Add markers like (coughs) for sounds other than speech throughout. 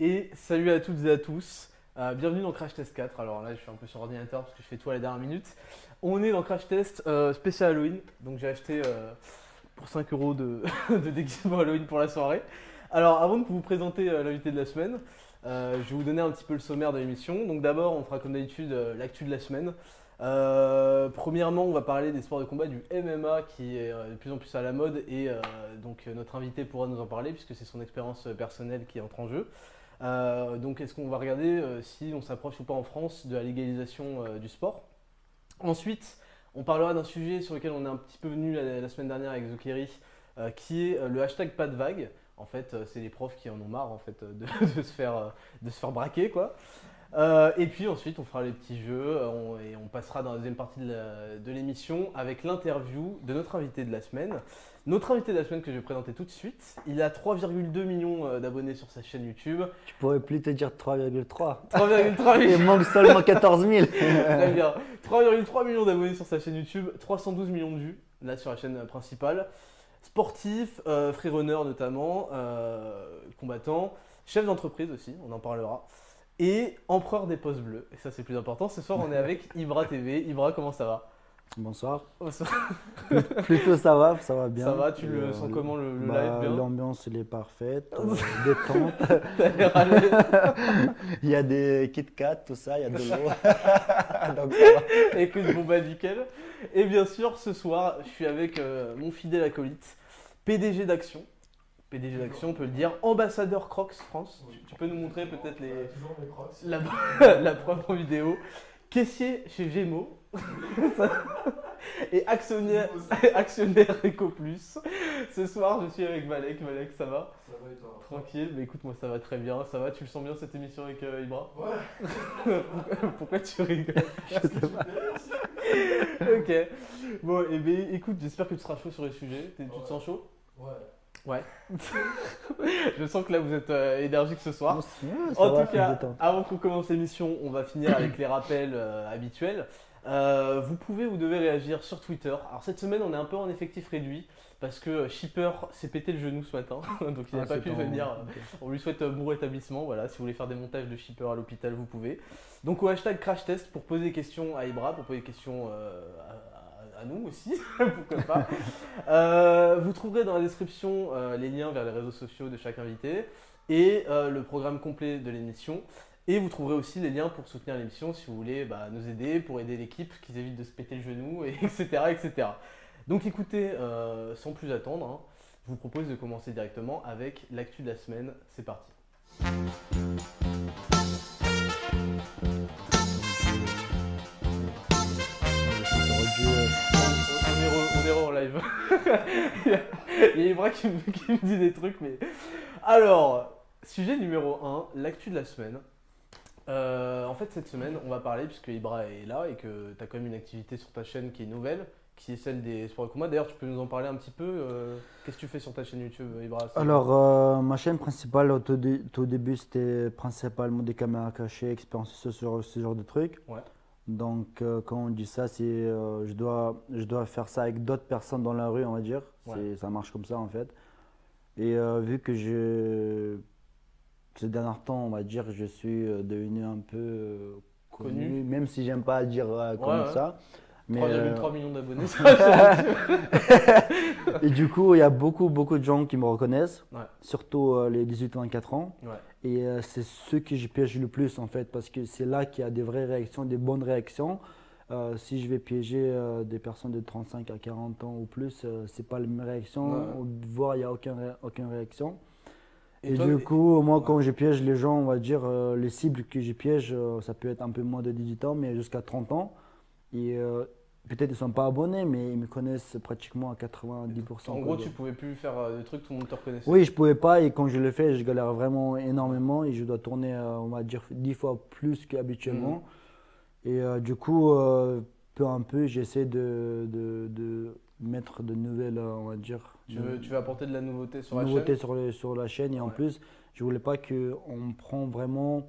Et salut à toutes et à tous. Euh, bienvenue dans Crash Test 4. Alors là, je suis un peu sur ordinateur parce que je fais tout à la dernière minute. On est dans Crash Test euh, spécial Halloween. Donc j'ai acheté euh, pour 5 euros (laughs) de, déguisement Halloween pour la soirée. Alors avant de vous présenter l'invité de la semaine, je vais vous donner un petit peu le sommaire de l'émission. Donc d'abord, on fera comme d'habitude l'actu de la semaine. Premièrement, on va parler des sports de combat du MMA qui est de plus en plus à la mode et donc notre invité pourra nous en parler puisque c'est son expérience personnelle qui entre en jeu. Euh, donc est-ce qu'on va regarder euh, si on s'approche ou pas en France de la légalisation euh, du sport? Ensuite, on parlera d'un sujet sur lequel on est un petit peu venu la, semaine dernière avec Zokeri, qui est le hashtag pas de vague. En fait, c'est les profs qui en ont marre en fait, de, (laughs) de se, faire, de se faire braquer. Quoi. Euh, et puis ensuite, on fera les petits jeux euh, on- et on passera dans la deuxième partie de l'émission avec l'interview de notre invité de la semaine. Notre invité de la semaine que je vais présenter tout de suite, il a 3,2 millions euh, d'abonnés sur sa chaîne YouTube. Tu pourrais plus te dire 3,3. 3,3 (laughs) Il millions. manque seulement 14 000. (laughs) Très bien. 3,3 millions d'abonnés sur sa chaîne YouTube, 312 millions de vues, là sur la chaîne principale. Sportif, euh, freerunner notamment, euh, combattant, chef d'entreprise aussi, on en parlera. Et empereur des postes bleus, et ça c'est plus important. Ce soir on est avec (laughs) Ibra TV. Ibra, comment ça va? Bonsoir. Ça, (laughs) Plutôt ça va, ça va bien. ça va, tu le Euh, sens comment le, le bah, live bien? L'ambiance elle est parfaite, (laughs) euh, détente. T'as l'air à l'aise. Il y a des Kit Kat, tout ça, il y a de l'eau. Écoute, bon bah nickel. Et bien sûr, ce soir, je suis avec euh, mon fidèle acolyte, PDG d'Action. PDG d'Action, on peut le dire, ambassadeur Crocs France. Tu, tu peux nous montrer peut-être les, crocs. la, (laughs) la preuve en vidéo. Caissier chez Gémeaux. (laughs) Et actionnaire, (laughs) actionnaire EcoPlus. Ce soir, je suis avec Malek. Malek, ça va Ça va et toi? Tranquille, mais écoute, moi ça va très bien. Ça va, tu le sens bien cette émission avec euh, Ibra? Ouais. pourquoi, tu rigoles? Ok. Bon, et ben, écoute, j'espère que tu seras chaud sur les sujets. Tu te sens chaud? Ouais. (laughs) Je sens que là vous êtes euh, énergique ce soir. Ouais, En va, tout cas, avant qu'on commence l'émission, on va finir avec les rappels euh, habituels. Euh, vous pouvez ou devez réagir sur Twitter. Alors cette semaine, on est un peu en effectif réduit parce que Shipper s'est pété le genou ce matin, (laughs) donc il n'a Ah, pas pu venir. On lui souhaite un bon rétablissement. Voilà, si vous voulez faire des montages de Shipper à l'hôpital, vous pouvez. Donc au hashtag crash test pour poser des questions à Ibra, pour poser des questions à, nous aussi, (laughs) pourquoi pas. Euh, vous trouverez dans la description euh, les liens vers les réseaux sociaux de chaque invité et euh, le programme complet de l'émission. Et vous trouverez aussi les liens pour soutenir l'émission si vous voulez bah, nous aider, pour aider l'équipe, qu'ils évitent de se péter le genou, et (laughs) etc. etc. Donc écoutez, sans plus attendre, hein, je vous propose de commencer directement avec l'actu de la semaine. C'est parti. En live. Il y a- il y a Ibra qui me, qui me dit des trucs, mais. Alors, sujet numéro 1, l'actu de la semaine. Euh, en fait, cette semaine, on va parler, puisque Ibra est là et que tu as quand même une activité sur ta chaîne qui est nouvelle, qui est celle des sports de combat. D'ailleurs, tu peux nous en parler un petit peu. euh, Qu'est-ce que tu fais sur ta chaîne YouTube, Ibra Alors, euh, ma chaîne principale, au tout, dé- tout début, c'était principalement des caméras cachées, expériences sur ce, ce genre de trucs. Ouais. Donc, euh, quand on dit ça, c'est euh, je, dois, je dois faire ça avec d'autres personnes dans la rue, on va dire. Ouais. Ça marche comme ça, en fait. Et euh, vu que je, ces derniers temps, on va dire, je suis devenu un peu connu, Connu. même si j'aime pas dire comme ouais. ça. Mais, 3,3 euh, millions d'abonnés (laughs) (laughs) et du coup, il y a beaucoup, beaucoup de gens qui me reconnaissent, Ouais. surtout euh, les 18-24 ans. Ouais. Et euh, c'est ceux que je piège le plus en fait, parce que c'est là qu'il y a des vraies réactions, des bonnes réactions. Euh, si je vais piéger euh, des personnes de 35 à 40 ans ou plus, euh, c'est pas la même réaction, Ouais. ou voire il n'y a aucune, ré- aucune réaction. Et, toi, du coup, moi ouais. quand je piège les gens, on va dire, les cibles que je piège, ça peut être un peu moins de 18 ans, mais jusqu'à 30 ans. Et peut-être ils ne sont pas abonnés, mais ils me connaissent pratiquement à 90%. En gros, tu pouvais plus faire euh, des trucs, tout le monde te reconnaissait. Oui, je pouvais pas et quand je le fais, je galère vraiment énormément et je dois tourner, euh, on va dire, 10 fois plus qu'habituellement. Mhm. Et euh, du coup, euh, peu à peu, j'essaie de, de, de mettre de nouvelles, on va dire, Tu veux, tu veux apporter de la nouveauté sur la nouveautés chaîne? sur, les- sur la chaîne. Et en plus, je voulais pas qu'on prend vraiment,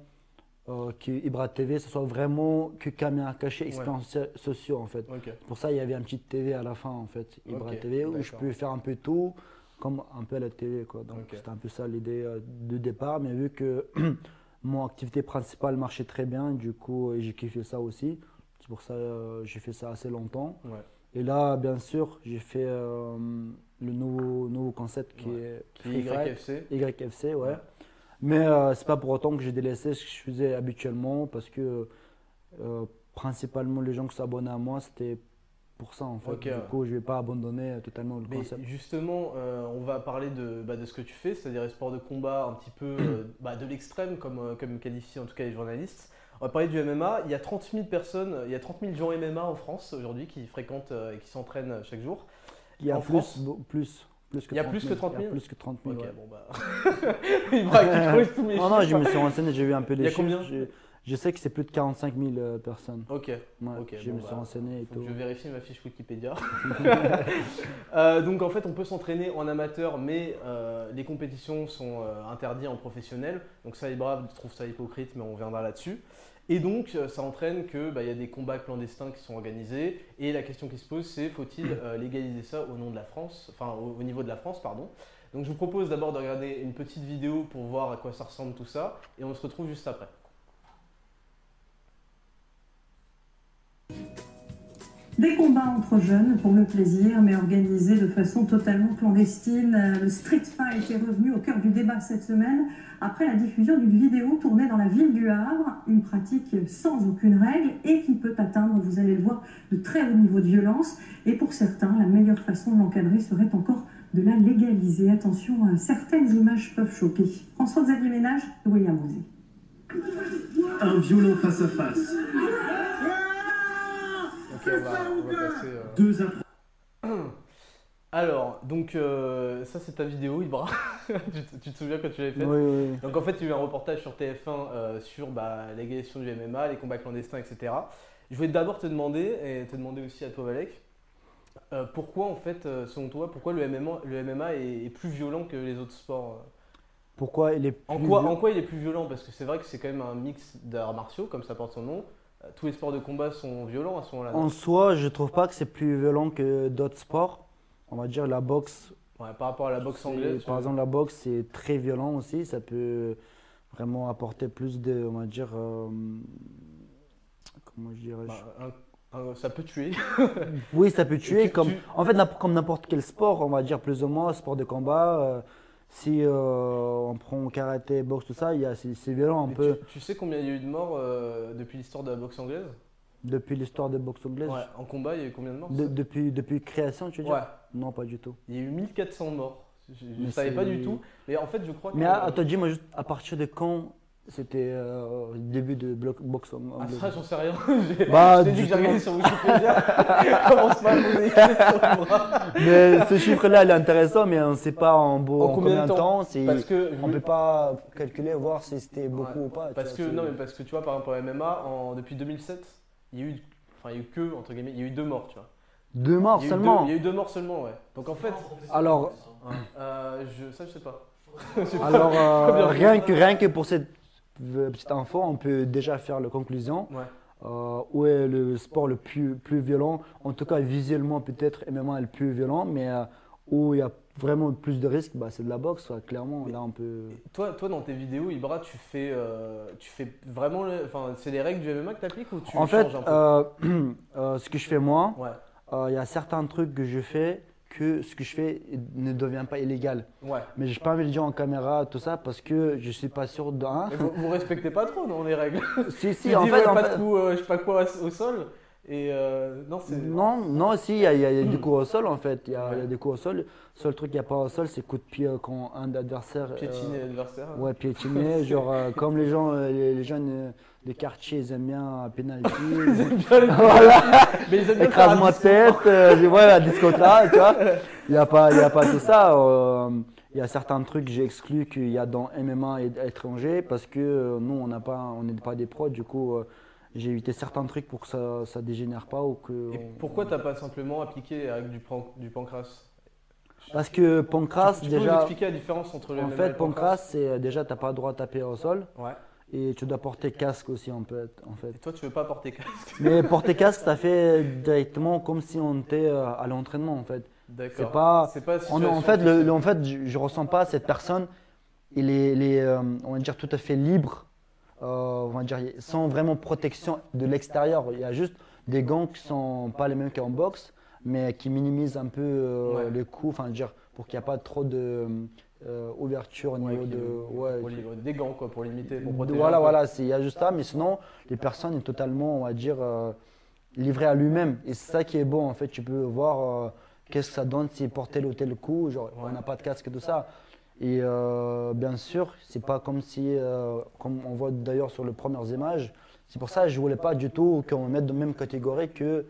euh, que Ibra TV, ce soit vraiment que caméra cachée, expériences sociaux en fait. Pour ça, il y avait un petit TV à la fin, en fait, Ibra TV, où je pouvais faire un peu tout, comme un peu à la télé. Quoi. Donc c'était un peu ça l'idée euh, de départ. Mais vu que (clears throat) mon activité principale marchait très bien, du coup, j'ai kiffé ça aussi. C'est pour ça que j'ai fait ça assez longtemps. Ouais. Et là, bien sûr, j'ai fait euh, le nouveau, nouveau concept qui Ouais. est Qui. YFC. YFC, ouais. Mais euh, c'est pas pour autant que j'ai délaissé ce que je faisais habituellement parce que euh, principalement les gens qui s'abonnent à moi, c'était pour ça en fait. Ok, du coup, je vais pas abandonner euh, totalement le Mais concept. justement, euh, on va parler de, bah, de ce que tu fais, c'est-à-dire les sports de combat un petit peu (coughs) bah, de l'extrême, comme, comme qualifient en tout cas les journalistes. On va parler du MMA. Il y a 30 000 personnes, il y a 30 000 gens MMA en France aujourd'hui qui fréquentent et qui s'entraînent chaque jour. Il y a en plus, France plus, plus que Il y a 30 plus que 30 Il y 000? a plus que 30 000. Ok, ouais. bon bah. (laughs) il braque, (laughs) tous mes Non, non, je chiffres. me suis renseigné, j'ai vu un peu Il y a combien chiffres. Je, je sais que c'est plus de 45 000 euh, personnes. Ok, Ouais, Ok, je bon, me suis bah, renseigné et tout. je vérifie ma fiche Wikipédia. (laughs) Euh, donc en fait, on peut s'entraîner en amateur, mais euh, les compétitions sont euh, interdites en professionnel. Donc ça, les braves trouvent ça hypocrite, mais on reviendra là-dessus. Et donc, euh, ça entraîne que bah, y a des combats clandestins qui sont organisés. Et la question qui se pose, c'est faut-il euh, légaliser ça au nom de la France, enfin au, au niveau de la France, pardon. Donc je vous propose d'abord de regarder une petite vidéo pour voir à quoi ça ressemble tout ça, et on se retrouve juste après. Des combats entre jeunes pour le plaisir, mais organisés de façon totalement clandestine. Le street fight est revenu au cœur du débat cette semaine après la diffusion d'une vidéo tournée dans la ville du Havre, une pratique sans aucune règle et qui peut atteindre, vous allez le voir, de très hauts niveaux de violence. Et pour certains, la meilleure façon de l'encadrer serait encore de la légaliser. Attention, euh, certaines images peuvent choquer. François-Xavier Ménage, William Rosé. un violent face à face. Ok, on va, on va passer. euh, Deux (clears throat) Alors, donc euh, ça c'est ta vidéo, Ibra. (laughs) tu, te, tu te souviens quand tu l'avais faite Oui, oui, oui. Donc en fait, il y a eu un reportage sur TF1 euh, sur bah, l'égalisation du MMA, les combats clandestins, etc. Je voulais d'abord te demander, et te demander aussi à toi, Valek, euh, pourquoi en fait, selon toi, pourquoi le MMA, le MMA est, est plus violent que les autres sports Pourquoi il est en plus quoi, en quoi il est plus violent? Parce que c'est vrai que c'est quand même un mix d'arts martiaux, comme ça porte son nom. Euh, tous les sports de combat sont violents à ce moment-là. En soi, je trouve pas que c'est plus violent que d'autres sports. On va dire la boxe. Ouais, par rapport à la boxe anglaise. Par exemple, la boxe, c'est très violent aussi. Ça peut vraiment apporter plus de, on va dire, euh, comment je dirais bah, un- un- ça peut tuer. Oui, ça peut (laughs) tuer. tu- comme, tu- En fait, n'importe- comme n'importe quel sport, on va dire plus ou moins, sport de combat. euh, si euh, on prend karaté, boxe, tout ça, c'est violent un Mais peu. tu, tu sais combien il y a eu de morts euh, depuis l'histoire de la boxe anglaise? Depuis l'histoire de boxe anglaise? Ouais, en combat, il y a eu combien de morts? De- depuis, depuis création, tu veux dire? Ouais, Non, pas du tout. il y a eu 1400 morts. Je ne savais pas du tout. Mais en fait, je crois que. Mais à, toi, dis-moi juste à partir de quand c'était euh, le début de bloc- boxe Ah, ça, j'en sais rien. (laughs) J'ai- Bah, dit que j'ai regardé sur Wikipédia. Commence pas à poser des questions, moi. Mais ce chiffre-là, il est intéressant, mais on ne sait pas en, beau, En en combien de temps Parce que. On ne peut pas calculer, voir si c'était beaucoup Ouais, ou pas. Parce que, vois, non, mais parce que tu vois, par exemple, en MMA, en, depuis 2007, il y a eu. Enfin, il y a eu que, entre guillemets, il y a eu deux morts, tu vois. Deux morts il, seulement. deux, il y a eu deux morts seulement, ouais. Donc en fait. Alors, euh, je, ça, je sais pas. (laughs) Je sais pas. alors euh, rien, que, rien que pour cette petite info, on peut déjà faire la conclusion. Ouais. Euh, où est le sport le plus, plus violent? En tout cas, visuellement, peut-être MMA est le plus violent, mais euh, où il y a vraiment plus de risques, bah, c'est de la boxe, ouais, clairement. Là, on peut. Toi, toi, dans tes vidéos, Ibra, tu fais, euh, tu fais vraiment. le- Enfin, c'est les règles du MMA que tu appliques ou tu En fait, changes un peu? (clears throat) ce que je fais moi, Ouais, il y a certains trucs que je fais que ce que je fais ne devient pas illégal. ouais. Mais je n'ai pas envie de le dire en caméra, tout ça, parce que je suis pas sûr d'un. Mais vous, vous respectez pas trop, non, les règles? (laughs) Si, si, Tu en dis, fait, ouais, en pas fait- de coup, euh, je sais pas quoi, au sol. Et euh, non. Non, non, si, il y a, y a- il y a des coups au sol en fait. Il y, a y des coups au sol. Le seul truc qu'il n'y a pas au sol, c'est coup de pied quand un adversaire. euh, Piétiner l'adversaire. Ouais, piétiner. genre, euh, comme les gens, euh, les, les jeunes des quartiers, ils aiment bien un penalty. (laughs) voilà, (laughs) Mais ils aiment bien écrase-moi tête. Euh, ouais, la discothèque, tu vois. (laughs) Il n'y a, pas- il y a pas tout ça. euh, Il y a certains trucs que j'ai exclus qu'il y a dans MMA et étranger parce que euh, nous, on n'a pas, on n'est pas des pros. Du coup, euh, j'ai évité certains trucs pour que ça ne dégénère pas ou que. Et pourquoi t'as pas simplement appliqué les règles du, pan- du pancras? Parce que Pancras, Tu peux nous déjà, expliquer la différence entre le en MMA fait, pancras Pancras, c'est déjà, tu n'as pas le droit de taper au sol Ouais. Et tu dois porter casque aussi, en fait. En fait. Et toi, tu veux pas porter casque Mais porter casque, ça fait directement comme si on était euh, à l'entraînement, en fait. D'accord. C'est pas- C'est pas En, en fait, le, en fait, je, je ressens pas cette personne. Il est, il est, euh, on va dire, tout à fait libre. euh, on va dire, sans vraiment protection de l'extérieur. Il y a juste des gants qui sont pas les mêmes qu'en boxe, mais qui minimisent un peu euh, Ouais. les coups. Enfin, dire pour qu'il n'y ait pas trop de euh, ouverture au Ouais, niveau de. ouais, pour des gants quoi pour limiter, pour protéger. voilà, voilà, il y a juste ça, mais sinon, les personnes sont totalement, on va dire, euh, livrées à lui-même. Et c'est ça qui est bon, en fait. Tu peux voir euh, qu'est-ce que ça donne s'il porte tel ou tel coup. Genre, on n'a pas de casque et tout ça. Et bien sûr, c'est pas comme si, comme on voit d'ailleurs sur les premières images, c'est pour ça que je voulais pas du tout qu'on mette dans la même catégorie que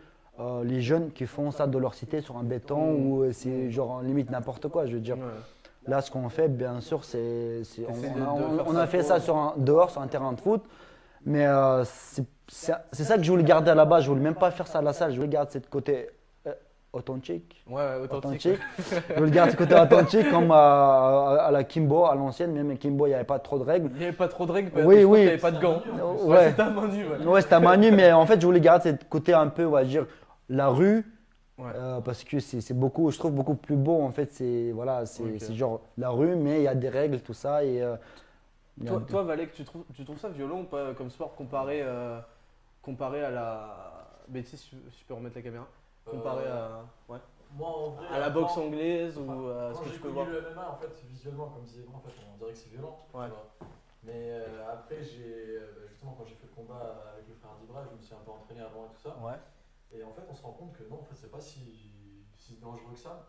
les jeunes qui font ça de leur cité sur un béton ou c'est genre en limite n'importe quoi, je veux dire. Là, ce qu'on fait, bien sûr, c'est. c'est- on, a, on- on fait ça sur un- dehors, sur un terrain de foot. Mais euh, c'est c'est- c'est ça que je voulais garder à la base. Je voulais même pas faire ça à la salle. Je voulais garder ce côté euh, authentique. Ouais, ouais, authentique. authentique. (laughs) je voulais garder ce côté authentique comme à, à la Kimbo, à l'ancienne. Même à Kimbo, il n'y avait pas trop de règles. Il n'y avait pas trop de règles, Oui, oui. qu'il n'y avait pas de gants. Ouais, Ouais, c'était à main nue, ouais. ouais c'était à Manu, mais en fait, je voulais garder ce côté un peu, on va dire, la rue. Ouais. Euh, parce que c'est beaucoup, je trouve beaucoup plus beau en fait. C'est voilà, c'est genre la rue, mais il y a des règles, tout ça. Et, euh, il y a- Toi, toi Valek, tu trouves, tu trouves ça violent ou pas comme sport comparé, euh, comparé à la. Bêtise, si si je peux remettre la caméra. Comparé à, ouais, Moi, en vrai, à la boxe quand- anglaise enfin, ou à ce que j'ai tu peux connu voir. le MMA, en fait, visuellement, comme disait en fait, on dirait que c'est violent. tu Ouais. vois. Mais euh, après, j'ai euh, bah, justement, quand j'ai fait le combat avec le frère d'Ibra, je me suis un peu entraîné avant et tout ça. Ouais. Et en fait, on se rend compte que non, en fait, c'est pas si, si dangereux que ça.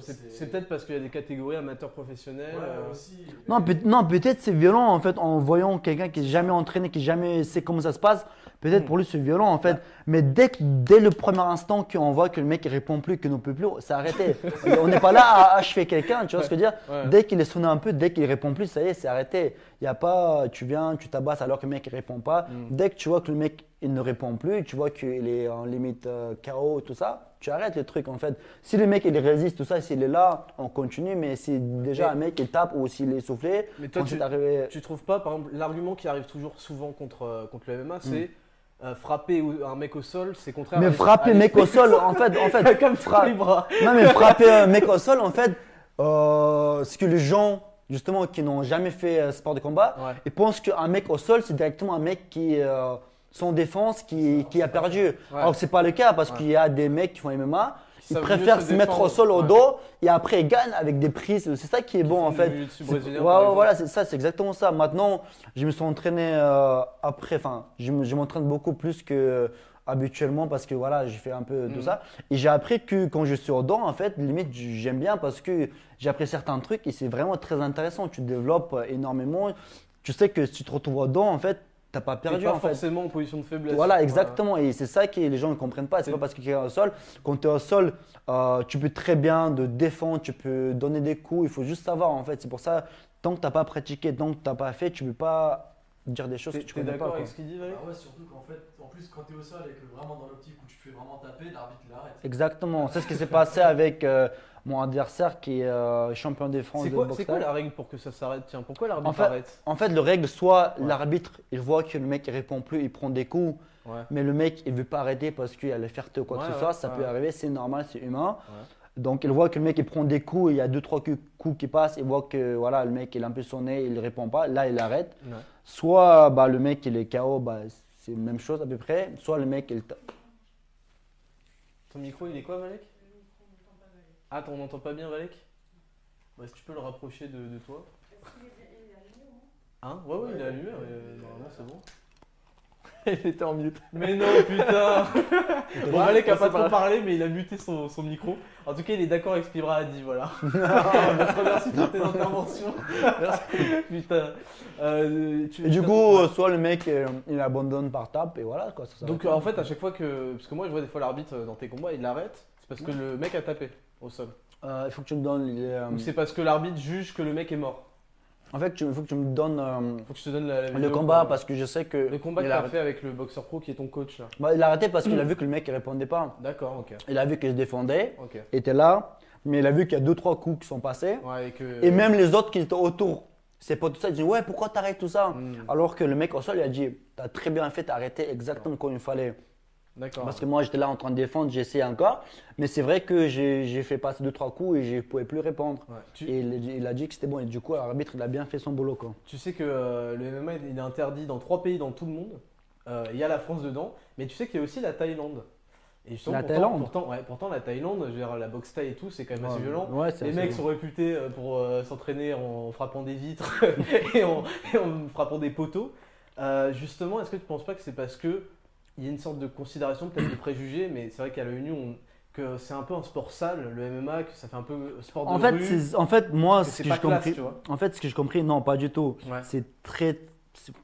C'est c'est peut-être parce qu'il y a des catégories amateurs professionnels. Ouais, euh, aussi. Non, mais- peut- non, peut-être c'est violent en fait en voyant quelqu'un qui n'est jamais entraîné, qui jamais sait comment ça se passe. Peut-être Mm. pour lui c'est violent en fait. Mais dès, que- dès le premier instant qu'on voit que le mec il répond plus, qu'il ne peut plus, c'est arrêté. on n'est pas là à achever quelqu'un, tu vois ce que je veux dire? Ouais. Dès qu'il est sonné un peu, dès qu'il répond plus, ça y est, c'est arrêté. Il n'y a pas, tu viens, tu tabasses alors que le mec ne répond pas. Mm. Dès que tu vois que le mec il ne répond plus, tu vois qu'il est en limite euh, KO, tout ça, tu arrêtes le truc en fait. Si le mec il résiste, tout ça, s'il est là, on continue. Mais si déjà Mais- un mec il tape ou s'il est soufflé, Mais toi, tu, arrivé. tu trouves pas, par exemple, l'argument qui arrive toujours souvent contre, euh, contre le Mm. MMA, c'est euh, frapper un mec au sol, c'est contraire à Mais frapper le mec au sol, en fait, en fait, (laughs) Comme fra- les bras. non mais frapper un mec au (laughs) sol, en fait, euh, ce que les gens justement qui n'ont jamais fait euh, sport de combat, Ouais. ils pensent qu'un mec au sol, c'est directement un mec qui sans défense, qui, qui a perdu. Alors que c'est pas le cas parce Ouais. qu'il y a des mecs qui font MMA, ils préfèrent mieux se mettre au sol au Ouais. dos et après ils gagnent avec des prises. C'est ça qui est bon en fait. ouais, voilà, c'est ça, c'est exactement ça. Maintenant, je me suis entraîné euh, après, enfin, je, me- je m'entraîne beaucoup plus que euh, habituellement parce que voilà, j'ai fait un peu tout Mhm. ça. Et j'ai appris que quand je suis au dos, en fait, limite, j'aime bien parce que j'ai appris certains trucs et c'est vraiment très intéressant. Tu développes euh, énormément. Tu sais que si tu te retrouves au dos, en fait, t'as pas perdu pas en fait. forcément en position de faiblesse. Voilà, exactement. Et c'est ça que les gens ne comprennent pas. C'est pas parce que tu es au sol. Quand tu es au sol, euh, tu peux très bien te défendre, tu peux donner des coups. Il faut juste savoir en fait. C'est pour ça, tant que tu n'as pas pratiqué, tant que tu n'as pas fait, tu ne peux pas dire des choses que tu connais pas. d'accord avec ce qu'il dit, Valérie? Ah ouais, surtout qu'en fait, en plus, quand t'es au sol et que vraiment dans l'optique où tu te fais vraiment taper, l'arbitre il arrête. Exactement. C'est ce qui s'est passé avec euh, mon adversaire qui est euh, champion de France C'est de quoi, boxe c'est quoi la règle pour que ça s'arrête? Tiens, pourquoi l'arbitre En fait- arrête? En fait, le règle, soit Ouais. l'arbitre, il voit que le mec il répond plus, il prend des coups, Ouais. mais le mec il veut pas arrêter parce qu'il a la fierté ou quoi que ce soit, ça peut arriver, c'est normal, c'est humain. Donc il voit que le mec il prend des coups, il y a deux trois coups qui passent, il voit que voilà le mec il est un peu sonné, il répond pas, là il arrête. Soit bah, le mec il est KO, bah, c'est la même chose à peu près, soit le mec il Ton micro, il est quoi, Valek Ah, on n'entend pas bien, Valek? Bah, Si tu peux le rapprocher de, de toi. Hein? Ouais, ouais, il est allumé, euh, normalement c'est bon. (laughs) il était en mute. Mais non, putain (laughs) Bon, Valek a pas trop parlé, mais il a muté son, son micro. En tout cas, il est d'accord avec ce qu'Ibra a dit, voilà. (laughs) Remercie pour tes interventions. putain. Euh, tu- Et du coup, euh, soit le mec euh, il abandonne par tape et voilà quoi. ça s'arrête. Donc euh, en fait, à chaque fois que. Parce que moi, je vois des fois l'arbitre euh, dans tes combats, il l'arrête. C'est parce que le mec a tapé au sol. Euh, il faut que tu me donnes. les, euh, Ou c'est parce que l'arbitre juge que le mec est mort. En fait, il faut que tu me donnes euh, Faut que je te donne la, la le vidéo, combat parce que je sais que. Le combat que il tu a arrêté. fait avec le boxeur pro qui est ton coach là. Bah, il a arrêté parce qu'il a (clears throat) vu que le mec il répondait pas. D'accord, ok. Il a vu qu'il se défendait, Ok. était là, mais il a vu qu'il y a deux trois coups qui sont passés. Ouais, et que. Et même les autres qui étaient autour, c'est pas tout ça, ils disent ouais pourquoi t'arrêtes tout ça? Hmm. Alors que le mec au sol il a dit t'as très bien fait, t'as arrêté exactement comme il fallait. Parce que moi, j'étais là en train de défendre, j'ai essayé encore. Mais c'est vrai que j'ai fait passer deux, trois coups et je ne pouvais plus répondre. Ouais. Tu, Et il, il a dit que c'était bon. Et du coup, l'arbitre, il a bien fait son boulot. Quoi. tu sais que euh, le MMA il est interdit dans trois pays dans tout le monde. Euh, Il y a la France dedans, mais tu sais qu'il y a aussi la Thaïlande. Et La pourtant, Thaïlande pourtant, ouais, pourtant la Thaïlande, la boxe thaï et tout, c'est quand même assez violent. Ouais, Les mecs sont réputés euh, pour euh, s'entraîner en frappant des vitres (laughs) et, en, et en frappant des poteaux. Justement, est-ce que tu ne penses pas que c'est parce que il y a une sorte de considération, peut-être de préjugés, mais c'est vrai qu'à l'ONU, on- que c'est un peu un sport sale, le MMA, que ça fait un peu sport de En fait, rue, en fait, moi, que ce que j'ai compris, en fait, ce que j'ai compris, non, pas du tout. Ouais. C'est très,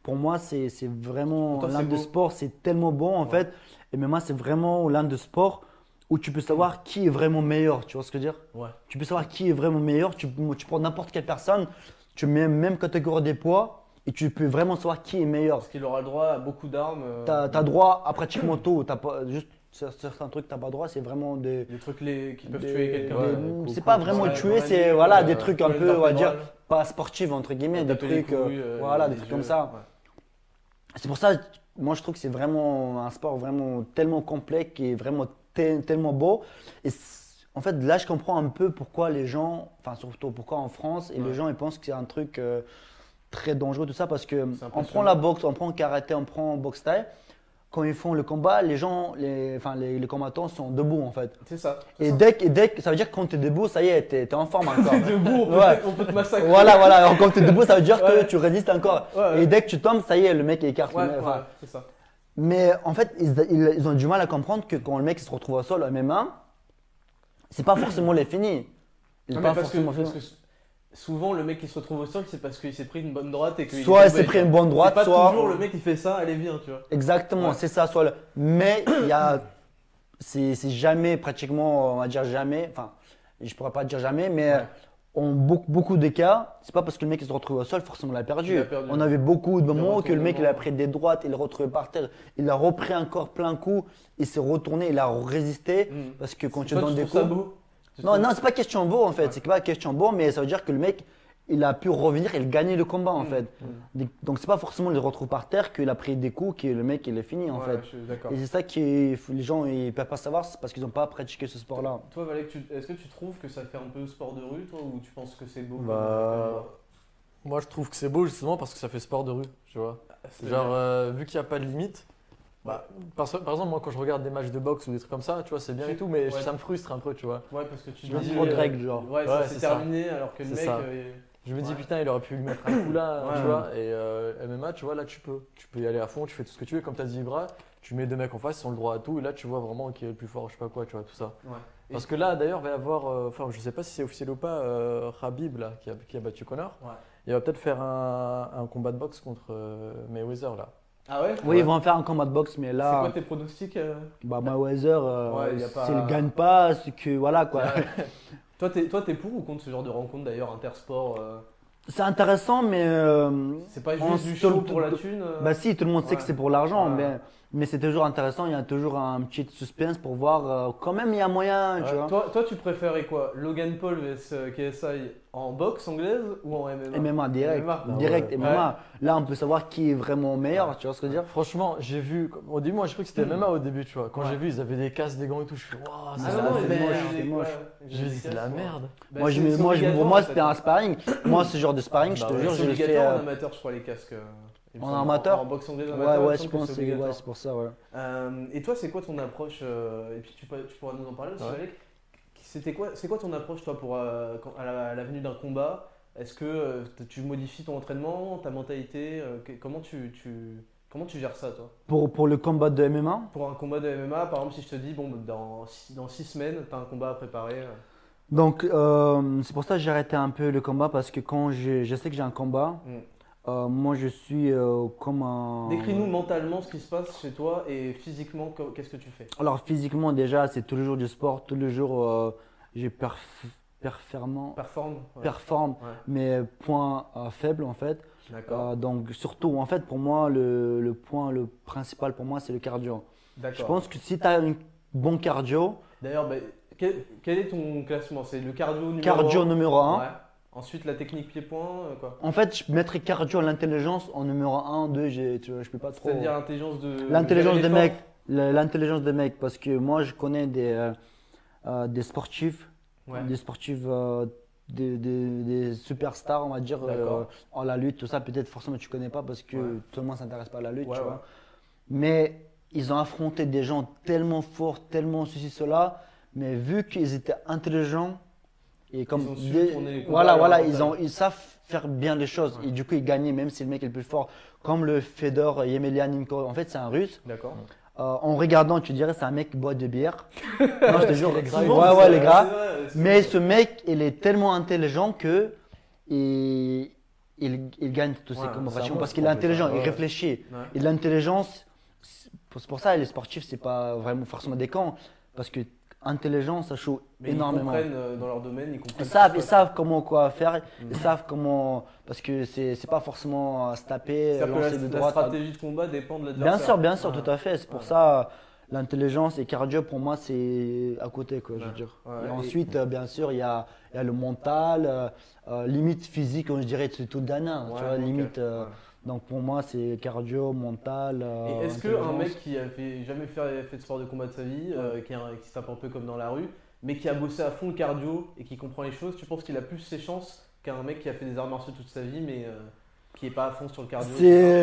pour moi, c'est vraiment c'est de sport, c'est tellement bon en Ouais. fait. Et moi, c'est vraiment l'un de sport où tu peux savoir qui est vraiment meilleur. Tu vois ce que je veux dire? Tu peux savoir qui est vraiment meilleur. Tu, tu prends n'importe quelle personne, tu mets même catégorie des poids et tu peux vraiment savoir qui est meilleur. Parce qu'il aura le droit à beaucoup d'armes. euh, Tu as, droit à pratiquement tout. T'as pas juste certains trucs, tu n'as pas droit. C'est vraiment des. Des trucs les- qui peuvent des- tuer quelqu'un. Ouais, c'est pas vraiment tuer, c'est voilà, des trucs un peu, on va dire, pas sportifs entre guillemets, des trucs, euh, couilles, euh, voilà, des trucs comme ça. ouais. C'est pour ça, moi je trouve que c'est vraiment un sport vraiment tellement complet qui est vraiment te- tellement beau. Et en fait, là je comprends un peu pourquoi les gens, enfin surtout pourquoi en France, et Ouais. les gens ils pensent que c'est un truc euh, très dangereux, tout ça, parce que on prend la boxe, on prend karaté, on prend boxe thaï. Quand ils font le combat, les gens, les, enfin, les, les combattants sont debout en fait. C'est ça. Et ça. dès, que- dès que ça veut dire que quand tu es debout, ça y est, tu es, en forme encore. T'es debout, on peut, Ouais. te, on peut te massacrer. voilà, voilà. Alors, quand tu es debout, ça veut dire Ouais. que tu résistes encore. Ouais. Et dès que tu tombes, ça y est, le mec est écarté. C'est ça. mais en fait, ils, ils- ont du mal à comprendre que quand le mec se retrouve au sol à MMA, c'est pas forcément les finis. Il Non, pas parce, que, forcément parce que souvent le mec qui se retrouve au sol, c'est parce qu'il s'est pris une bonne droite et que Soit il s'est pris une bonne droite, pas soit. toujours le mec qui fait ça, allez viens, tu vois. Exactement, Ouais. c'est ça. Soit le... Mais il y a. C'est jamais, pratiquement, on va dire jamais. Enfin, je pourrais pas dire jamais, mais. Ouais. En beaucoup, beaucoup de cas, c'est pas parce que le mec il se retrouve au sol, forcément il a perdu. Il a perdu. On avait beaucoup de moments que le mec il a pris des droites, il est retrouvé par terre, il a repris encore plein coup, il s'est retourné, il a résisté. Mm. Parce que quand tu donnes des coups. Non, non, c'est pas question beau en fait. Ouais. C'est pas question beau, mais ça veut dire que le mec, il a pu revenir et gagner le combat en Mm, fait. mm. Donc c'est pas forcément le retrouve par terre qu'il a pris des coups, que le mec il est fini en Ouais, fait. Et c'est ça que les gens ils peuvent pas savoir, c'est parce qu'ils n'ont pas pratiqué ce sport-là. Toi, Valek, est-ce que tu trouves que ça fait un peu sport de rue, toi, ou tu penses que c'est beau Bah, Moi, je trouve que c'est beau justement parce que ça fait sport de rue, tu vois. C'est- Genre, euh, vu qu'il n'y a pas de limite, bah, par, par exemple, moi, quand je regarde des matchs de boxe ou des trucs comme ça, tu vois, c'est bien et tout, mais Ouais. ça me frustre un peu, tu vois. Ouais, parce que tu Je me dis. trop de euh, règles, genre. Ouais, c'est ça. terminé, alors que le mec. euh, Je me dis, putain, il aurait pu lui mettre un coup là, (coughs) tu vois. Et euh, MMA, tu vois, là, tu peux. Tu peux y aller à fond, tu fais tout ce que tu veux. Comme tu as dit, Ibra, tu mets deux mecs en face, ils ont le droit à tout. Et là, tu vois vraiment qui est le plus fort, je sais pas quoi, tu vois, tout ça. Parce que là, d'ailleurs, va y avoir, euh, enfin, je sais pas si c'est officiel ou pas, euh, Khabib, là, qui a, qui a battu Connor. Il va peut-être faire un, un combat de boxe contre euh, Mayweather, là. Ah ouais Oui, ils vont faire un combat de boxe, mais C'est là, quoi tes pronostics euh bah, Mayweather, euh, Ouais, pas- s'il gagne pas, c'est que voilà quoi. (laughs) Toi, t'es toi, t'es pour ou contre ce genre de rencontre d'ailleurs, intersport euh, C'est intéressant, mais euh, C'est pas On juste du show pour la thune euh bah si, tout le monde sait que c'est pour l'argent, mais, mais c'est toujours intéressant. Il y a toujours un petit suspense pour voir. euh, quand même, il y a moyen, tu vois. toi, toi, tu préférais quoi Logan Paul vs euh, KSI en boxe anglaise ou en MMA MMA direct, MMA. direct ouais. MMA. Là, on peut savoir qui est vraiment meilleur, tu vois ce que je veux dire? Franchement, j'ai vu, au début, moi, j'ai cru que c'était MMA au début, tu vois. Quand Ouais. j'ai vu, ils avaient des casques, des gants et tout, je fais, waouh, c'est Ah c'est moche, il c'est est- moche. J'ai dit, c'est de la merde. Bah, Moi, je, moi, je- pour moi, c'était un sparring. moi, ce genre de sparring, je Bah te ouais, jure, je le fais. euh, amateur, je crois, les casques. En amateur En boxe anglaise Ouais, amateur, ouais, je pense c'est ouais, pour ça, ouais. Euh, et toi, c'est quoi ton approche euh, Et puis tu, pourras nous en parler aussi, Ouais. C'était quoi, c'est quoi ton approche toi pour euh, quand- à la, à la venue d'un combat? Est-ce que euh, tu modifies ton entraînement, ta mentalité euh, que- Comment tu, tu comment tu gères ça toi? Pour, pour le combat de MMA, Pour un combat de MMA, par exemple, si je te dis bon dans six, dans six semaines, tu as un combat à préparer. euh, Donc, euh, c'est pour ça que j'ai arrêté un peu le combat parce que quand je, je sais que j'ai un combat, Mm. Euh, moi je suis euh, comme un. Décris-nous mentalement ce qui se passe chez toi et physiquement qu'est-ce que tu fais Alors, physiquement, déjà, c'est tous les jours du sport. Tous les jours, euh, j'ai perf- performant- Performe ouais. performe Ouais, mes points faibles en fait. D'accord. Donc, surtout, en fait, pour moi, le, le point le principal pour moi, c'est le cardio. Je D'accord. pense que si tu as un bon cardio, D'ailleurs, bah, quel, quel est ton classement? C'est le cardio numéro cardio un numéro 1. Ouais. Ensuite, la technique pied-point, euh, quoi. En fait, je mettrais cardio, l'intelligence en numéro 1, 2, j'ai- tu vois, je peux pas trop. C'est-à-dire l'intelligence de. L'intelligence des mecs, l'intelligence des mecs. Parce que moi, je connais des, euh, euh, des sportifs, Ouais. des sportifs, euh, des, des- des superstars, on va dire, en la lutte, tout ça. Peut-être forcément tu connais pas parce que Ouais. tout le monde s'intéresse pas à la lutte, Ouais, tu vois. Mais ils ont affronté des gens tellement forts, tellement ceci, cela. Mais vu qu'ils étaient intelligents et comme ont su des- tourner les combats voilà, voilà, ils ont, ils savent faire bien les choses et du coup ils gagnaient même si le mec est le plus fort. Comme le Fedor Yemelyanenko, en fait c'est un Russe. D'accord. Euh, en regardant, tu dirais c'est un mec qui boit de bière. (laughs) non, je te jure. gras, Ouais, ouais, les gars. Mais ce mec, il est tellement intelligent que il, il, il gagne toutes ces un parce qu'il est intelligent, il réfléchit. Et l'intelligence, c'est pour ça les sportifs, c'est pas vraiment forcément des cons parce que intelligence, ça joue Mais énormément. Ils comprennent euh, dans leur domaine, ils comprennent. Ils savent, ils savent comment quoi faire, ils savent comment. Parce que c'est pas forcément euh, se taper, lancer la, de la droite. à- stratégie de combat dépend de l'adversaire. Bien sûr, bien sûr, Ouais. tout à fait. C'est pour Ouais. ça, l'intelligence et cardio, pour moi, c'est à côté, quoi, je veux Ouais. dire. Ouais, et et- ensuite, euh, bien sûr, il y a, y a le mental, euh, euh, limite physique, je dirais, c'est tout tu Ouais, vois, ok. limite. Donc pour moi, c'est cardio, mental. euh, est-ce qu'un mec qui a fait, jamais fait, fait de sport de combat de sa vie, euh, qui, se tape un peu comme dans la rue, mais qui a bossé à fond le cardio et qui comprend les choses, tu penses qu'il a plus ses chances qu'un mec qui a fait des arts martiaux toute sa vie, mais euh, qui est pas à fond sur le cardio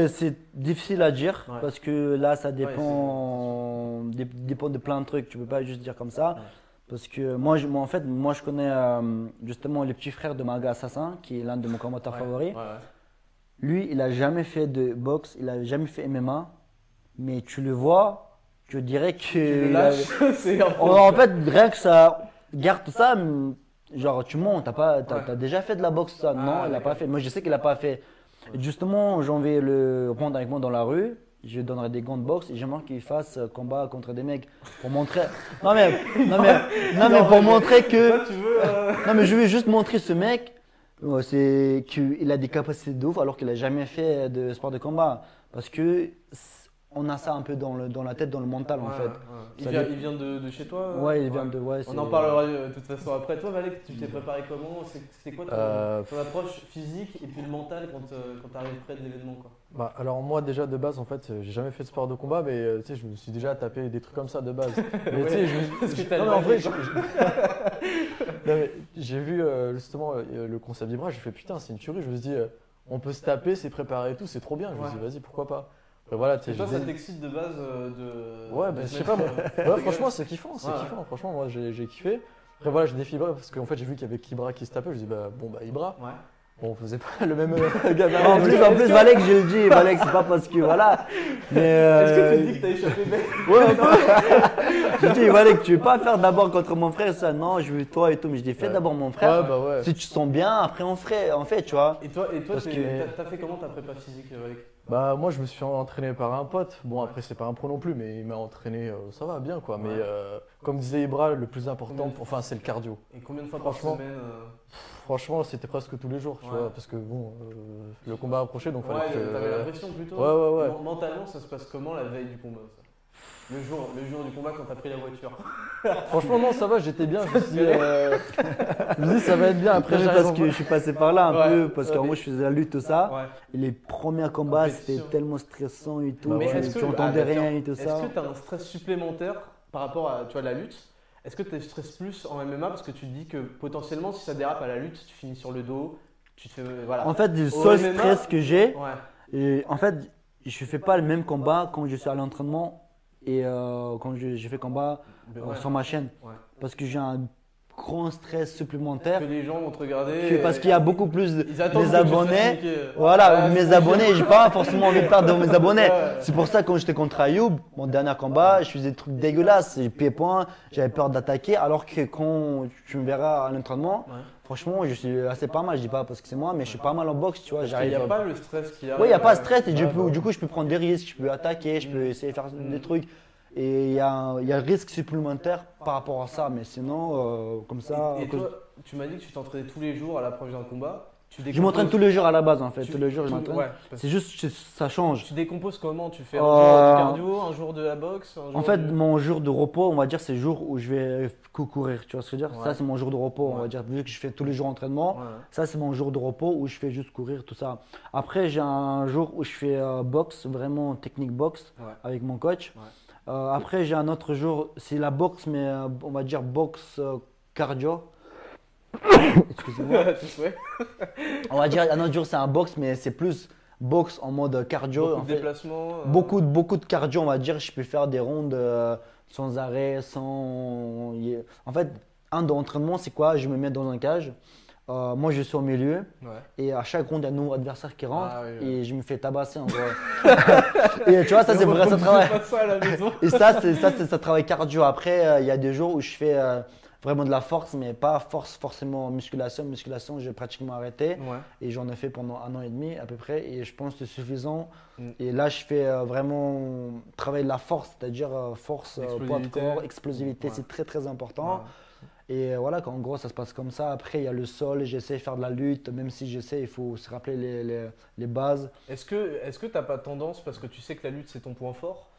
C'est difficile à dire Ouais. parce que là, ça dépend, dé- dépend de plein de trucs. Tu peux pas juste dire comme ça. Ouais. Parce que moi, je, moi, en fait, moi, je connais euh, justement le petit frère de Maga Assassin, qui est l'un de mes combattants favoris. Lui, il a jamais fait de boxe, il a jamais fait MMA, mais tu le vois, tu dirais que. Tu le lâches, (laughs) un en, fait, rien que ça, garde tout ça, genre tu montes, t'as pas, t'as, Ouais. t'as déjà fait de la boxe ça? Non, il a d'accord. pas fait. Moi, je sais qu'il a pas fait. Justement, j'en vais le prendre avec moi dans la rue. Je lui donnerai des gants de boxe et j'aimerais qu'il fasse combat contre des mecs pour montrer. (laughs) Non mais, non mais, non mais pour montrer que. Toi, tu veux. euh, Non, mais je vais juste montrer ce mec, c'est qu'il a des capacités de ouf alors qu'il a jamais fait de sport de combat. Parce que on a ça un peu dans, le, dans la tête, dans le mental en ouais, fait. ouais. Il vient, dé- il vient de, de chez toi euh Ouais, il vient de. Ouais, On en parlera euh, de toute façon après. Toi, Valek, tu t'es préparé comment? C'est quoi ton, Euh, ton approche physique et puis le mental quand, euh, quand tu arrives près de l'événement quoi? Bah, alors moi déjà de base en fait euh, j'ai jamais fait de sport de combat mais euh, tu sais je me suis déjà tapé des trucs comme ça de base. (laughs) Mais tu sais je non, mais en vrai (laughs) j'ai- vu euh, justement euh, le concept d'Ibra, j'ai fait putain c'est une tuerie, je me suis dit euh, on peut se taper, c'est préparé et tout, c'est trop bien. Je me suis dit vas-y pourquoi pas? Après, voilà, tu sais, Et toi, ça t'excite de base euh, de. Ouais, bah, je sais pas, moi. euh, Ouais, franchement, c'est kiffant, c'est Ouais, kiffant. Franchement, moi, j'ai j'ai kiffé. Après, voilà, j'ai défié Ibra parce qu'en fait, j'ai vu qu'il y avait qu'Ibra qui se tapait. Je dis, bah, bon, bah, Ibra. Ouais. Bon, on faisait pas (laughs) le même euh, (laughs) gabarit. En plus, en plus, Valek, je le dis, Valek, c'est pas parce que voilà. Mais. (laughs) Est-ce que euh, tu dis que t'as échappé bête Ouais, un peu. je dis, Valek, tu veux pas faire d'abord contre mon frère ça Non, je veux toi et tout. Mais je dis, fais Ouais. d'abord mon frère. Ouais, bah ouais. Si tu te sens bien, après on ferait, en fait, tu vois. Et toi, et toi que- t'as fait comment ta prépa physique, Valek Bah, moi, je me suis entraîné par un pote. Bon, après, c'est pas un pro non plus, mais il m'a entraîné, euh, ça va bien, quoi. Mais euh, comme disait Ibra, le plus important, enfin, c'est le cardio. Et combien de fois par Franchement, semaine euh, Franchement, c'était presque tous les jours, tu Ouais. vois, parce que bon, euh, le combat approchait, donc Ouais, fallait que. t'avais la pression plutôt Ouais, ouais, ouais. Men- Mentalement, ça se passe comment la veille du combat ça? Le jour, le jour du combat quand t'as pris la voiture (laughs) Franchement, non, ça va, j'étais bien. Je me suis dit, euh, je me suis dit, ça va être bien. Après, parce que je suis passé par là un Ouais. peu, parce qu'en Ouais. moi je faisais la lutte, tout ça. Ouais. Et les premiers combats, c'était Compétition. tellement stressant et tout. Bah Mais ouais. est-ce tu entendais ah, bah, rien et tout Est-ce ça. que tu as un stress supplémentaire par rapport à tu vois, la lutte? Est-ce que tu stresses plus en MMA parce que tu te dis que potentiellement si ça dérape à la lutte, tu finis sur le dos, tu te fais voilà. En fait, le Au seul MMA, stress que j'ai, ouais. et en fait, je fais pas le même combat quand je suis à l'entraînement et euh, quand je, je fais combat Ben euh, ouais. sur ma chaîne. Ouais. Parce que j'ai un grand stress supplémentaire. Que les gens vont te regarder. parce qu'il y a beaucoup plus de fasses abonnés. Voilà, Ouais, mes abonnés, j'ai pas forcément envie de perdre mes abonnés. Ouais. C'est pour ça que quand j'étais contre Ayoub, mon dernier combat, je faisais des trucs dégueulasses, j'ai pied-point, j'avais peur d'attaquer, alors que quand tu me verras à l'entraînement, Ouais. Franchement, je suis assez pas mal, je dis pas parce que c'est moi, mais je suis pas mal en boxe, tu vois, j'arrive. n'y a pas le stress qu'il y a. Oui, il n'y a pas de stress et du, coup, bah. du coup, je peux prendre des risques, je peux attaquer, je peux essayer de faire Mm. des trucs. Et il y a, un- il y a un risque supplémentaire par rapport à ça, mais sinon, euh, comme ça. Et, et à cause- toi, tu m'as dit que tu t'entraînais tous les jours à l'approche d'un combat. Je m'entraîne tous les jours à la base en fait, tous les jours je m'entraîne. ouais, C'est juste que ça change. Tu décomposes comment Tu fais un Euh, jour du cardio, un jour de la boxe un jour En fait, mon jour de repos, on va dire, c'est le jour où je vais cou- courir. Tu vois ce que je veux dire? Ouais. Ça, c'est mon jour de repos, on va dire. Vu que je fais tous les jours entraînement, ça, c'est mon jour de repos où je fais juste courir, tout ça. Après, j'ai un jour où je fais euh, boxe, vraiment technique boxe, avec mon coach. Euh, après, j'ai un autre jour, c'est la boxe, mais euh, on va dire boxe cardio. (coughs) Excusez-moi. (laughs) (laughs) On va dire un autre jour, c'est un boxe, mais c'est plus boxe en mode cardio. Beaucoup en de fait. déplacements. euh, Beaucoup, de- beaucoup de cardio, on va dire. Je peux faire des rondes euh, sans arrêt, sans. En fait, un d'entraînement, c'est quoi? Je me mets dans un cage. Euh, moi, je suis au milieu. Ouais. Et à chaque ronde, il y a un nouveau adversaire qui rentre. Ah oui, oui. Et je me fais tabasser en gros. (laughs) et tu vois, ça, c'est vrai, ça travaille. ça ça, c'est ça, c'est ça travaille cardio. Après, euh, il y a des jours où je fais euh, vraiment de la force, mais pas force forcément musculation. Musculation, j'ai pratiquement arrêté. Ouais. Et j'en ai fait pendant un an et demi à peu près. Et je pense que c'est suffisant. Mm. Et là, je fais euh, vraiment travailler de la force, c'est-à-dire euh, force, euh, poids de corps, explosivité. Ouais. C'est très très important. Ouais. Et voilà, qu'en gros, ça se passe comme ça. Après, il y a le sol. J'essaie de faire de la lutte. Même si j'essaie, il faut se rappeler les, les, les bases. Est-ce que est-ce que t'as pas tendance parce que tu sais que la lutte c'est ton point fort.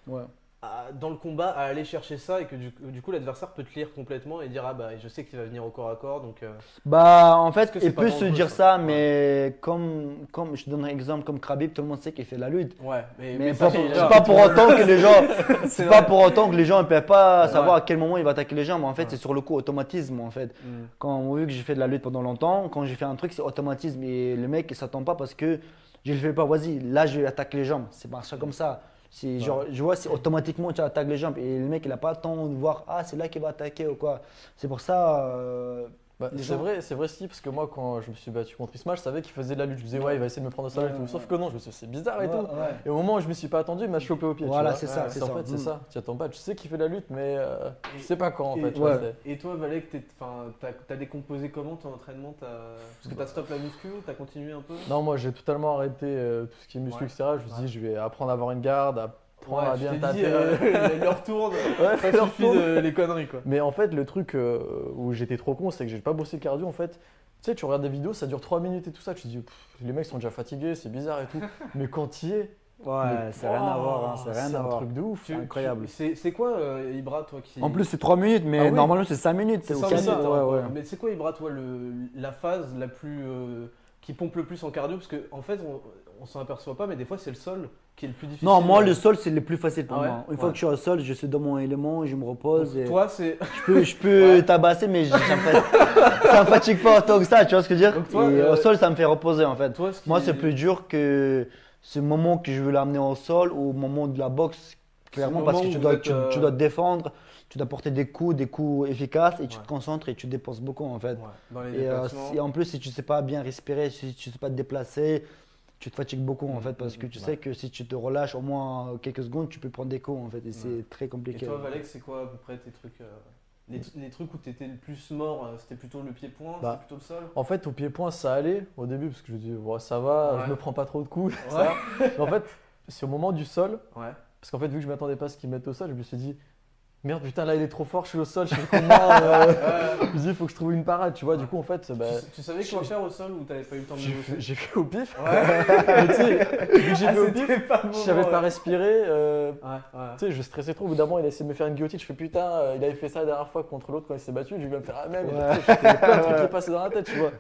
À- dans le combat à aller chercher ça et que du, du coup l'adversaire peut te lire complètement et dire ah bah je sais qu'il va venir au corps à corps donc euh, Bah, en fait, il peut se dire ça mais comme, comme je donne un exemple, comme Khabib, tout le monde sait qu'il fait de la lutte. ouais mais, Mais ça, pas- il- c'est pas (laughs) pour autant que les gens, C'est pas pour autant que les gens ne peuvent pas Ouais. savoir à quel moment il va attaquer les jambes. En fait, Ouais. c'est sur le coup automatisme. En fait, Mm. quand vu que j'ai fait de la lutte pendant longtemps, quand j'ai fait un truc, c'est automatisme et le mec il s'attend pas parce que je le fais pas. Vas-y, là je vais attaquer les jambes. C'est pas ça comme ça. C'est genre, je vois, c'est automatiquement tu attaques les jambes et le mec il a pas le temps de voir ah c'est là qu'il va attaquer ou quoi. C'est pour ça. euh, Bah, c'est gens- vrai, c'est vrai si, parce que moi quand je me suis battu contre Isma, je savais qu'il faisait de la lutte. Je me disais ouais, il va essayer de me prendre au sol et Ouais, tout. ouais, Sauf que non, je me suis dit c'est bizarre et ouais, tout. ouais. Et au moment où je me suis pas attendu, il m'a chopé au pied. Voilà, c'est ça, Ouais, c'est en ça. fait, c'est Mm. ça. Tu attends pas. Tu sais qu'il fait de la lutte, mais euh, Et- tu sais pas quand en et- fait. tu ouais. vois, c'est- Et toi Valek t'as t'as décomposé comment ton entraînement t'as- Parce que t'as stop la muscu t'as continué un peu? Non, moi j'ai totalement arrêté euh, tout ce qui est muscu, Ouais. etc. Je me suis dit, je vais apprendre à avoir une garde, Ouais, bien taper. euh, (laughs) il leur tourne Ouais, ça leur suffit tourne. de les conneries quoi Mais en fait, le truc euh, où j'étais trop con, c'est que j'ai pas bossé le cardio en fait. Tu sais, tu regardes des vidéos, ça dure 3 minutes et tout ça, tu te dis, Pff, les mecs sont déjà fatigués, c'est bizarre et tout. (laughs) Mais quand tu y es, Ouais, c'est rien à voir. hein, c'est rien c'est à un voir. truc de ouf. Tu- incroyable. C'est quoi euh, Ibra toi qui En plus, c'est 3 minutes, mais Ah oui. normalement, c'est 5 minutes. C'est ça, minutes, ouais, hein, ouais. Mais c'est quoi, Ibra, toi, le, la phase la plus. euh, qui pompe le plus en cardio? Parce qu'en en fait, on, on s'en aperçoit pas, mais des fois, c'est le sol qui est le plus difficile. Non, moi, le sol, c'est le plus facile pour Ah ouais? moi. Une fois que je suis au sol, je suis dans mon élément, je me repose. Donc, et Toi, c'est. Je peux, je peux (laughs) tabasser, mais je- ça me, fa- ça me fatigue pas autant que ça, tu vois ce que je veux dire? Donc toi, Et euh, Au sol, ça me fait reposer en fait. Toi, ce qui- Moi, c'est plus dur que ce moment que je veux l'amener au sol ou au moment de la boxe, clairement, parce que tu dois, êtes, tu, euh, tu dois te défendre, tu dois porter des coups, des coups efficaces et tu te concentres et tu dépenses beaucoup en fait. Ouais, dans les Et, euh, si- en plus, si tu sais pas bien respirer, si tu sais pas te déplacer, tu te fatigues beaucoup en fait parce que tu ouais. sais que si tu te relâches au moins quelques secondes, tu peux prendre des coups en fait et Ouais. c'est très Et compliqué. toi, Valek, c'est quoi à peu près tes trucs euh, les, les trucs où t'étais le plus mort, euh, c'était plutôt le pied-point, Bah, c'était plutôt le sol? En fait, au pied-point, ça allait au début parce que je me dis, ouais, ça va, Ouais. je me prends pas trop de coups. (laughs) Ouais. ça va. Mais en fait, c'est au moment du sol, Ouais. parce qu'en fait, vu que je m'attendais pas à ce qu'ils mettent au sol, je me suis dit, merde, putain, là il est trop fort, je suis au sol, je fais comment euh, (laughs) Je me dit, il faut que je trouve une parade, tu vois. Du coup, en fait, bah, tu, tu savais quoi faire au sol ou t'avais pas eu le temps de j'ai fait, j'ai fait au pif. Ouais. (laughs) J'ai Ah, fait au pif, c'était pas je savais pas respirer. euh, Ouais, ouais. tu sais, je stressais trop. Au bout d'un moment, il a essayé de me faire une guillotine. Je fais putain, euh, il avait fait ça la dernière fois contre l'autre quand il s'est battu. Je vais me faire la même. Sais, J'étais plein de trucs qui passaient dans la tête, tu vois.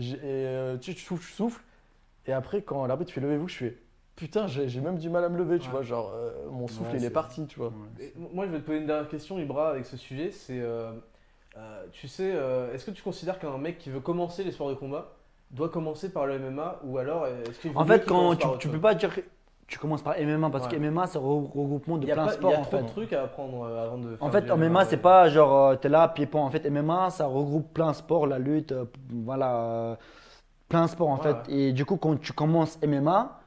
Et euh, tu, tu souffles, tu souffles. Et après, quand l'arbitre fait levez-vous, je fais putain, j'ai même du mal à me lever, tu Ouais. vois. Genre, euh, mon souffle, Ouais, il est parti, tu vois. Et moi, je vais te poser une dernière question, Ibra, avec ce sujet. C'est, euh, euh, tu sais, euh, est-ce que tu considères qu'un mec qui veut commencer les sports de combat doit commencer par le MMA ou alors est-ce qu'il En fait, qu'il quand commence tu, par tu peux pas dire que tu commences par MMA parce Ouais. que MMA c'est un regroupement de Il y a, plein de pas- il y sports a en trop fait. de trucs à apprendre avant de. En fait, du en MMA, ouais. c'est pas genre t'es là, pied-point. En fait, MMA, ça regroupe plein de sports, la lutte, voilà, plein de sports en Ouais, fait. Et du coup, quand tu commences MMA,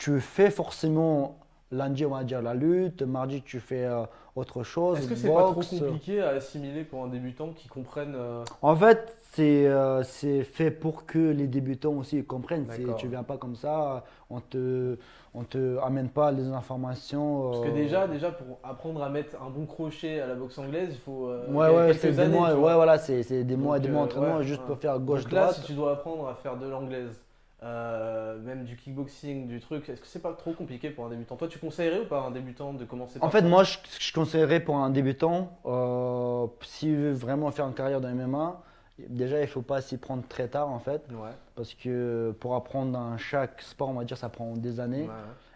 tu fais forcément lundi, on va dire la lutte, mardi, tu fais euh, autre chose. Est-ce que c'est pas trop compliqué à assimiler pour un débutant qui comprenne euh, En fait, c'est euh, c'est fait pour que les débutants aussi comprennent. Tu viens pas comme ça, on te, on te amène pas les informations. Parce que déjà, déjà, pour apprendre à mettre un bon crochet à la boxe anglaise, il faut. Ouais, quelques des mois, ouais, voilà, c'est des mois et des mois d'entraînement ouais, juste ouais. pour faire gauche Donc là, droite. si tu dois apprendre à faire de l'anglaise, euh, même du kickboxing, du truc, est-ce que c'est pas trop compliqué pour un débutant? Toi, tu conseillerais ou pas à un débutant de commencer En fait, moi, je, je conseillerais pour un débutant, euh, s'il veut vraiment faire une carrière dans le MMA, déjà, il faut pas s'y prendre très tard, en fait, Ouais. parce que pour apprendre dans chaque sport, on va dire, ça prend des années. ouais.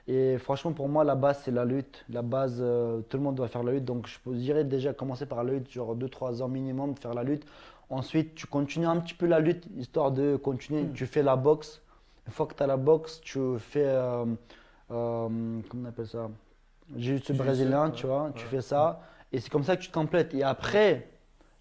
Et franchement, pour moi, la base, c'est la lutte. La base, euh, tout le monde doit faire la lutte. Donc, je dirais déjà commencer par la lutte, genre 2-3 ans minimum de faire la lutte. Ensuite, tu continues un petit peu la lutte, histoire de continuer. Tu fais la boxe. Une fois que tu as la boxe, tu fais. euh, euh, comment on appelle ça? Jiu-jitsu brésilien, tu vois. Tu fais ça. Et c'est comme ça que tu te complètes. Et après,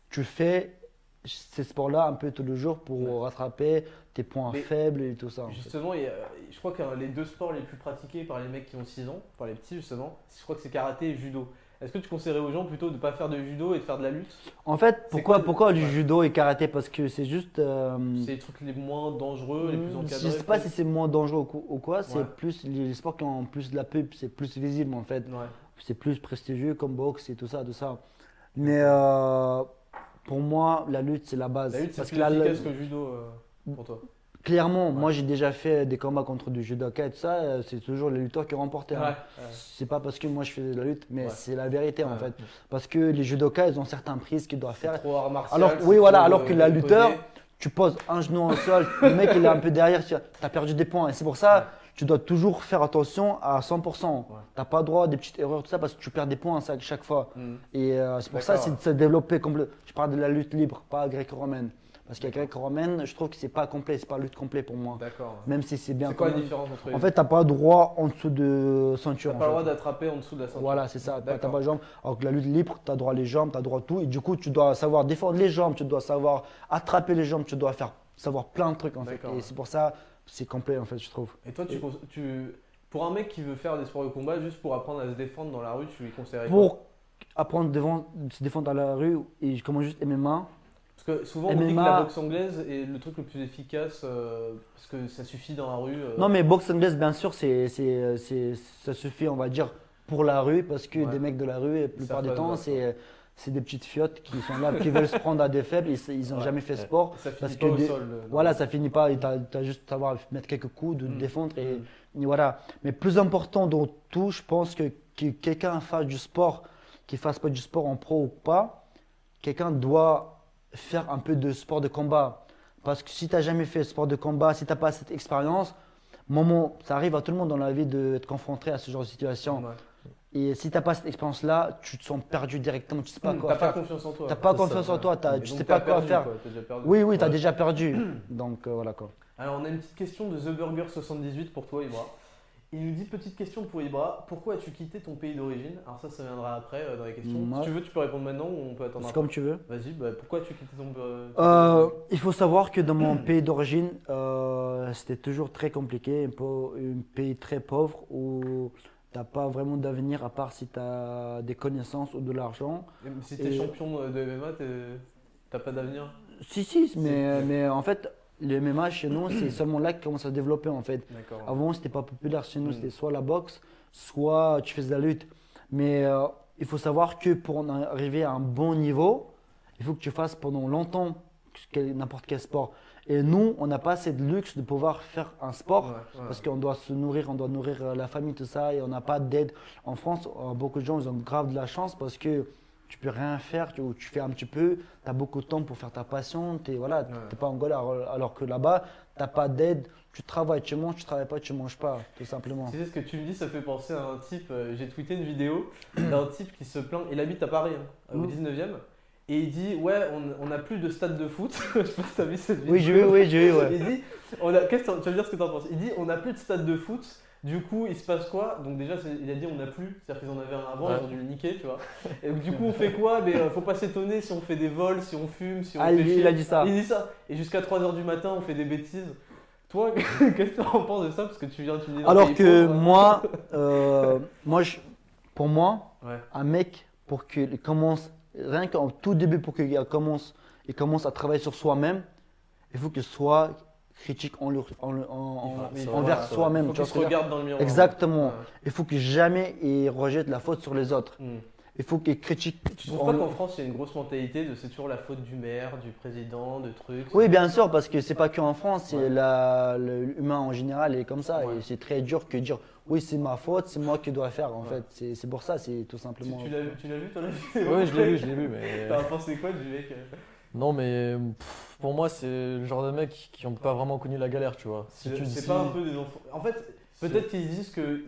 tu fais ces sports-là un peu tous les jours pour Ouais. rattraper tes points Mais faibles et tout ça. en fait. Justement, il y a- je crois que les deux sports les plus pratiqués par les mecs qui ont 6 ans, par les petits justement, je crois que c'est karaté et judo. Est-ce que tu conseillerais aux gens plutôt de ne pas faire de judo et de faire de la lutte? En fait, pourquoi, quoi, pourquoi du ouais. judo et karaté? Parce que c'est juste. euh, C'est les trucs les moins dangereux, les plus je encadrés sais pas si c'est moins dangereux ou quoi, c'est Ouais. plus les sports qui ont plus de la pub, c'est plus visible en fait. Ouais. C'est plus prestigieux comme boxe et tout ça, tout ça. Mais euh, pour moi, la lutte, c'est la base. La lutte, c'est plus que efficace que le judo euh, pour toi. Clairement, Ouais. moi j'ai déjà fait des combats contre du judoka et tout ça, euh, c'est toujours les lutteurs qui remportaient. hein. Ouais. C'est pas parce que moi je fais de la lutte, mais Ouais. c'est la vérité en Ouais. fait. Parce que les judokas, ils ont certaines prises qu'ils doivent faire. Trop art martial. Alors, oui, voilà, trop, alors euh, que la codé. lutteur, tu poses un genou au sol, le mec il est un peu derrière, tu as perdu des points. Et c'est pour ça, Ouais. tu dois toujours faire attention à 100%. Ouais. Tu n'as pas droit à des petites erreurs, tout ça, parce que tu perds des points à chaque fois. Hmm. Et euh, c'est pour ça D'accord, c'est de se développer complet. Je parle de la lutte libre, pas gréco-romaine. Parce que la gréco-romaine, je trouve que c'est pas complet, c'est pas lutte complet pour moi. D'accord. Même si c'est bien. C'est quoi la différence entre les En fait, tu n'as pas droit en dessous de T'as ceinture. pas en le droit d'attraper en dessous de la ceinture. Voilà, c'est ça. T'as t'as pas les jambes. Alors que la lutte libre, tu as droit les jambes, tu as droit tout. Et du coup, tu dois savoir défendre les jambes, tu dois savoir attraper les jambes, tu dois faire, savoir plein de trucs en fait. Et c'est pour ça, c'est complet en fait, je trouve. Et toi, tu, pour un mec qui veut faire des sports de combat, juste pour apprendre à se défendre dans la rue, tu lui conseillerais quoi? Pour apprendre devant, se défendre dans la rue et je commence juste MMA. Parce que souvent, on dit que la boxe anglaise est le truc le plus efficace euh, parce que ça suffit dans la rue. euh. Non, mais boxe anglaise, bien sûr, c'est, c'est, c'est- ça suffit, on va dire, pour la rue parce que Ouais. des mecs de la rue, la plupart du temps, c'est, c'est des petites fiottes qui sont là, qui (laughs) veulent se prendre à des faibles, ils, ils n'ont Ouais. jamais fait sport. ça finit parce pas que au des- sol. euh. Voilà, ça finit pas, tu as, juste à mettre quelques coups, de te Mm. défendre et, Mm. et voilà. Mais plus important dans tout, je pense que, que quelqu'un fasse du sport, qu'il fasse pas du sport en pro ou pas, quelqu'un doit faire un peu de sport de combat. Parce que si tu n'as jamais fait sport de combat, si tu n'as pas cette expérience, moment, ça arrive à tout le monde dans la vie d'être confronté à ce genre de situation. Ouais. Et si tu n'as pas cette expérience-là, tu te sens perdu directement, tu sais pas Hmm, quoi T'as pas faire. confiance en toi. Tu n'as pas confiance ça, en toi, t'as- Et tu sais pas quoi perdu, faire. quoi, t'as déjà perdu. Oui, oui, tu as Ouais. déjà perdu. Donc euh, voilà quoi. Alors, on a une petite question de The Burger 78 pour toi, Ibra. Il nous dit petite question pour Ibra. Pourquoi as-tu quitté ton pays d'origine? Alors ça, ça viendra après euh, dans les questions. Moi- Si tu veux, tu peux répondre maintenant ou on peut attendre. C'est comme tu veux. Vas-y. bah, pourquoi as-tu quitté ton, euh, ton Euh, pays il faut savoir que dans mon pays d'origine, c'était toujours très compliqué, un, pays très pauvre où tu n'as pas vraiment d'avenir à part si tu as des connaissances ou de l'argent. Si t'es et- champion de MMA, t'as pas d'avenir? Si, si, mais, mais en fait, le MMA chez nous, c'est (clears throat) seulement là qui commence à se développer en fait. Avant, c'était pas populaire chez nous, Mm. c'était soit la boxe, soit tu faisais de la lutte. Mais euh, il faut savoir que pour en arriver à un bon niveau, il faut que tu fasses pendant longtemps n'importe quel sport. Et nous, on n'a pas assez de luxe de pouvoir faire un sport Ouais, ouais. parce qu'on doit se nourrir, on doit nourrir euh, la famille, tout ça, et on n'a pas d'aide. En France, euh, beaucoup de gens, ils ont grave de la chance parce que tu peux rien faire, tu, tu fais un petit peu, tu as beaucoup de temps pour faire ta passion, tu n'es voilà, Ouais. t'es pas en galère. Alors, que là-bas, tu n'as pas d'aide, tu travailles, tu manges, tu travailles pas, tu manges pas, tout simplement. Tu sais ce que tu me dis, ça fait penser à un type. euh, J'ai tweeté une vidéo (clears throat) d'un type qui se plaint. Il habite à Paris, hein, au Mm. 19e. Et il dit Ouais, on n'a plus de stade de foot. (laughs) Je sais pas si t'as vu cette vidéo. Oui, j'ai vu, oui, j'ai vu, (laughs) ouais. Il dit on a, qu'est-ce que t'en- Tu vas me dire ce que tu en penses Il dit On n'a plus de stade de foot. Du coup, il se passe quoi? Donc, déjà, il a dit On n'a plus. C'est-à-dire qu'ils en avaient un avant, Ouais. ils ont dû le niquer, tu vois. (laughs) Et donc, du coup, on fait quoi? Mais euh, faut pas s'étonner si on fait des vols, si on fume, si on Ah, fait il, chier. il a dit ça. Il dit ça. Et jusqu'à 3h du matin, on fait des bêtises. Toi, (laughs) qu'est-ce que tu en penses de ça? Parce que tu viens, tu me dis. Alors que pauvre. moi, (laughs) euh, moi je- pour moi, Ouais. un mec, pour qu'il commence, rien qu'en tout début, pour qu'il commence, il commence à travailler sur soi-même, il faut qu'il soit critique en, leur- en- en- en- Il faut- envers soi-même. Faut se dire regarde dans le miroir. Exactement. Ouais. Il faut que jamais il rejette la faute sur les autres. Hmm. Il faut qu'il critique. Tu trouves en- pas qu'en France, il y a une grosse mentalité de c'est toujours la faute du maire, du président, de trucs? Oui, bien sûr, parce que c'est pas qu'en France, l'humain en général est comme ça. Ouais. Et c'est très dur que dire oui, c'est ma faute, c'est moi qui dois faire en Ouais. fait. C'est pour ça, c'est tout simplement. tu l'as vu, tu l'as vu, toi, Oui, je l'ai vu, je l'ai vu, mais. T'as pensé quoi du mec euh? Non, mais pff, pour moi, c'est le genre de mecs qui n'ont pas vraiment connu la galère, tu vois. Si C'est dis- pas un peu des enfants. En fait, peut-être qu'ils disent que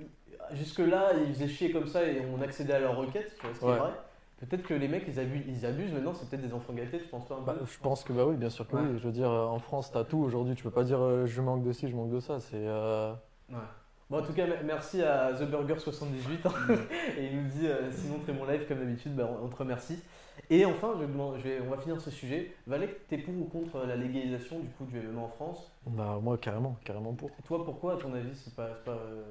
jusque-là, ils faisaient chier comme ça et on accédait à leurs requêtes, tu vois, ce qui est vrai. Peut-être que les mecs, ils abusent, ils abusent maintenant, c'est peut-être des enfants gâtés, tu penses pas un peu? Bah, je pense que bah oui, bien sûr que Ouais. oui. Je veux dire, en France, t'as tout aujourd'hui. Tu peux pas dire euh, je manque de ci, je manque de ça. C'est euh, Ouais. Bon, en tout cas, me- merci à TheBurger78. hein. (laughs) et il nous dit euh, sinon, très bon live comme d'habitude, bah, on te remercie. Et enfin, je demande, je vais, on va finir ce sujet. Valek, t'es pour ou contre la légalisation du coup du MMA en France? Bah moi carrément, carrément pour. Et toi, pourquoi, à ton avis, c'est pas. pas, euh,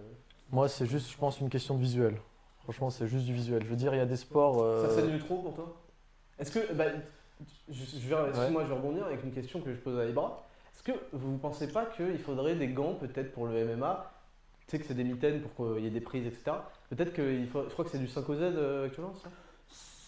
Moi, c'est juste, je pense, une question de visuel. Franchement, c'est juste du visuel. Je veux dire, il y a des sports. euh, Ça s'annule trop pour toi? Est-ce que. Bah, je, je vais, excuse-moi, je vais rebondir avec une question que je pose à Ibra. Est-ce que vous ne pensez pas qu'il faudrait des gants peut-être pour le MMA Tu sais que c'est des mitaines pour qu'il y ait des prises, etc. Peut-être qu'il faut. Je crois que c'est du 5 OZ euh, actuellement, ça?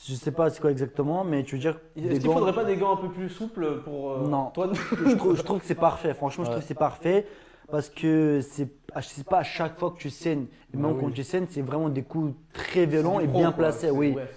Je sais pas c'est quoi exactement, mais tu veux dire. Est-ce qu'il faudrait pas des gants un peu plus souples pour. euh, Non. Toi, je, trouve, je trouve que c'est parfait. Franchement, je trouve que c'est parfait parce que c'est c'est pas à chaque fois que tu saignes. Et même quand tu saignes, c'est vraiment des coups très violents et bien quoi. placés. Oui. ouais,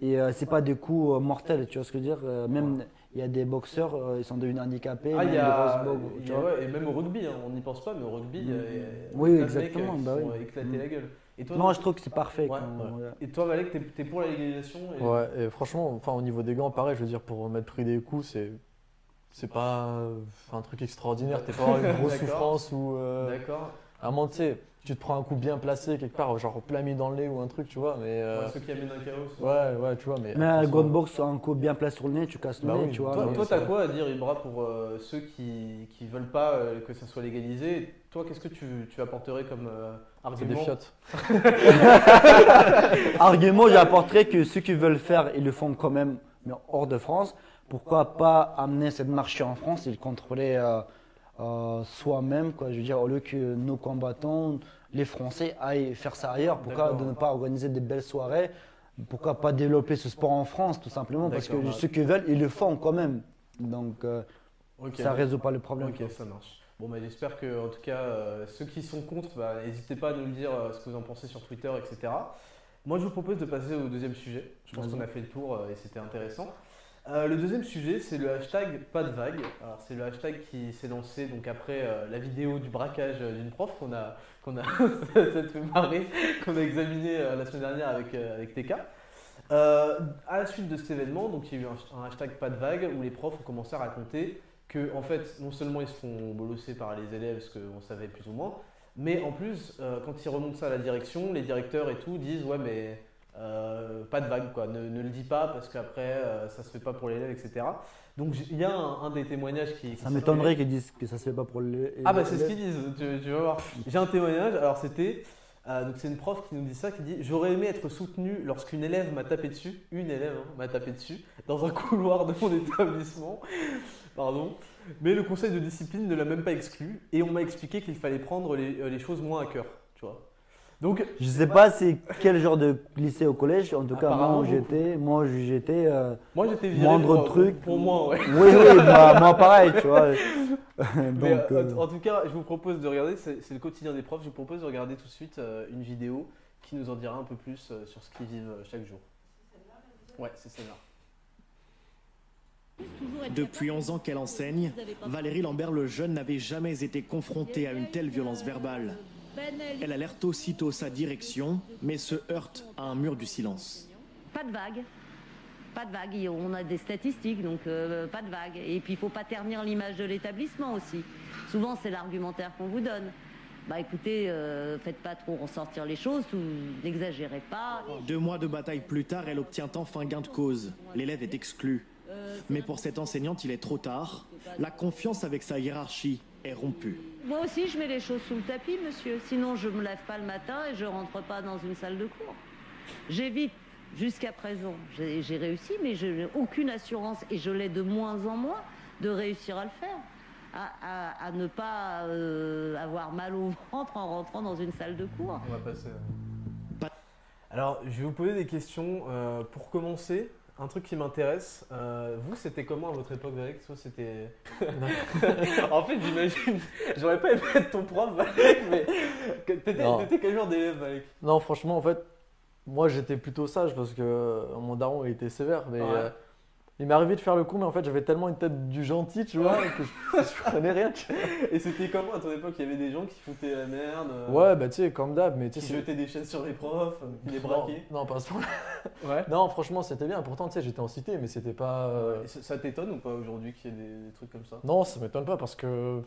Et euh, c'est pas des coups euh, mortels, tu vois ce que je veux dire. Euh, même il y a des boxeurs, euh, ils sont devenus handicapés. Ah, il même y a. tu y a- vois. ouais, et même au rugby, hein, on n'y pense pas, mais au rugby, a- il y a Oui, exactement, mecs, bah qui sont oui. éclatés Mm. la gueule. Et toi, Non, je trouve que c'est parfait. Ouais, quand- ouais. ouais. et toi Valek, t'es t'es pour la légalisation et- Ouais, et franchement, enfin, au niveau des gants, pareil, je veux dire, pour mettre pris des coups, c'est. C'est pas euh, un truc extraordinaire, t'es pas avoir (laughs) une grosse souffrance ou. euh, D'accord. à un moment, tu sais, tu te prends un coup bien placé quelque part, genre plein mis dans le nez ou un truc, tu vois, mais. euh, Ouais, ceux qui amènent un chaos. ouais, ouais, tu vois, mais. Mais gun box, un coup bien placé sur le nez, tu casses le Bah nez, oui. tu vois. Toi, t'as quoi à dire, Ibra, pour euh, ceux qui, qui veulent pas euh, que ça soit légalisé? Toi, qu'est-ce que tu, tu apporterais comme euh, C'est des argument fiottes. (laughs) Argument, j'apporterais que ceux qui veulent faire, ils le font quand même, mais hors de France. Pourquoi pas amener cette marché en France? Et le contrôler euh, euh, soi-même, quoi. Je veux dire, au lieu que nos combattants, les Français, aillent faire ça ailleurs. Pourquoi de ne pas organiser des belles soirées? Pourquoi pas développer ce sport en France, tout simplement? Parce que ceux qui veulent, ils le font quand même. Donc, euh, ça résout pas le problème. Ok, ça marche. Bon, bah, j'espère que, en tout cas, euh, ceux qui sont contre, bah, n'hésitez pas à nous le dire euh, ce que vous en pensez sur Twitter, etc. Moi, je vous propose de passer au deuxième sujet. Je pense qu'on a fait le tour euh, et c'était intéressant. Le deuxième sujet, c'est le hashtag pas de vague. Alors, c'est le hashtag qui s'est lancé donc après la vidéo du braquage d'une prof qu'on a, (laughs) qu'on a, (laughs) ça te fait marrer, qu'on a examiné la semaine dernière avec, avec TK. À la suite de cet événement, donc il y a eu un, un hashtag pas de vague où les profs ont commencé à raconter que en fait non seulement ils se font bolosser par les élèves, ce qu'on savait plus ou moins, mais en plus euh, quand ils remontent ça à la direction, les directeurs et tout disent ouais mais euh, pas de vague quoi, ne, ne le dis pas parce qu'après euh, ça se fait pas pour l'élève etc. Donc il y a un, un des témoignages qui, Ça m'étonnerait qu'ils disent que ça se fait pas pour les. ah bah c'est ce qu'ils disent, tu, tu vas voir. J'ai un témoignage, alors c'était, euh, donc c'est une prof qui nous dit ça, qui dit « J'aurais aimé être soutenu lorsqu'une élève m'a tapé dessus, une élève hein, m'a tapé dessus, dans un (laughs) couloir de mon établissement, pardon, mais le conseil de discipline ne l'a même pas exclu, et on m'a expliqué qu'il fallait prendre les, euh, les choses moins à cœur, tu vois. Donc, Je sais pas c'est quel genre de lycée au collège. En tout cas, moi où j'étais, moi j'étais. euh, moi j'étais Moindre pour, truc. pour moi, ouais. Oui, oui, bah, moi pareil, tu vois. (laughs) Donc, euh, euh, en tout cas, je vous propose de regarder, c'est le quotidien des profs, je vous propose de regarder tout de suite euh, une vidéo qui nous en dira un peu plus sur ce qu'ils vivent chaque jour. Ouais, c'est celle-là. Depuis 11 ans qu'elle enseigne, Valérie Lambert le jeune n'avait jamais été confrontée à une telle violence verbale. Elle alerte aussitôt sa direction, mais se heurte à un mur du silence. Pas de vague. Pas de vague. Et On a des statistiques, donc euh, pas de vague. Et puis il faut pas ternir l'image de l'établissement aussi. Souvent c'est l'argumentaire qu'on vous donne. Bah écoutez, euh, faites pas trop ressortir les choses, ou n'exagérez pas. Deux mois de bataille plus tard, elle obtient enfin gain de cause. L'élève est exclu. Mais pour cette enseignante, il est trop tard. La confiance avec sa hiérarchie est rompue. Moi aussi je mets les choses sous le tapis, monsieur. Sinon je me lève pas le matin et je rentre pas dans une salle de cours. J'évite. Jusqu'à présent, j'ai réussi, mais je n'ai aucune assurance, et je l'ai de moins en moins, de réussir à le faire. À, à- à ne pas euh, avoir mal au ventre en rentrant dans une salle de cours. On va passer. Pas- Alors, je vais vous poser des questions. euh, pour commencer, un truc qui m'intéresse. euh, vous, c'était comment à votre époque, Valek c'était. (laughs) en fait, j'imagine. J'aurais pas aimé être ton prof, Valek, mais. T'étais quel genre d'élève, Valek Non, franchement, en fait, moi j'étais plutôt sage parce que mon daron il était sévère, mais Ouais. euh, il m'est arrivé de faire le con, mais en fait, j'avais tellement une tête du gentil, tu vois, que je, (laughs) je prenais rien. tu vois. Et c'était comment à ton époque Il y avait des gens qui foutaient la merde, euh, Ouais, bah tu sais, comme d'hab, mais tu qui sais. c'est- jetaient des chaînes sur les profs, euh, qui les braquaient. Non, pas à ce Ouais. Non, franchement, c'était bien. Pourtant, tu sais, j'étais en cité, mais c'était pas. euh, ça ça t'étonne ou pas aujourd'hui qu'il y ait des, des trucs comme ça? Non, ça m'étonne pas parce que.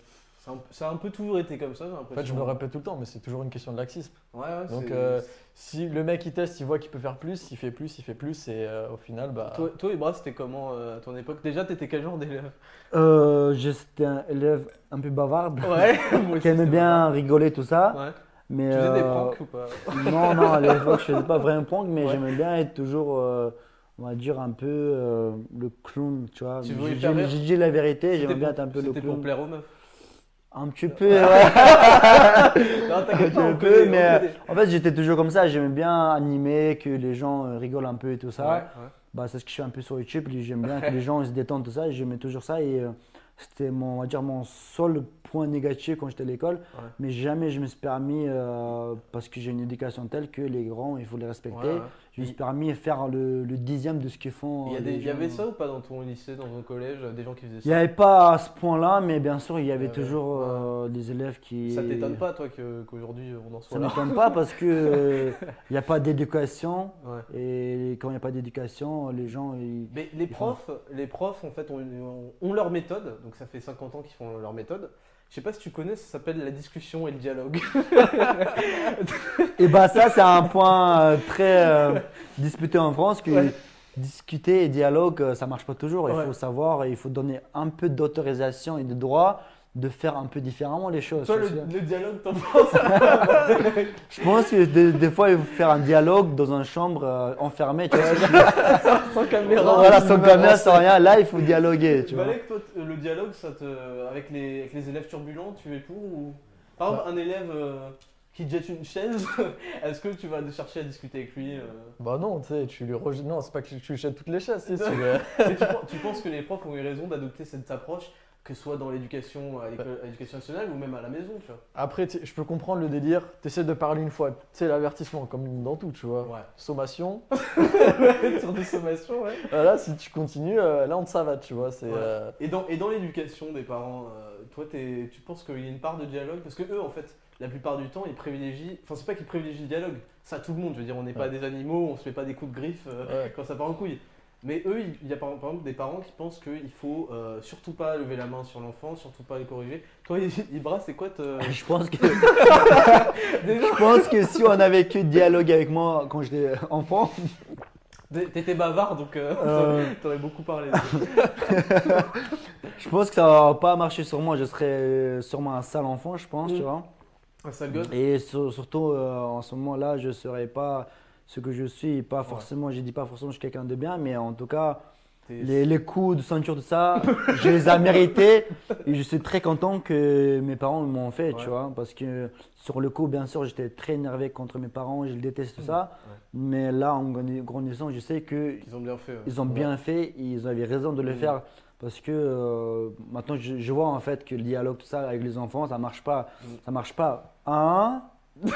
C'est un- Ça a un peu toujours été comme ça, j'ai En fait, je me le répète tout le temps, mais c'est toujours une question de laxisme. Ouais, ouais, Donc, euh, Si le mec il teste, il voit qu'il peut faire plus, il fait plus, il fait plus, et euh, au final, bah. Toi, toi, Ibra, c'était comment euh, à ton époque? Déjà, t'étais quel genre d'élève? Euh, J'étais un élève un peu bavarde, Ouais, (laughs) moi aussi, qui aimait bien rigoler, tout ça. Ouais. Mais, Tu faisais des pranks ou pas? Non, non, à l'époque, je faisais pas vraiment prank, mais Ouais. j'aimais bien être toujours, euh, on va dire, un peu euh, le clown, tu vois. Tu J'ai dit- la vérité, j'aimais bien être un peu le C'était pour clown. plaire aux meufs. Un petit peu, ouais. (laughs) Non, pas, un on peu, mais connaît. en fait, j'étais toujours comme ça, j'aimais bien animer, que les gens euh, rigolent un peu et tout ça. Ouais, ouais. Bah, c'est ce que je fais un peu sur YouTube. J'aime bien (laughs) que les gens se détendent, tout ça. J'aimais toujours ça. Et euh, c'était mon, on va dire, mon seul point négatif quand j'étais à l'école. Mais jamais je me suis permis, euh, parce que j'ai une éducation telle que les grands, il faut les respecter. Ouais, ouais. Je me suis permis de faire le, le dixième de ce qu'ils font. Il y, a euh, des- les il y avait ça ou pas dans ton lycée, dans ton collège, des gens qui faisaient ça Il n'y avait pas à ce point-là, mais bien sûr, il y avait toujours ouais. euh, des élèves qui. Ça t'étonne pas, toi, qu'aujourd'hui on en Ça soit là m'étonne pas parce que euh, (laughs) il n'y a pas d'éducation. Ouais. Et quand il n'y a pas d'éducation, les gens. ils- Mais les font- profs, les profs, en fait, ont, ont- ont leur méthode. Donc ça fait 50 ans qu'ils font leur méthode. Je sais pas si tu connais, ça s'appelle la discussion et le dialogue. Et bah ça, c'est un point euh, très euh, disputé en France que Ouais. discuter et dialogue, euh, ça marche pas toujours. Il Ouais. faut savoir, il faut donner un peu d'autorisation et de droit de faire un peu différemment les choses. Toi, le, dialogue, t'en penses (laughs) Je pense que des, des fois, il faut faire un dialogue dans une chambre euh, enfermée. Tu vois, (laughs) sans caméra voilà, sans caméra, sans rien. Là, il faut dialoguer. Tu vois. Valek, toi, t- le dialogue, ça te, avec, les, avec les élèves turbulents, tu es pour ou... Par exemple, un élève euh, qui te jette une chaise, (laughs) est-ce que tu vas chercher à discuter avec lui euh? Bah non, tu sais, tu lui rejettes. Non, c'est pas que tu lui jettes toutes les chaises, si, tu tu penses que les profs ont eu raison d'adopter cette approche, que ce soit dans l'éducation à nationale ou même à la maison, tu vois Après, je peux comprendre le délire. Tu essaies de parler une fois. Tu sais, l'avertissement, comme dans tout, tu vois. Ouais. Sommation. (laughs) Sur des sommations, ouais. Là, si tu continues, euh, là, on te savate, tu vois. C'est. Ouais. euh, Et dans, et dans l'éducation des parents, euh, toi, t'es- tu penses qu'il y a une part de dialogue? Parce que eux, en fait, la plupart du temps, ils privilégient. Enfin, c'est pas qu'ils privilégient le dialogue, ça tout le monde. Je veux dire, on n'est pas des animaux, on se fait pas des coups de griffe quand ça part en couille. Mais eux, il y a par, exemple des parents qui pensent qu'il faut euh, surtout pas lever la main sur l'enfant, surtout pas le corriger. Toi, (laughs) Ibra, c'est quoi te... (laughs) Je pense que (laughs) je pense que si on avait que dialogue avec moi quand j'étais enfant, T'étais bavard, donc euh, Euh. t'aurais beaucoup parlé. je pense que ça va pas marcher sur moi. Je serais sûrement un sale enfant, je pense, Mm. tu vois. Un sale gosse Et sur- surtout en ce moment-là, je serais pas ce que je suis. Pas forcément, je dis pas forcément que je suis quelqu'un de bien, mais en tout cas, les, les coups de ceinture, tout ça, (laughs) je les ai mérités. Et je suis très content que mes parents m'ont fait, Ouais. tu vois. Parce que sur le coup, bien sûr, j'étais très énervé contre mes parents, je les déteste, tout ça. Ouais. Mais là, en grandi- grandissant, je sais que Ils ont bien fait. ouais. ils ont bien fait, ils avaient raison de le Mm. faire. Parce que euh, maintenant, je, je vois en fait que le dialogue, tout ça, avec les enfants, ça marche pas. Mm. Ça marche pas. Un. (laughs)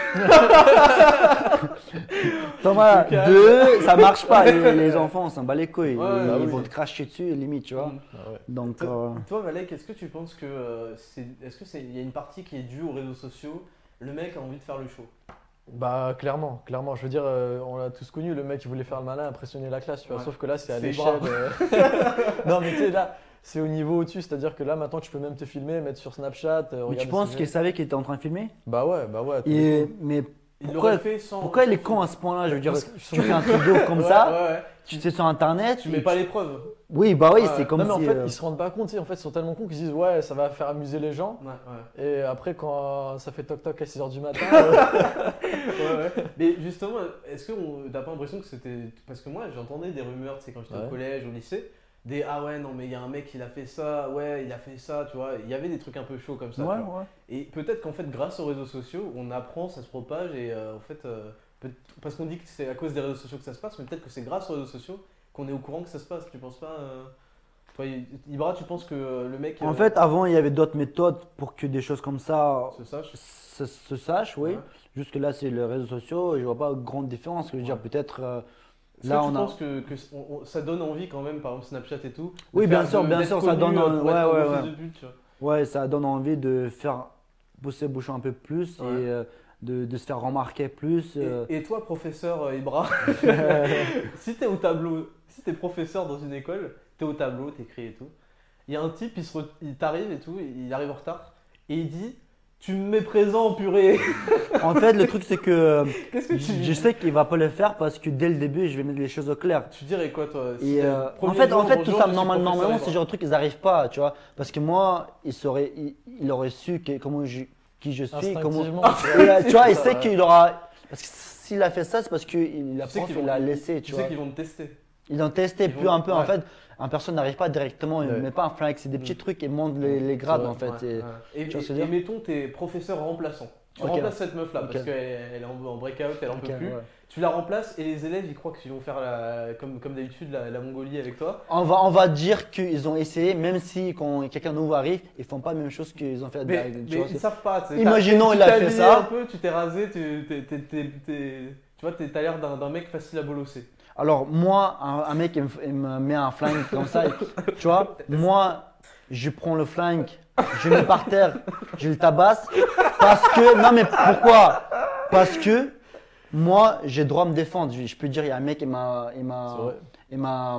Thomas, deux, ça marche pas. Les, les enfants, on s'en bat les couilles. Ouais, ils bah ils oui. vont te cracher dessus, limite, tu vois. Mm. ah ouais. Donc, Toi, euh, toi, Valek, est-ce que tu penses que euh, c'est, est-ce que c'est, il y a une partie qui est due aux réseaux sociaux? Le mec a envie de faire le show. Bah, clairement, clairement. Je veux dire, euh, on l'a tous connu, le mec qui voulait faire le malin, impressionner la classe, tu vois. Ouais. Sauf que là, c'est à l'échelle. euh, (laughs) non, mais tu sais, là, c'est au niveau au-dessus. C'est-à-dire que là, maintenant, tu peux même te filmer, mettre sur Snapchat. euh, mais tu penses qu'il savait qu'il était en train de filmer? Bah ouais, bah ouais. Et-. Mais Il pourquoi, fait sans. pourquoi il est con à ce point-là? Je veux dire, tu fais un (laughs) truc de ouf comme Ouais, ça, ouais, ouais. tu sais sur internet. Tu et mets pas les preuves. Oui, bah oui, Ouais, c'est comme non, mais en si. fait, euh, ils se rendent pas compte. tu sais, En fait, ils sont tellement cons qu'ils se disent, ouais, ça va faire amuser les gens. Ouais, ouais. Et après, quand ça fait toc-toc à 6h du matin, (laughs) euh, Ouais, ouais. Mais justement, est-ce que on- t'as pas l'impression que c'était. Parce que moi, j'entendais des rumeurs, tu sais, quand j'étais Ouais. au collège, au lycée, des ah ouais, non, mais il y a un mec, il a fait ça, ouais, il a fait ça, tu vois. Il y avait des trucs un peu chauds comme ça. ouais. Et peut-être qu'en fait, grâce aux réseaux sociaux, on apprend, ça se propage et euh, en fait, euh, parce qu'on dit que c'est à cause des réseaux sociaux que ça se passe, mais peut-être que c'est grâce aux réseaux sociaux qu'on est au courant que ça se passe. Tu penses pas euh, Toi, Ibra, tu penses que le mec. En fait, avant, il y avait d'autres méthodes pour que des choses comme ça se sache se, se sachent, oui. Ouais. Jusque là, c'est les réseaux sociaux. Je vois pas grande différence. Je veux dire, peut-être, Là, que tu on a- penses que, que c- on- on- ça donne envie quand même, par exemple Snapchat et tout Oui, bien sûr, de- bien sûr, ça donne euh, être ouais, ouais, ouais. Ouais, ça donne envie de faire pousser le bouchon un peu plus Ouais. et euh, de, de se faire remarquer plus. Et- euh. Et, toi, professeur Ibra, (laughs) si t'es au tableau, si t'es professeur dans une école, t'es au tableau, t'écris et tout. Il y a un type, il t'arrive et tout, il arrive en retard et il dit Tu me mets présent, purée En fait, le truc, c'est que (laughs) Qu'est-ce que tu je sais qu'il va pas le faire parce que dès le début, je vais mettre les choses au clair. Tu dirais quoi, toi Et euh, en fait, jour, en fait, tout ça, normal- normalement, Ibra. ce genre de trucs, ils n'arrivent pas, tu vois. Parce que moi, il, saurait, il, il aurait su que- comment je, qui je suis, comment. Et, euh, (laughs) tu vois, il sait qu'il aura. Parce que s'il a fait ça, c'est parce que il- la Tu sais prof, qu'ils il l'a laissé, Tu tu sais vois. qu'ils vont te tester. Ils ont testé ils plus vont- un peu. En fait, un personne n'arrive pas directement, il ne met pas un flingue, c'est des petits trucs et monte les, les grades, vrai, en fait. Et- mettons, t'es professeur remplaçant. Tu remplaces cette meuf-là Ok. parce qu'elle elle est en, breakout, elle en peut Ok, plus. ouais. Tu la remplaces et les élèves ils croient qu'ils vont faire la, comme, comme d'habitude la, la Mongolie avec toi. On va, on va dire qu'ils ont essayé, même si quand quelqu'un de nouveau arrive, ils font pas la même chose qu'ils ont fait. Mais, avec- mais vois, ils savent pas. tu sais. Imaginons, il a fait ça. un peu, tu t'es rasé, tu t'es- tu vois, t'as l'air d'un mec facile à bolosser. Alors moi, un, un mec il me, il me met un flingue comme ça, tu vois, moi je prends le flingue, je le mets par terre, je le tabasse, parce que, non mais pourquoi? Parce que moi j'ai droit à me défendre, je, je peux dire il y a un mec il m'a, il m'a, il m'a,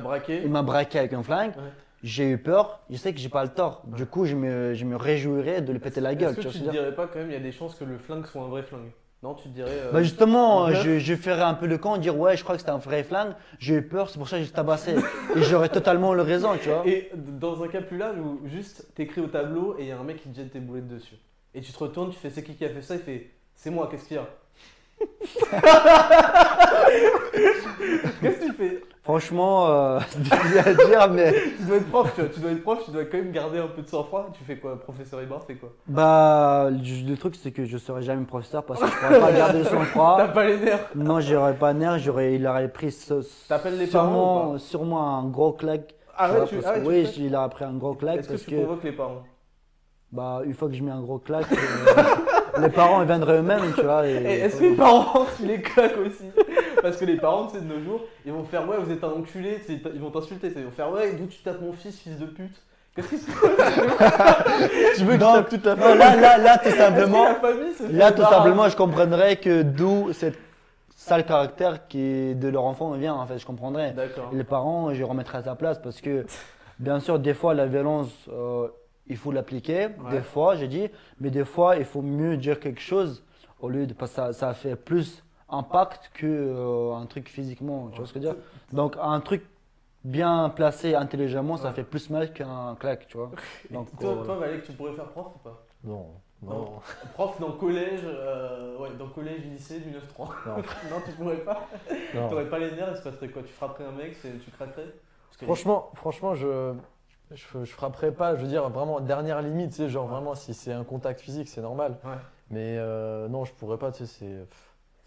braqué. il m'a braqué avec un flingue, Ouais. j'ai eu peur, je sais que j'ai pas le tort, du coup je me, je me réjouirais de lui péter la gueule, Est-ce tu que tu dire? dirais pas quand même il y a des chances que le flingue soit un vrai flingue? Non, tu te dirais. euh, Bah justement, meuf. je, je ferais un peu le camp, dire ouais, je crois que c'était un vrai flingue, j'ai eu peur, c'est pour ça que j'ai tabassé. et j'aurais totalement le raison, tu vois. Et dans un cas plus large où juste t'écris au tableau et il y a un mec qui te jette tes boulettes dessus. Et tu te retournes, tu fais c'est qui qui a fait ça? Il fait c'est moi, qu'est-ce qu'il y a? Qu'est-ce que tu fais? Franchement, euh, c'est (laughs) difficile à dire, mais Tu dois être prof, tu, vois, tu dois être prof, tu dois quand même garder un peu de sang-froid. Tu fais quoi? Professeur Ibar fait quoi? Bah le le truc c'est que je serais jamais professeur parce que je pourrais pas garder le (laughs) T'as sang-froid. pas les nerfs. Non, j'aurais pas nerf, j'aurais, il aurait pris ce- T'appelles les parents ou sûrement, sûrement un gros claque. Ah tu ouais, vois, tu, parce ah oui, il aurait pris un gros claque Est-ce que tu que convoques les parents? Bah une fois que je mets un gros claque, euh, (laughs) les parents ils viendraient eux-mêmes, tu vois. et- Et Est-ce que les parents, tu les claques aussi (laughs) Parce que les parents, tu sais, de nos jours, ils vont faire ouais, vous êtes un enculé, tu sais, ils vont t'insulter, tu sais, ils vont faire ouais, d'où tu tapes mon fils, fils de pute Qu'est-ce qui se passe Tu veux que je tape toute la famille Non, là, là, là, tout simplement. La famille se fait Là, tout simplement, je comprendrais que d'où cette sale caractère qui de leur enfant vient, en fait, je comprendrais. D'accord. Les parents, je les remettrais à sa place parce que, bien sûr, des fois, la violence, euh, il faut l'appliquer, Ouais. des fois, j'ai dit, mais des fois, il faut mieux dire quelque chose au lieu de. Parce que ça, ça fait plus impact que euh, un truc physiquement, tu vois ce que je veux dire? Donc, un truc bien placé intelligemment, ça fait plus mal qu'un claque, tu vois? (laughs) Donc, toi, euh, toi, Valek, tu pourrais faire prof ou pas? Non, Non. non. Prof dans collège, euh, ouais, dans collège, lycée, du 9-3. Non. (laughs) non, tu pourrais pas? non. T'aurais pas les nerfs, il se passerait quoi? Tu frapperais un mec, tu craquerais Franchement, franchement, je, je, je frapperai pas. Je veux dire, vraiment, dernière limite, tu sais, genre vraiment, si c'est un contact physique, c'est normal. Ouais. Mais euh, non, je pourrais pas, tu sais, c'est.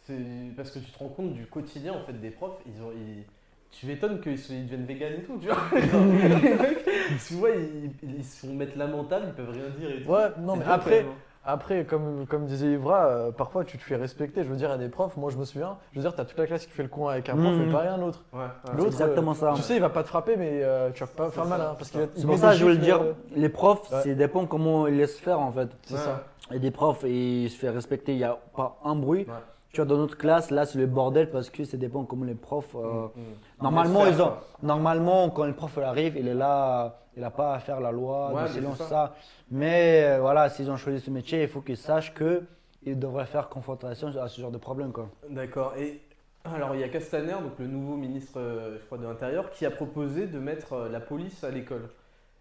C'est parce que tu te rends compte du quotidien en fait des profs. Ils ont, ils- Tu m'étonnes qu'ils deviennent véganes et tout, tu vois. (laughs) Genre, les mecs, tu vois, ils, ils se font mettre lamentable, ils peuvent rien dire et tout. Ouais, non, mais après. Après comme, comme disait Ivra, euh, parfois tu te fais respecter. Je veux dire, à des profs, moi je me souviens, je veux dire, t'as toute la classe qui fait le con avec un prof Mhm. et pas rien d'autre. Ouais, ouais. L'autre, exactement ça. Tu sais, il va pas te frapper, mais euh, tu vas pas faire mal. hein, parce c'est qu'il va- C'est pour ça des que je veux le gifles, dire, euh, les profs, Ouais. c'est dépend comment ils laissent faire en fait. C'est Ouais. ça. Et des profs, ils se font respecter, il n'y a pas un bruit. Ouais. Tu vois, dans notre classe, là, c'est le bordel parce que ça dépend comment les profs. euh, Mhm. Normalement, ils ont, normalement, quand le prof arrive, il est là, il n'a pas à faire la loi, Ouais, silence, ça. ça. Mais euh, voilà, s'ils ont choisi ce métier, il faut qu'ils sachent qu'ils devraient faire confrontation à ce genre de problème. D'accord. Et alors, il y a Castaner, donc le nouveau ministre, euh, je crois, de l'Intérieur, qui a proposé de mettre euh, la police à l'école.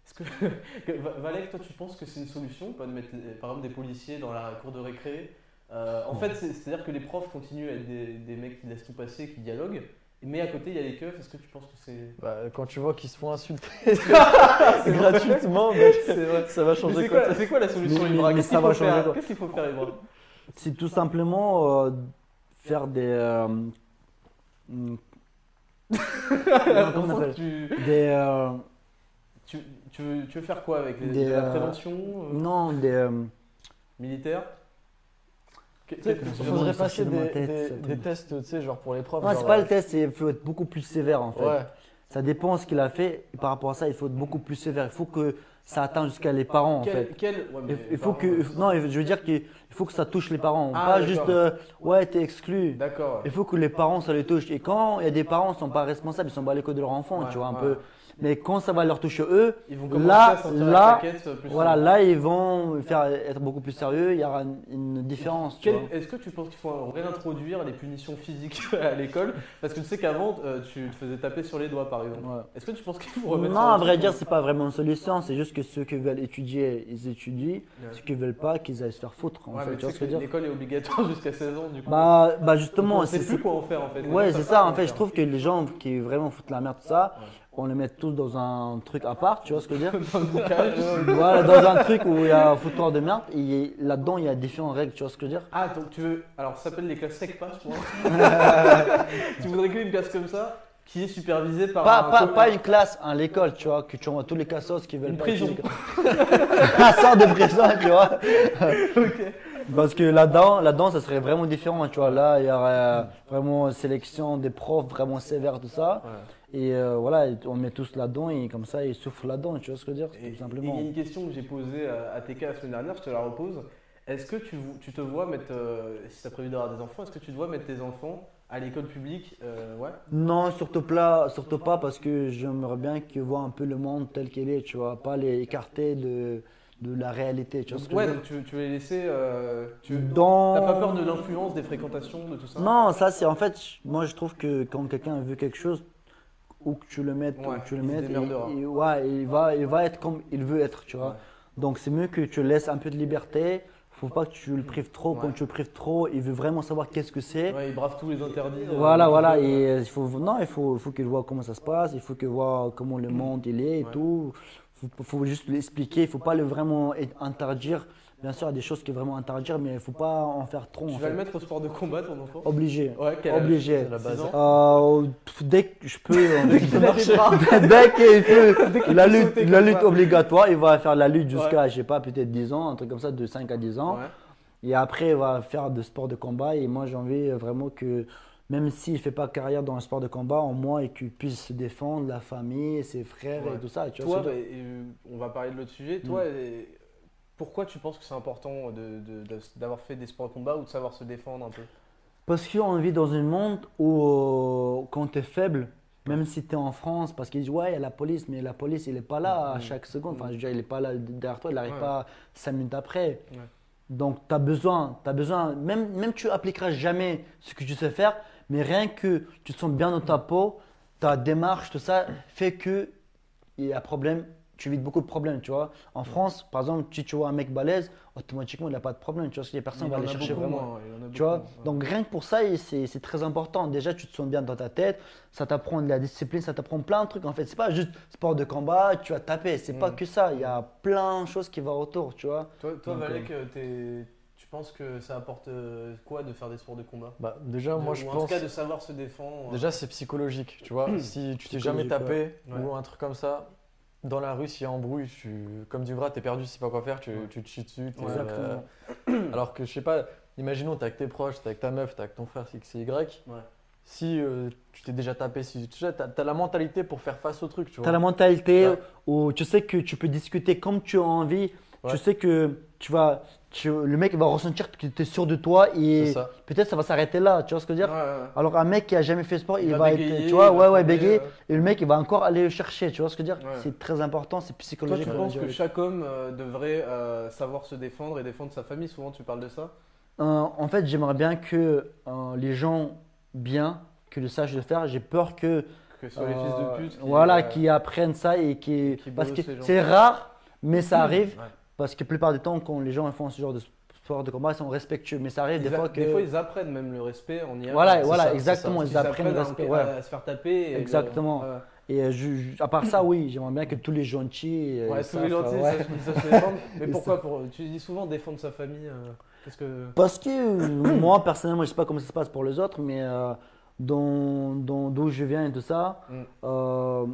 Est-ce que, (laughs) que- Va- Valek, toi, tu penses que c'est une solution, pas de mettre, par exemple, des policiers dans la cour de récré? Euh, En fait, c'est- c'est-à-dire que les profs continuent à être des, des mecs qui laissent tout passer, qui dialoguent, mais à côté, il y a les keufs. Est-ce que tu penses que c'est. Bah, quand tu vois qu'ils se font insulter (laughs) gratuitement, (laughs) vrai. ça va changer quoi quoi, c'est quoi la solution, Ibra? mais Qu'est-ce ça qu'il va faut changer faire qu'il faut faire, Ibra? C'est tout simplement euh, faire des. euh, hmm, (laughs) comment on tu, des euh, tu, tu veux, tu veux faire quoi avec les, Des, de la prévention non, des. euh, militaire Que- Tu sais, qu'est-ce que tu Il faudrait passer de des, tête, des- tests, tu sais, genre pour les profs. Non, c'est pas euh, le test, il faut être beaucoup plus sévère en fait. Ouais. Ça dépend ce qu'il a fait. Et par rapport à ça, il faut être beaucoup plus sévère. Il faut que ça atteigne jusqu'à les parents en fait. quel- ouais, Il, faut que, non, je veux dire qu'il il faut que ça touche les parents, Ah, pas juste euh, ouais t'es exclu. D'accord. Il faut que les parents ça les touche. Et quand il y a des parents qui sont pas responsables, ils sont pas à l'école de leur enfant, Ouais, tu vois un ouais. peu. Mais quand ça va leur toucher eux, Ils vont commencer là, à là, euh, plus voilà, souvent. là ils vont faire être beaucoup plus sérieux. Il y aura une, différence. Est-ce que tu penses qu'il faut réintroduire les punitions physiques (laughs) à l'école? Parce que tu sais qu'avant, euh, tu te faisais taper sur les doigts, par exemple. Ouais. Est-ce que tu penses qu'il faut remettre Non, ça à vrai dire, c'est pas vraiment une solution. C'est juste que ceux qui veulent étudier, ils étudient. Ouais. Ceux qui veulent pas, qu'ils aillent se faire foutre. En Ouais, fait, tu vois que l'école est obligatoire (laughs) jusqu'à 16 ans, du coup. Bah, bah justement, c'est plus quoi en faire en fait. Ouais, c'est ça. En fait, je trouve que les gens qui vraiment foutent la merde, tout ça, Ouais. on les met tous dans un truc à part, tu vois ce que je veux dire Dans. (laughs) Voilà, dans un truc où il y a un foutoir de merde, et là-dedans, il y a différentes règles, tu vois ce que je veux dire Ah, donc tu veux. Alors, ça s'appelle les classes SECPA, je crois. (laughs) tu voudrais créer une classe comme ça qui est supervisée par. pas, un pas, pas une classe, à l'école, tu vois, que tu envoies tous les cassos qui veulent Une pas prison. un (laughs) sort de prison, tu vois Parce que là-dedans, là-dedans, ça serait vraiment différent, tu vois. Là, il y aurait euh, vraiment une sélection des profs vraiment sévères, tout ça. Ouais. Et euh, voilà, on met tous là-dedans et comme ça, ils souffrent là-dedans, tu vois ce que je veux dire Et Tout simplement. il y a une question que j'ai posée à, à TK la semaine dernière, je te la repose. Est-ce que tu, tu te vois mettre, euh, si tu as prévu d'avoir des enfants, est-ce que tu te vois mettre tes enfants à l'école publique euh, Ouais? Non, surtout pas, surtout pas parce que j'aimerais bien qu'ils voient un peu le monde tel qu'il est, tu vois, pas les écarter de, de la réalité, tu vois ouais, donc tu, tu veux les laisser. euh, tu Dans... T'as pas peur de l'influence, des fréquentations, de tout ça? Non, ça c'est en fait, moi je trouve que quand quelqu'un veut quelque chose, où que tu le mettes, où que tu le il mettes, il, il- ouais, il va, il va être comme il veut être, tu vois. Ouais. Donc c'est mieux que tu laisses un peu de liberté. Faut pas que tu le prives trop. Quand tu le prives trop, il veut vraiment savoir qu'est-ce que c'est. Ils bravent tous les interdits. euh, Voilà, voilà. Et il faut, non, il faut, il faut qu'il voit comment ça se passe. Il faut qu'il voit comment le monde il est et tout. Il faut, faut juste lui expliquer. Il faut pas le vraiment interdire. Bien sûr, il y a des choses qui est vraiment interdire, mais il faut pas en faire trop. Tu vas fait. le mettre au sport de combat, ton enfant Obligé. Ouais, Obligé. C'est la base. Euh, dès que je peux, (laughs) euh, Dès qu'il dès la lutte, la lutte obligatoire, il va faire la lutte jusqu'à, Ouais. je sais pas, peut-être 10 ans, un truc comme ça, de 5 à 10 ans. Ouais. Et après, il va faire de sport de combat. Et moi, j'ai envie vraiment que, même s'il ne fait pas carrière dans le sport de combat, au moins, qu'il puisse se défendre, la famille, ses frères Ouais. et tout ça. Tu vois Toi, bah, et, euh, on va parler de l'autre sujet. Toi, et pourquoi tu penses que c'est important de- de- de- d'avoir fait des sports de combat ou de savoir se défendre un peu? Parce qu'on vit dans un monde où, euh, quand tu es faible, même si tu es en France, parce qu'ils disent, ouais, il y a la police, mais la police, il n'est pas là à Mhm. chaque seconde. Enfin, je veux dire, il n'est pas là derrière toi, il n'arrive Ouais. pas 5 minutes après. Ouais. Donc, tu as besoin, tu as besoin, même, même tu appliqueras jamais ce que tu sais faire, mais rien que tu te sens bien dans ta peau, ta démarche, tout ça, fait que il y a problème, tu évites beaucoup de problèmes, tu vois. En France, par exemple, si tu vois un mec balèze, automatiquement, il n'a pas de problème, tu vois, parce que les personnes vont aller chercher beaucoup vraiment. moins, il en a Tu vois, beaucoup donc rien que pour ça, c'est c'est très important. Déjà, tu te sens bien dans ta tête, ça t'apprend de la discipline, ça t'apprend plein de trucs. En fait, c'est pas juste sport de combat, tu vas taper, c'est pas Mm. que ça. Il y a plein de choses qui vont autour, tu vois. Toi, toi Donc, Valek, euh, t'es- tu penses que ça apporte euh, quoi de faire des sports de combat? Bah, déjà, moi De- je ou en pense. tout cas de savoir se défendre. euh, Déjà, c'est psychologique, tu vois. (clears throat) si tu t'es jamais tapé ouais. ou un truc comme ça, dans la rue, s'il y a embrouille, tu, comme du gras, t'es perdu, tu sais pas quoi faire, tu, Ouais. tu te chies dessus. t'es, Exactement. euh, alors que je sais pas, imaginons, t'es avec tes proches, t'es avec ta meuf, t'es avec ton frère, X et Y. Ouais. Si euh, tu t'es déjà tapé, si tu sais, t'as as la mentalité pour faire face au truc, tu vois. as la mentalité Ouais. où tu sais que tu peux discuter comme tu as envie. Tu sais que tu vas, tu- le mec va ressentir que tu es sûr de toi et peut-être ça va s'arrêter là. Tu vois ce que je veux dire? Ouais, ouais. Alors un mec qui a jamais fait sport, il, Il va, être, tu vois, ouais, ouais, bégayer. Et le mec, il va encore aller le chercher. Tu vois ce que je veux dire? Ouais. C'est très important, c'est Toi, psychologique. tu on va penses que chaque homme euh, devrait euh, savoir se défendre et défendre sa famille? Souvent, tu parles de ça? Euh, en fait, j'aimerais bien que les gens bien, que le sachent le faire. J'ai peur que Que ce soit les fils de pute. qui, voilà, qui apprennent ça et qui, qui parce que c'est rare, mais ça arrive. Ouais. Parce que la plupart du temps, quand les gens font ce genre de sport de combat, ils sont respectueux. Mais ça arrive Ils des fois que. des fois, ils apprennent même le respect en y voilà, voilà, ça, exactement. Ils apprennent le à- respect. à, ouais. à se faire taper. et le- Exactement. ouais. Et euh, je- je- à part ça, oui, j'aimerais bien que tous les gentils. euh, Ouais, tous les gentils, euh, ouais. ça, se défendre. (laughs) Mais pourquoi pour, Tu dis souvent défendre sa famille. euh, que. Parce que moi, personnellement, je sais pas comment ça se passe pour les autres, mais euh, dans- dans- d'où je viens et tout ça, Mm. euh,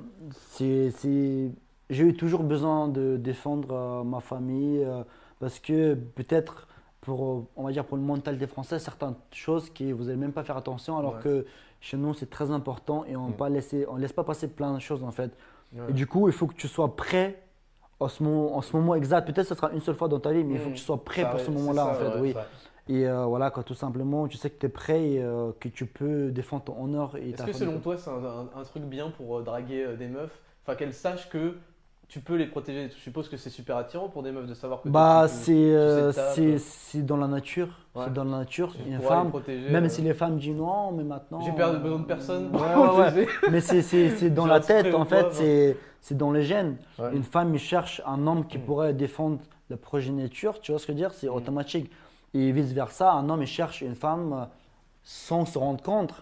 c'est- j'ai eu toujours besoin de défendre euh, ma famille euh, parce que peut-être pour, on va dire, pour le mental des Français, certaines choses qui vous n'allez même pas faire attention, alors Ouais. que chez nous, c'est très important et on Mm. ne laisser, on laisse pas passer plein de choses en fait. Ouais. Et du coup, il faut que tu sois prêt en ce moment, en ce moment exact. Peut-être que ce sera une seule fois dans ta vie, mais il faut Mm. que tu sois prêt Ça pour ce moment-là en fait. oui. Et euh, voilà, quoi, tout simplement, tu sais que tu es prêt et euh, que tu peux défendre ton honneur Est-ce que selon toi, c'est un, un- un truc bien pour euh, draguer des meufs? Enfin, qu'elles sachent que tu peux les protéger. Je suppose que c'est super attirant pour des meufs de savoir que Bah, c'est euh, tu sais tape. c'est c'est dans la nature. Ouais. C'est dans la nature. tu Une pourras les femme, protéger, même euh, si les femmes disent non, mais maintenant. J'ai perdu besoin de personne. Ouais, ouais, ouais. Mais c'est- c'est c'est dans la tête, en fait, c'est c'est dans les gènes. Ouais. Une femme, il cherche un homme qui Mm. pourrait défendre la progéniture, tu vois ce que je veux dire? C'est Mm. automatique. Et vice-versa, un homme, il cherche une femme euh, sans se rendre compte,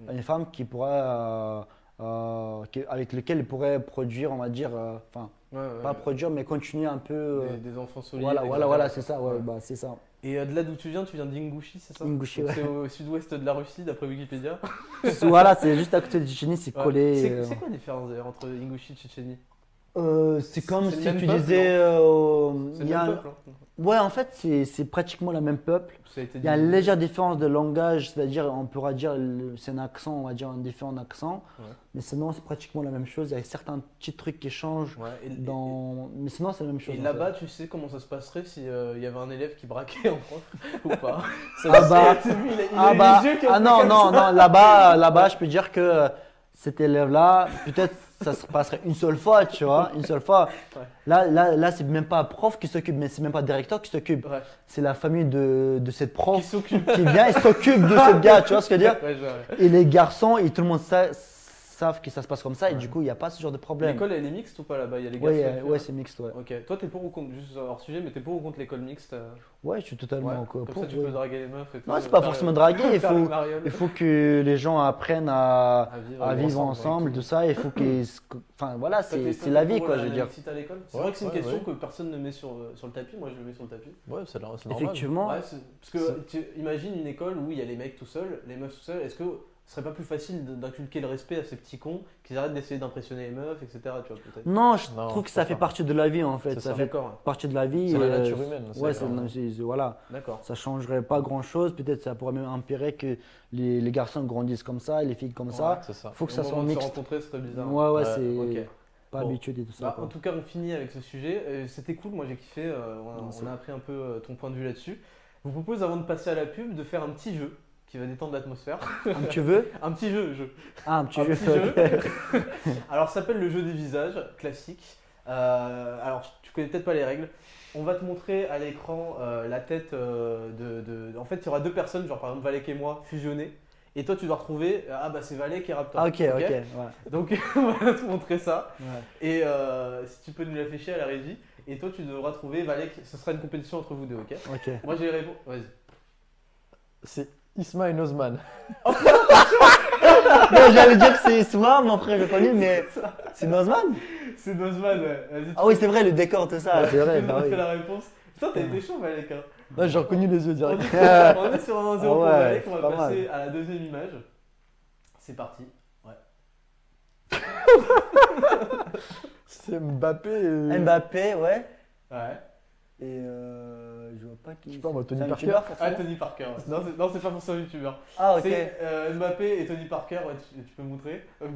Mm. une femme qui pourrait, euh, euh, avec laquelle il pourrait produire, on va dire, euh, enfin, Ouais, ouais, pas produire, mais continuer un peu. euh, Des, des enfants solides. voilà, voilà, voilà, c'est ça, bah, c'est ça. Et euh, de là d'où tu viens, tu viens d'Ingushi, c'est ça? Ingouchi, ouais. C'est au sud-ouest de la Russie, d'après Wikipédia. (laughs) voilà, c'est juste à côté de Tchétchénie, c'est collé. C'est euh, quoi la différence d'ailleurs entre Ingouchi et Tchétchénie? Euh, c'est comme si tu peuple, disais. euh, C'est il le y a même un- peuple. hein. Ouais, en fait, c'est pratiquement le même peuple. Ça a Il y a une légère différence de langage, c'est-à-dire on pourra dire c'est un accent, on va dire un différent accent, Ouais. mais sinon c'est pratiquement la même chose. Il y a certains petits trucs qui changent Ouais, et- et- mais sinon c'est la même Et, chose. en là-bas, tu sais comment ça se passerait si euh, y avait un élève qui braquait un prof (laughs) ou pas? Ah bah, C'est lui, il a- il a ah eu bah, qui ont ah non non ça. non là-bas là-bas je peux dire que cet élève-là peut-être ça se passerait une seule fois, tu vois, une seule fois. Ouais. Là là là c'est même pas un prof qui s'occupe, mais c'est même pas le directeur qui s'occupe. Ouais. C'est la famille de, de cette Qui prof s'occupe. qui vient et s'occupe de ce gars, tu vois ce que je veux dire? Ouais. Et les garçons, et tout le monde sa- savent que ça se passe comme ça, et du coup, il n'y a pas ce genre de problème. L'école, elle est mixte ou pas là-bas? Il y a les Ouais, garçons euh, c'est mixte, ouais. Ok, toi t'es pour ou contre, juste hors sujet, mais t'es pour ou contre l'école mixte euh, Ouais, je suis totalement ouais, co- Comme pour. ça tu ouais. peux draguer les meufs et tout. Non, c'est pas faire- forcément draguer, il (laughs) faut, il faut que les gens apprennent à, à vivre, à vivre ensemble, tout ça, il faut qu'ils. Enfin, voilà, c'est la vie, quoi, je veux dire. C'est vrai que c'est une question que personne ne met sur, euh, sur le tapis, moi je le mets sur le tapis. Ouais, c'est normal. Effectivement. Parce que tu imagines une école où il y a les mecs tout seuls, les meufs tout seuls, est-ce que ce serait pas plus facile de- d'inculquer le respect à ces petits cons qu'ils arrêtent d'essayer d'impressionner les meufs, etc. Tu vois, peut-être Non, je Non, trouve que ça fait partie de la vie, en fait. C'est Ça ça. fait partie de la vie. C'est la euh, nature humaine, c'est Ouais, c'est- voilà. d'accord. Ça changerait pas grand chose. Peut-être ça pourrait même empirer que les, les garçons grandissent comme ça, les filles comme ça. Ça. Faut que Au ça soit de se mixte. rencontrer, ce serait bizarre. Ouais, ouais, c'est ok. pas Bon. habitué et tout ça. Bah, quoi. en tout cas, on finit avec ce sujet. Euh, C'était cool, moi j'ai kiffé. euh, on, a, on a appris un peu euh, ton point de vue là-dessus. Je vous propose, avant de passer à la pub, de faire un petit jeu qui va détendre l'atmosphère. Un petit veux (laughs) un petit jeu, jeu. Ah, un petit Un jeu. petit jeu. (laughs) Alors, ça s'appelle le jeu des visages, classique. Euh, alors, tu connais peut-être pas les règles. On va te montrer à l'écran euh, la tête euh, de, de- En fait, il y aura deux personnes, genre par exemple Valek et moi, fusionnées. Et toi, tu dois retrouver. euh, Ah, bah c'est Valek et Raptor. Ah, ok, ok. ouais. Donc, (laughs) on va te montrer ça. Ouais. Et euh, si tu peux nous l'afficher à la régie. Et toi, tu devras trouver Valek. Ce sera une compétition entre vous deux, ok Ok. Moi, j'ai les réponses. Vas-y. C'est Isma et Nozman. (laughs) Non, J'allais dire que c'est Isma, mon frère, j'ai connu, mais c'est Nozman C'est Nozman, ouais. Vas-y. Ah oui, c'est vrai, le décor, tout ça, Ouais, c'est vrai. Tu peux nous bah oui. montrer la réponse. Putain, t'as été chaud, Valek. Hein. Là, j'ai reconnu les yeux On direct. est, (laughs) on est sur un 1-0 Ah pour ouais, on c'est va pas passer à la deuxième image. C'est parti. (laughs) C'est Mbappé et. Mbappé, ouais. Ouais. Et euh, je vois pas qui. Je sais pas, moi, Tony un Parker. Ah, Tony Parker. Non, c'est, non, c'est pas pour ça youtubeur. Ah, ok. C'est euh, Mbappé et Tony Parker, ouais, tu, tu peux montrer. (laughs)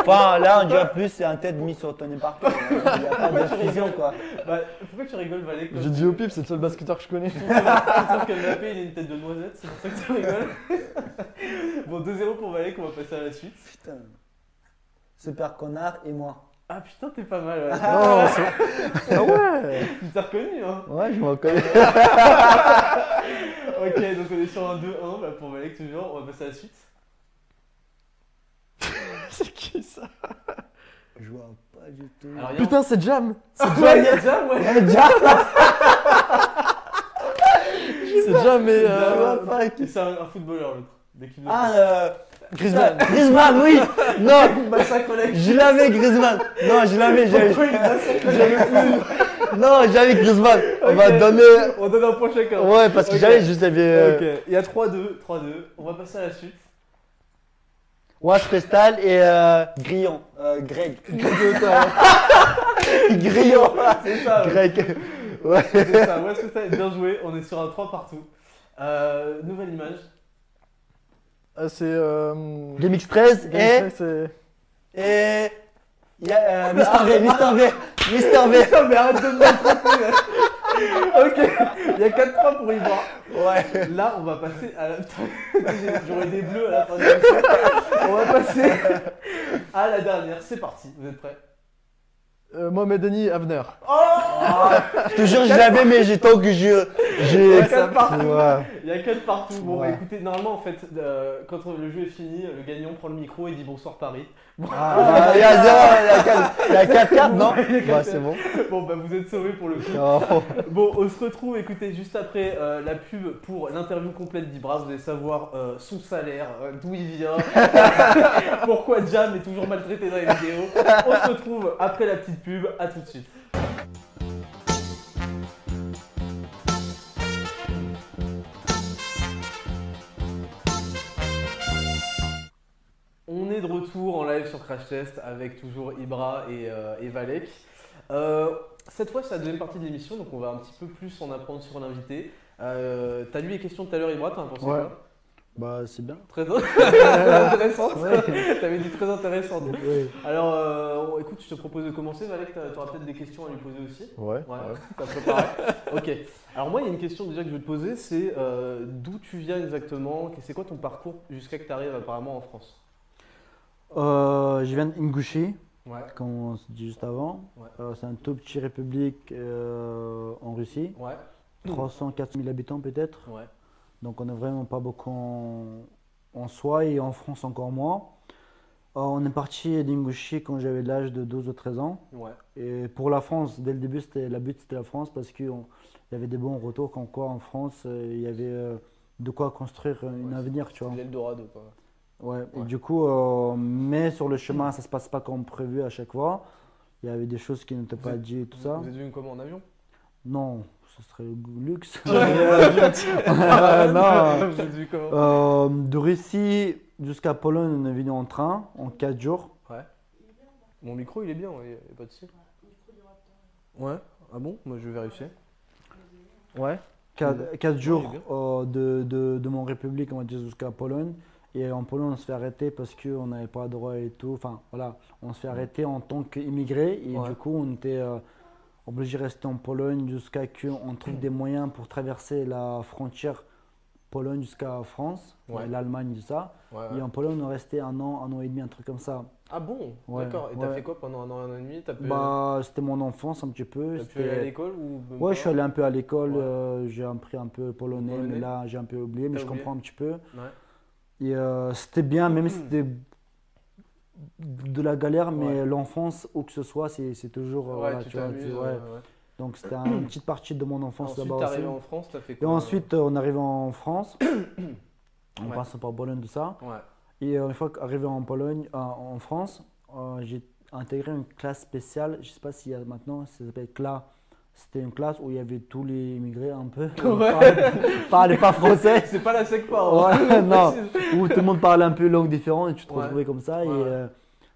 Enfin, là, on dirait plus c'est un tête mis sur Tony Parker. Il n'y a pas de fusion, quoi. bah, pourquoi tu rigoles, Valek J'ai dit au pif, c'est le seul basketteur que je connais. (laughs) Tu trouves que Mbappé il a une tête de noisette, c'est pour ça que tu rigoles (laughs) Bon, 2-0 pour Valek, on va passer à la suite. Putain. Super connard et moi. Ah putain, t'es pas mal, ouais. Non, c'est. Ah ouais Tu t'es reconnu, hein Ouais, je me reconnais. (laughs) Ok, donc on est sur un 2-1 bah, pour Valek toujours, on va passer à la suite. (laughs) C'est qui ça? Je vois pas du tout. Alors, il y a Putain, c'est Jam. Ouais, il y a Jam, ouais Eh, déjà (laughs) C'est Jam et. Je euh, c'est un, un footballeur, l'autre. Ah, euh, Griezmann. (laughs) Griezmann, oui (laughs) Non. Je l'avais, Griezmann Non, je l'avais, j'avais. Non, j'avais Griezmann. On va donner. On donne un point chacun. Ouais, parce que j'avais juste. euh, Ok, il y a 3-2, 3-2. On va passer à la suite. Was Pestal et euh, Grillon. Euh, Greg. (laughs) Grillon. C'est ça. Greg. Ouais. C'est ça, c'est ça. Bien joué, on est sur un 3 partout. Euh, nouvelle image. Ah, c'est. Euh... Game X13 Game et. X, c'est- Et. Il y a euh, Mister V, Mister V, Mister V. (laughs) Putain, mais arrête de me. Ok, il y a 4-3 pour Ibra. Ouais. Là, on va passer à la. (laughs) J'aurais des bleus à la fin de l'émission. On va passer à la dernière. C'est parti, vous êtes prêts? Euh, Mohamed Denis Avner. Je te jure, je l'avais, mais j'ai tant que je. J'ai. Il y a quatre partout. Ouais. Il y a 4 partout. Bon, bah, écoutez, normalement, en fait, euh, quand le jeu est fini, le gagnant prend le micro et dit bonsoir Paris. Ah, il y a zéro, il y a quatre- il y a 4 cartes, non? Ouais, c'est bon. Bon, bah, vous êtes sauvés pour le coup. Oh. Bon, on se retrouve, écoutez, juste après euh, la pub pour l'interview complète d'Ibra. Vous allez savoir euh, son salaire, euh, d'où il vient, (laughs) pourquoi Jam est toujours maltraité dans les vidéos. On se retrouve après la petite pub. À tout de suite. On est de retour en live sur Crash Test avec toujours Ibra et, euh, et Valek. Euh, cette fois, c'est la deuxième partie de l'émission, donc on va un petit peu plus en apprendre sur l'invité. Euh, T'as lu les questions tout à l'heure, Ibra, t'en as pensé Ouais. quoi? Bah, c'est bien. Très (laughs) intéressant. Ouais. T'avais dit très intéressant. Alors, euh, écoute, je te propose de commencer. Valek, t'as- t'auras peut-être des questions à lui poser aussi. Ouais. Ouais, ouais. t'as préparé. ok. Alors moi, il y a une question déjà que je veux te poser, c'est euh, d'où tu viens exactement? C'est quoi ton parcours jusqu'à que tu arrives apparemment en France? Euh, je viens d'Ingouchi, Ouais. comme on se dit juste avant. Ouais. Euh, c'est un tout petit république euh, en Russie. Ouais. 300, 400 000 habitants peut-être. Ouais. Donc on n'est vraiment pas beaucoup en, en soi et en France encore moins. Euh, on est parti d'Ingouchi quand j'avais l'âge de 12 ou 13 ans. Ouais. Et pour la France, dès le début, c'était, la but c'était la France parce qu'il y avait des bons retours comme quoi en France, euh, il y avait euh, de quoi construire un Ouais, avenir, tu vois. L'Eldorado, quoi. Ouais, et du coup, euh, mais sur le chemin, ça se passe pas comme prévu à chaque fois. Il y avait des choses qui n'étaient pas dites et tout ça. Vous êtes venu comment en avion? Non, ce serait le luxe. (laughs) (laughs) Non. Euh, de Russie jusqu'à Pologne, on est venu en train en 4 jours. Mon micro, il est bien, il n'y a pas de souci. Ouais. Ah bon? Moi, je vais vérifier. Ouais. 4, jours il est bien. euh, de, de, de mon République, on va dire, jusqu'à Pologne. Et en Pologne, on se fait arrêter parce qu'on n'avait pas droit et tout. Enfin, voilà, on se fait arrêter en tant qu'immigré. Et Ouais. du coup, on était euh, obligé de rester en Pologne jusqu'à qu'on trouve des moyens pour traverser la frontière Pologne jusqu'à France, Ouais. l'Allemagne, tout ça. Ouais, Et en Pologne, on est resté un an, un an et demi, un truc comme ça. Ah bon? D'accord. Et t'as fait quoi pendant un an, un an et demi? Pu, Bah, c'était mon enfance un petit peu. t'as pu aller à l'école ou Ouais, je suis allé un peu à l'école, euh, j'ai appris un peu polonais, Polonais. mais là j'ai un peu oublié, mais je comprends un petit peu. Et euh, c'était bien, même si (clears throat) c'était de la galère, mais Ouais. l'enfance, où que ce soit, c'est toujours. Ouais, voilà, tu tu vois, t'amuses. c'est- ouais, ouais. ouais. Donc c'était une (clears throat) petite partie de mon enfance là-bas aussi. arrivé en France, fait Et ensuite, euh, on arrive en France, (clears throat) en passant par Bologne, tout ça. Et euh, une fois qu'arrivé en Pologne, euh, en France, euh, j'ai intégré une classe spéciale. Je sais pas s'il y a maintenant, ça s'appelle CLA. C'était une classe où il y avait tous les immigrés un peu. Ouais. Parlaient pas français. (laughs) C'est pas la SECPA, hein. Ouais, (laughs) non. Où tout le monde parlait un peu langue différente et tu te Ouais. retrouvais comme ça. Et euh,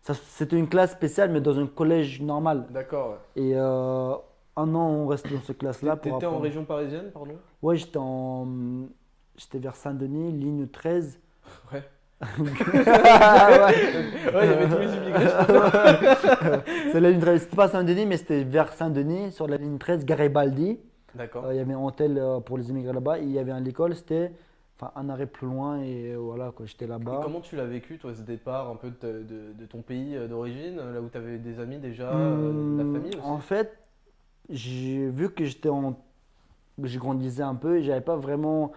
ça, c'était une classe spéciale, mais dans un collège normal. D'accord. Et euh, un an, on restait dans cette classe-là. T'étais en apprendre. région parisienne, pardon? Ouais, j'étais en. J'étais vers Saint-Denis, ligne 13. Ouais. Ouais. Ouais, il y avait tous les immigrés. je crois. C'est la ligne 13. C'était pas Saint-Denis, mais c'était vers Saint-Denis, sur la ligne 13, Garibaldi. D'accord. Euh, il y avait un hôtel euh, pour les immigrés là-bas. Il y avait un école, c'était enfin, un arrêt plus loin. Et euh, voilà, quoi, j'étais Et là-bas. comment tu l'as vécu, toi, ce départ un peu de, de- de ton pays d'origine, là où tu avais des amis déjà, de la Hum, famille aussi? En fait, j'ai vu que j'étais en. Je grandissais un peu et j'avais pas vraiment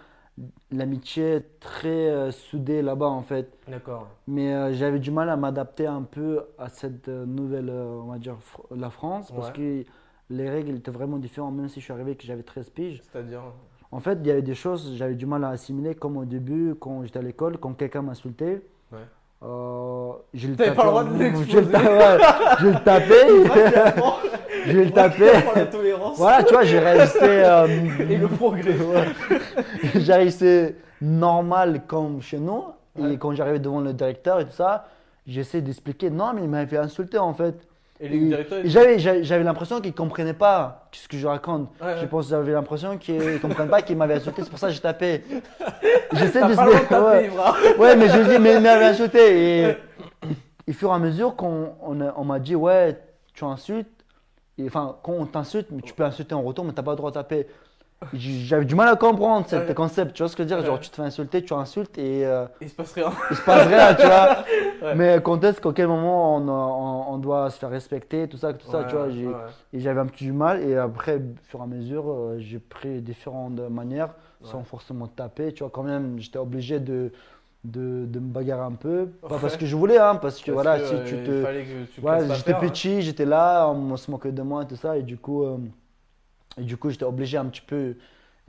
l'amitié très euh, soudée là-bas en fait. D'accord. Mais euh, j'avais du mal à m'adapter un peu à cette euh, nouvelle, euh, on va dire, la France parce Ouais. que les règles étaient vraiment différentes, même si je suis arrivé que j'avais 13 piges. C'est-à-dire? En fait, il y avait des choses j'avais du mal à assimiler, comme au début, quand j'étais à l'école, quand quelqu'un m'insultait. Euh, je le T'avais pas le droit de l'exploser. je le ta- ouais, je le (laughs) (laughs) tolérance Voilà, tu vois, j'ai réalisé, euh, (laughs) et le progrès. j'ai réalisé normal comme chez nous. Ouais. Et quand j'arrivais devant le directeur et tout ça, j'essaie d'expliquer. Non, mais il m'avait fait insulter en fait. Et les directeurs, j'avais, l'impression qu'ils ne comprenaient pas ce que je raconte. Ouais, ouais. Je pense j'avais l'impression qu'ils ne comprennent pas qu'ils m'avaient insulté, c'est pour ça que j'ai tapé. (laughs) J'essaie de se (laughs) ouais. Mais je dis, mais ils m'avaient insulté. Et, et (laughs) au fur et à mesure qu'on on, m'a dit, ouais, tu insultes. Et, enfin, quand on t'insulte, tu peux insulter en retour, mais tu n'as pas le droit de taper. J'avais du mal à comprendre ce Ouais. concept, tu vois ce que je veux dire Genre, tu te fais insulter, tu insultes et euh, Il se passe rien. il se passe rien, tu vois. (laughs) Ouais. Mais quand est-ce qu'à quel moment on, on- on doit se faire respecter, tout ça, tout ça, tu vois. Et j'avais un petit du mal. Et après, au fur et à mesure, euh, j'ai pris différentes manières sans forcément taper. Tu vois, quand même, j'étais obligé de, de, de me bagarrer un peu. Pas parce que je voulais, hein, parce que Parce voilà, que, si euh, tu te. j'étais hein. petit, j'étais là, on se moquait de moi et tout ça. Et du coup, euh, et du coup j'étais obligé un petit peu.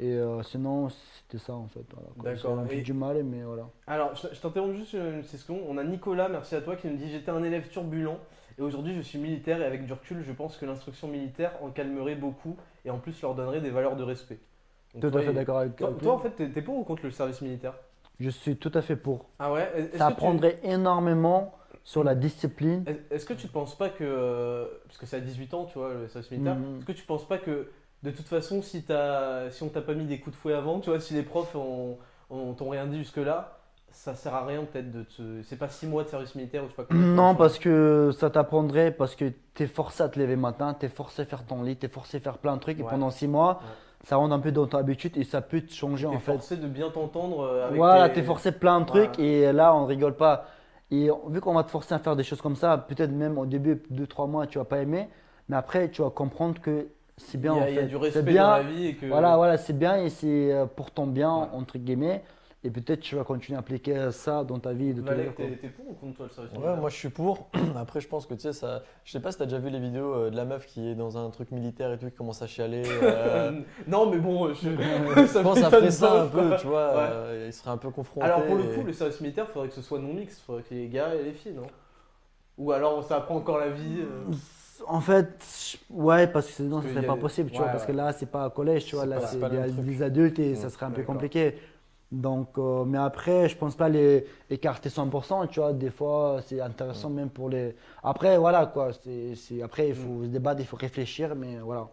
Et euh, sinon, c'était ça en fait. Voilà. D'accord. Et- du mal, mais voilà. Alors, je je t'interromps juste une seconde. On a Nicolas, merci à toi, qui nous dit J'étais un élève turbulent et aujourd'hui je suis militaire et avec du recul, je pense que l'instruction militaire en calmerait beaucoup et en plus leur donnerait des valeurs de respect. Donc, Tout toi, à fait d'accord avec Toi, toi, en fait, t'es pour ou contre le service militaire? Je suis tout à fait pour. Ah ouais Ça tu- apprendrait énormément sur la discipline. Est- Est-ce que tu ne penses pas que. euh, Parce que c'est à 18 ans, tu vois, le service militaire. Mhm. Est-ce que tu ne penses pas que, de toute façon, si, t'as- si on t'a pas mis des coups de fouet avant, tu vois, si les profs ont, ont- t'ont rien dit jusque-là, ça sert à rien peut-être de te. C'est pas 6 mois de service militaire ou je sais pas Non, parce que ça t'apprendrait, parce que tu es forcé à te lever matin, tu es forcé à faire ton lit, tu es forcé à faire plein de trucs. Et pendant six mois, Ouais. ça rentre un peu dans ton habitude et ça peut te changer T'es en fait. forcé de bien t'entendre euh, avec Voilà, tes- tu es forcé plein de trucs et là, on rigole pas. Et vu qu'on va te forcer à faire des choses comme ça, peut-être même au début, deux, trois mois, tu vas pas aimer, mais après, tu vas comprendre que c'est bien Il y a, en il y a fait. du C'est respect bien, dans la vie et que. Voilà, voilà, c'est bien et c'est euh, pour ton bien, Ouais. entre guillemets. Et peut-être tu vas continuer à appliquer ça dans ta vie de tous les jours. t'es pour ou contre toi le service Ouais, militaire moi je suis pour. (clears throat) Après, je pense que tu sais, ça. Je sais pas si t'as déjà vu les vidéos euh, de la meuf qui est dans un truc militaire et tout, qui commence à chialer. euh, (laughs) non, mais bon, je, (laughs) je pense que ça un peu, tu vois. Ouais. euh, il serait un peu confronté. Alors pour le et- coup, le service militaire, il faudrait que ce soit non mixte, il faudrait qu'il y ait les gars et les filles, non? Ou alors ça apprend encore la vie euh, En fait, ouais, parce que sinon, qu'il serait pas possible, tu ouais, vois, parce que là, c'est pas collège, tu vois, là, c'est des, adultes et Ouais, ça serait un peu compliqué. Donc, euh, mais après, je pense pas les écarter 100%, tu vois, des fois, c'est intéressant même pour les. Après, voilà, quoi, c'est, après, il faut se débattre, il faut réfléchir, mais voilà.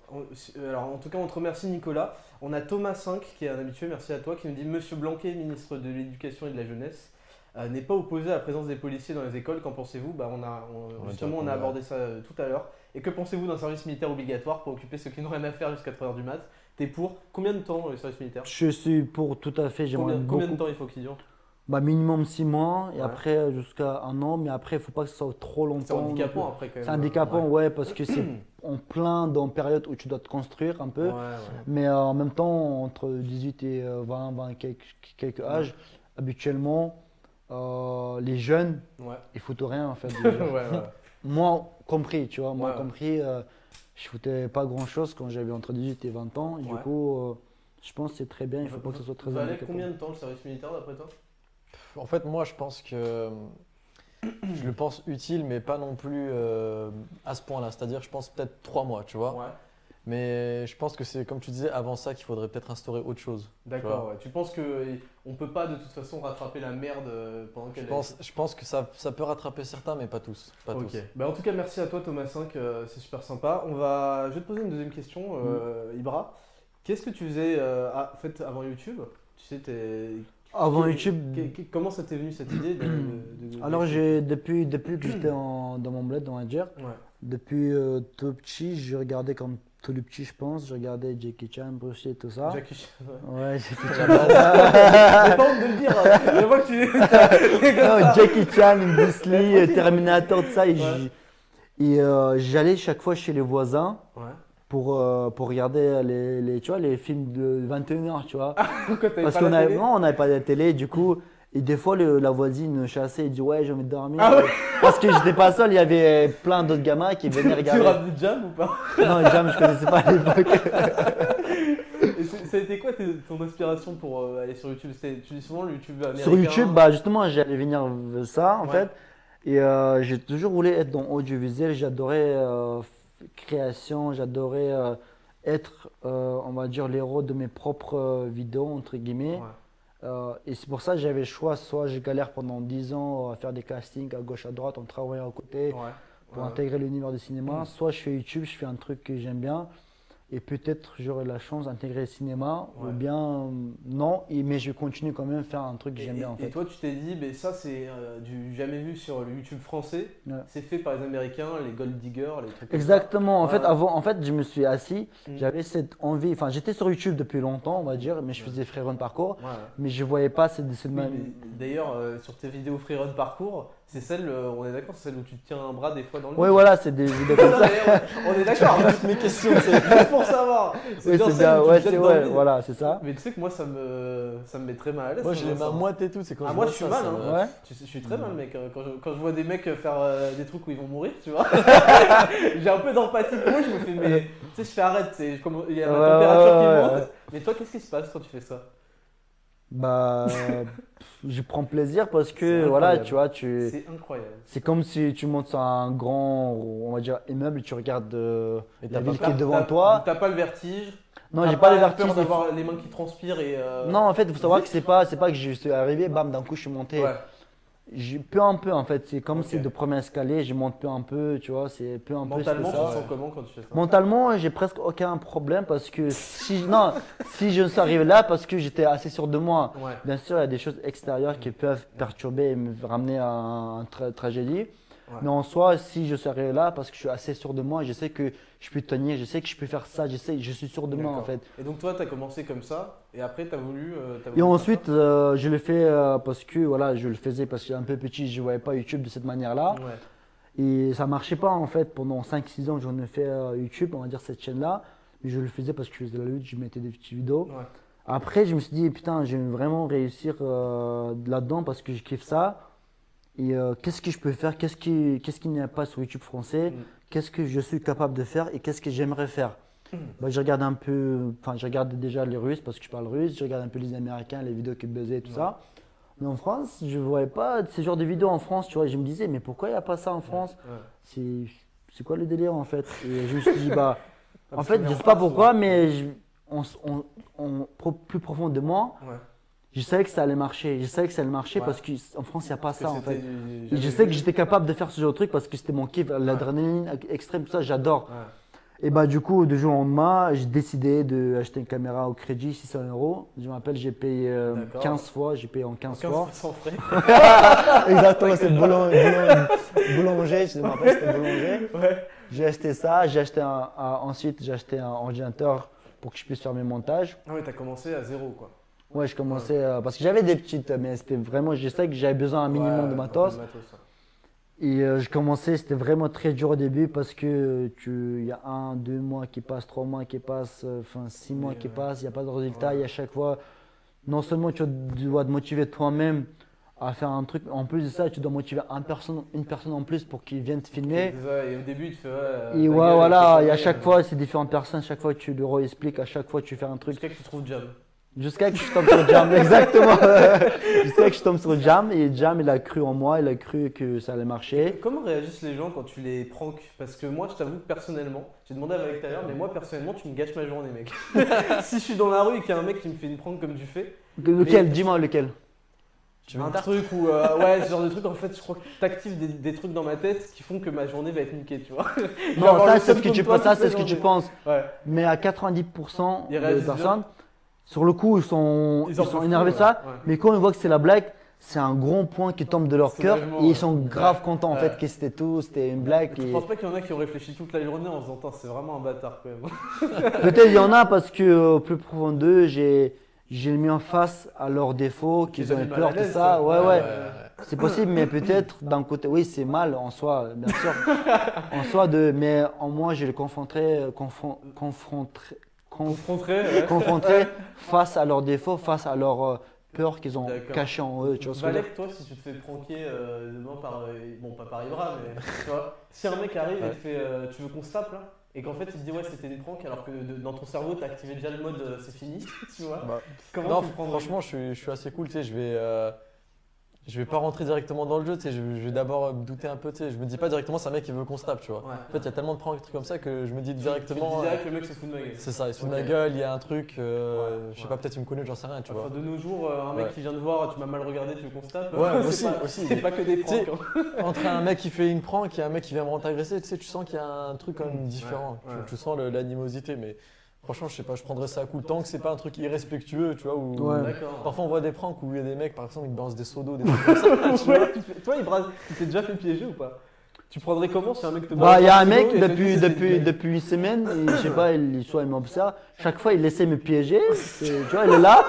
Euh, Alors en tout cas, on te remercie Nicolas. On a Thomas 5 qui est un habitué, merci à toi, qui nous dit Monsieur Blanquet, ministre de l'Éducation et de la Jeunesse, euh, n'est pas opposé à la présence des policiers dans les écoles. Qu'en pensez-vous? Bah, on a, on- On a Justement, on a abordé ça euh, tout à l'heure. Et que pensez-vous d'un service militaire obligatoire pour occuper ceux qui n'ont rien à faire jusqu'à 3h du mat? T'es pour Combien de temps euh, le service militaire? Je suis pour tout à fait, combien, combien de temps il faut qu'il dure Bah, minimum 6 mois, et Ouais. après, jusqu'à un an, mais après, il faut pas que ce soit trop longtemps. C'est handicapant après quand même. C'est handicapant, Ouais. ouais, parce que c'est (clears throat) en plein dans une période où tu dois te construire un peu. Ouais. Mais euh, en même temps, entre 18 et euh, 20, 20 quelques, quelques âges, habituellement, euh, les jeunes, Ouais. ils foutent rien en fait. (laughs) ouais, ouais. moi compris, tu vois, moi Ouais. compris, euh, je foutais pas grand chose quand j'avais entre 18 et 20 ans. Et Du coup, euh, je pense que c'est très bien, il faut pas que ce soit très Valek, handicapant. combien de temps le service militaire d'après toi? En fait, moi, je pense que je le pense utile, mais pas non plus euh, à ce point-là. C'est-à-dire, je pense peut-être trois mois, tu vois. Mais je pense que c'est, comme tu disais, avant ça qu'il faudrait peut-être instaurer autre chose. D'accord, ouais. Tu penses qu'on peut pas de toute façon rattraper la merde euh, pendant Je qu'elle pense, je pense que ça, ça peut rattraper certains, mais pas tous. Pas Ok. tous. Bah, en tout cas, merci à toi Thomas 5, euh, c'est super sympa. On va... Je vais te poser une deuxième question, euh, Mm. Ibra. Qu'est-ce que tu faisais euh, à- en fait, avant YouTube? Tu sais, t'es- Avant YouTube, comment ça t'est venu cette idée de, de- de- (clears throat) alors de- j'ai depuis, depuis que j'étais en- dans mon bled, dans Ouais. depuis euh, tout petit, je regardais comme tous les petits, je pense, je regardais Jackie Chan, Bruce Lee, tout ça. Jackie Chan. ouais. Ouais, Jackie (laughs) Chan. J'ai pas honte de le dire. hein. Je vois que tu. Non, Jackie Chan, Bruce Lee, (laughs) Terminator, tout ça. Et, Ouais. euh, j'allais chaque fois chez les voisins Ouais. pour, euh, pour regarder les, les, tu vois, les films de 21h, tu vois. (laughs) T'avais Parce qu'on la n'avait pas de télé, du coup. Et des fois, le- la voisine chassait et dit Ouais, j'ai envie de dormir. Ah ouais (laughs) Parce que j'étais pas seul, il y avait plein d'autres gamins qui venaient (laughs) Tu regarder. rappes du jam ou pas? (laughs) Non, Jam, je connaissais pas à l'époque. Ça a été quoi ton inspiration pour euh, aller sur YouTube? Tu dis souvent le YouTube américain Sur YouTube, bah, justement, j'allais venir ça, en Ouais. fait. Et euh, j'ai toujours voulu être dans audiovisuel. J'adorais euh, création, j'adorais être, on va dire, l'héros de mes propres vidéos, entre guillemets. Ouais. Euh, et c'est pour ça que j'avais le choix, soit je galère pendant 10 ans à faire des castings à gauche, à droite, en travaillant à côté, Ouais. pour intégrer l'univers du cinéma. Soit je fais YouTube, je fais un truc que j'aime bien, et peut-être j'aurai la chance d'intégrer le cinéma, Ouais. ou bien euh, non, et- mais je continue quand même à faire un truc que j'aime bien en et toi, tu t'es dit, mais ça, c'est euh, du jamais vu sur le YouTube français. Ouais. C'est fait par les Américains, les Gold Diggers, les trucs comme Exactement. En Ouais. fait, avant, en fait, je me suis assis. Mm. J'avais cette envie. Enfin, j'étais sur YouTube depuis longtemps, on va dire, mais je faisais Freerun parcours. ça. Ouais. Mais je voyais pas cette, cette Oui, même- D'ailleurs, euh, sur tes vidéos freerun parcours, c'est celle, euh, on est d'accord, c'est celle où tu te tiens un bras des fois dans le Ouais, vide. voilà, c'est des vidéos comme ça. (laughs) On est d'accord, toutes mes questions, c'est juste pour savoir. Oui, bien c'est bien. Ouais, c'est ouais, voilà, c'est ça. Mais tu sais que moi, ça me, ça me met très mal à l'aise. Moi, je les moite et tout. C'est quand Ah, je moi, vois je suis ça, mal, hein. Ouais. Tu sais, je suis très mal, mec. euh, Quand je, quand je vois des mecs faire euh, des trucs où ils vont mourir, tu vois. (laughs) J'ai un peu d'empathie pour eux, je me fais, mais tu sais, je fais arrête, c'est il y a la Ouais, température qui monte. Mais toi, qu'est-ce qui se passe quand tu fais ça? Bah, (laughs) je prends plaisir parce que voilà, tu vois, tu. C'est incroyable. C'est comme si tu montes sur un grand, on va dire, immeuble, tu regardes euh, Et la ville qui est devant toi. T'as pas le vertige? Non, j'ai pas vertiges. des d'avoir les mains qui transpirent et. euh, Non, en fait, il faut savoir que c'est pas, c'est pas que je suis arrivé, bam, d'un coup je suis monté. Ouais. J'ai- Peu un peu en fait, c'est comme Ok. si de premier escalier, je monte peu un peu, tu vois, c'est peu un peu. Mentalement, c'est tu te sens comment quand tu fais ça Mentalement, j'ai presque aucun problème parce que si, non, si je suis arrivé là, parce que j'étais assez sûr de moi. Ouais. Bien sûr, il y a des choses extérieures qui peuvent perturber et me ramener à une tra- tragédie. Ouais. Mais en soi, si je arrivé là, parce que je suis assez sûr de moi, je sais que je peux tenir, je sais que je peux faire ça, je sais, je suis sûr de moi en fait. Et donc, toi, t'as commencé comme ça, et après, t'as voulu. euh, voulu Et ensuite, euh, je le fais euh, parce que voilà, je le faisais parce que j'étais un peu petit, je ne voyais pas YouTube de cette manière-là. Ouais. Et ça marchait pas en fait. Pendant 5-6 ans, j'en ai fait YouTube, on va dire cette chaîne-là. Mais je le faisais parce que je faisais la lutte, je mettais des petites vidéos. Ouais. Après, je me suis dit, putain, je vais vraiment réussir là-dedans parce que je kiffe ça. Et euh, qu'est-ce que je peux faire? Qu'est-ce qui, qu'est-ce qu'il n'y a pas sur YouTube français? Mm. Qu'est-ce que je suis capable de faire et qu'est-ce que j'aimerais faire? Mm. bah, Je regarde un peu, enfin, je regarde déjà les Russes parce que je parle russe, je regarde un peu les Américains, les vidéos qui buzzaient et tout Ouais. ça. Mais en France, je ne voyais pas ce genre de vidéos en France, tu vois. Je me disais, mais pourquoi il n'y a pas ça en France? Ouais. C'est c'est quoi le délire en fait? Et je me suis dit, bah, (laughs) en fait, je en sais pas pourquoi, mais je- on, on, on- pro- plus profond de moi, Ouais. Je savais que ça allait marcher. Je savais que ça allait marcher Ouais. parce qu'en France, il n'y a pas Parce ça en fait. du- je sais que j'étais capable de faire ce genre de truc parce que c'était mon kiff, l'adrénaline extrême, tout ça, j'adore. Et bah, du coup, de jour au lendemain, j'ai décidé d'acheter une caméra au crédit, 600 euros. Je me rappelle, j'ai payé euh, D'accord. 15 fois, j'ai payé en 15 15 fois. sans frais. (laughs) Exactement, c'est boulanger, boulanger, je me rappelle, c'était boulanger. Ouais. J'ai acheté ça, j'ai acheté un, un- ensuite j'ai acheté un ordinateur pour que je puisse faire mes montages. Ah ouais, t'as commencé à zéro, quoi. Ouais, je commençais euh, parce que j'avais des petites, mais c'était vraiment, je sais que j'avais besoin un minimum Ouais, de matos. Et euh, je commençais, c'était vraiment très dur au début parce que tu, il y a un, deux mois qui passent, trois mois qui passent, euh, enfin six mois qui euh, passent, il n'y a pas de résultat. ouais. Et à chaque fois, non seulement tu dois te motiver toi-même à faire un truc, en plus de ça, tu dois motiver un personne, une personne en plus pour qu'il vienne te filmer. C'est ça, Et au début, il fait. Ouais, euh, Et ouais, gueule, voilà, et à chaque fois, c'est différentes personnes, chaque fois tu leur expliques, à chaque fois tu fais un euh, truc. Jusqu'à que tu trouves Jam. Jusqu'à que je tombe sur Jam, (laughs) exactement. Jusqu'à que je tombe sur Jam, et Jam, il a cru en moi, il a cru que ça allait marcher. Comment réagissent les gens quand tu les pranks? Parce que moi, je t'avoue que personnellement, j'ai demandé à Valérie tout à l'heure, mais moi personnellement, tu me gâches ma journée, mec. (laughs) si je suis dans la rue et qu'il y a un mec qui me fait une prank comme tu fais, Lequel? Dis-moi lequel. Tu veux un truc où, euh, ouais, ce genre de truc, en fait, je crois que t'actives des, des trucs dans ma tête qui font que ma journée va être niquée, tu vois. (laughs) Non, ça c'est ce que tu penses, ça c'est ce que tu penses. Ouais. Mais à 90% Ils des personnes, sur le coup, ils sont, ils sont énervés de ça. ouais. Mais quand ils voient que c'est la blague, c'est un grand point qui tombe de leur cœur et ils sont grave Ouais. contents en Ouais. fait que c'était tout, c'était une blague. Je et- pense pas qu'il y en a qui ont réfléchi toute la journée en se disant, c'est vraiment un bâtard quand même. (laughs) Peut-être il y en a parce que au plus profond d'eux, j'ai j'ai mis en face à leurs défauts, qu'ils ont eu peur de ça. Ouais, ouais. Ouais, C'est possible, mais peut-être (coughs) d'un côté, oui, c'est mal en soi, bien sûr. (laughs) en soi, de, mais en moi, je les confronterai, confron- confronterai, conf- Confronté, ouais. confronterai (laughs) face à leurs défauts, face à leurs euh, peurs qu'ils ont cachées en eux. Tu vois ce que je veux dire? Valek, toi, si tu te fais pranker euh, demain par. euh, bon, pas par Ibra, mais. tu vois, si un mec arrive et te fait euh, Tu veux qu'on se tape là Et qu'en fait il te dit Ouais, c'était une prank, alors que de- dans ton cerveau, t'as activé déjà le mode euh, C'est fini, (laughs) tu vois Bah, Comment non, tu franchement, je suis, je suis assez cool. Tu sais, je vais, euh, je vais pas rentrer directement dans le jeu, tu sais, je, je vais d'abord me douter un peu, tu sais, je me dis pas directement c'est un mec qui veut qu'on se tape, tu vois. Ouais. En fait, il y a tellement de pranks trucs comme ça que je me dis Tu te directement. disais que le mec se fout de ma gueule. C'est ça, il se fout de ma gueule, il y a un truc, euh, Ouais, je sais ouais. pas, peut-être il me connaît, j'en sais rien, tu vois. De nos jours, euh, un mec qui vient de voir, tu m'as mal regardé, tu veux qu'on se tape Ouais, c'est aussi, pas- aussi. C'est pas que des Tu pranks. hein. (laughs) Entre un mec qui fait une prank et un mec qui vient vraiment t'agresser, tu sais, tu sens qu'il y a un truc quand même différent. Ouais, Tu-. Tu, sens l'animosité, mais franchement, je sais pas, je prendrais ça à coup tant que c'est pas un truc irrespectueux, tu vois. Ouais. D'accord. Parfois, on voit des pranks où il y a des mecs, par exemple, ils balancent des seaux d'eau, des trucs comme ça. (laughs) tu vois. Ouais, tu fais- Toi, Ibra, tu t'es déjà fait piéger ou pas? Tu prendrais comment si un mec te Bah, il y a un mec depuis, depuis, depuis une semaine, et je sais (coughs) pas, il, soit il m'observe. Chaque fois, il essaie de me piéger. Tu vois, il est là,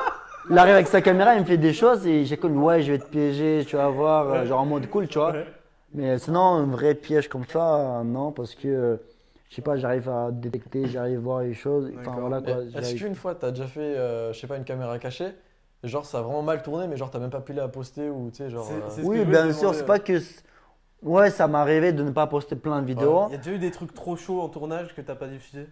il arrive avec sa caméra, il me fait des choses, et j'ai comme, ouais, je vais te piéger, tu vas voir, euh, genre en mode cool, tu vois. Ouais. Mais sinon, un vrai piège comme ça, euh, non, parce que, euh, je sais pas, j'arrive à détecter, j'arrive à voir les choses. Enfin, D'accord. voilà Mais quoi. Est-ce qu'une fois, t'as déjà fait, euh, je sais pas, une caméra cachée Genre, ça a vraiment mal tourné, mais genre, t'as même pas pu la poster ou tu sais, genre. Euh, c'est- ce que Oui, voulais bien te sûr, demander, c'est pas que. c- Ouais, ça m'est arrivé de ne pas poster plein de vidéos. Il y a déjà eu des trucs trop chauds en tournage que t'as pas diffusé?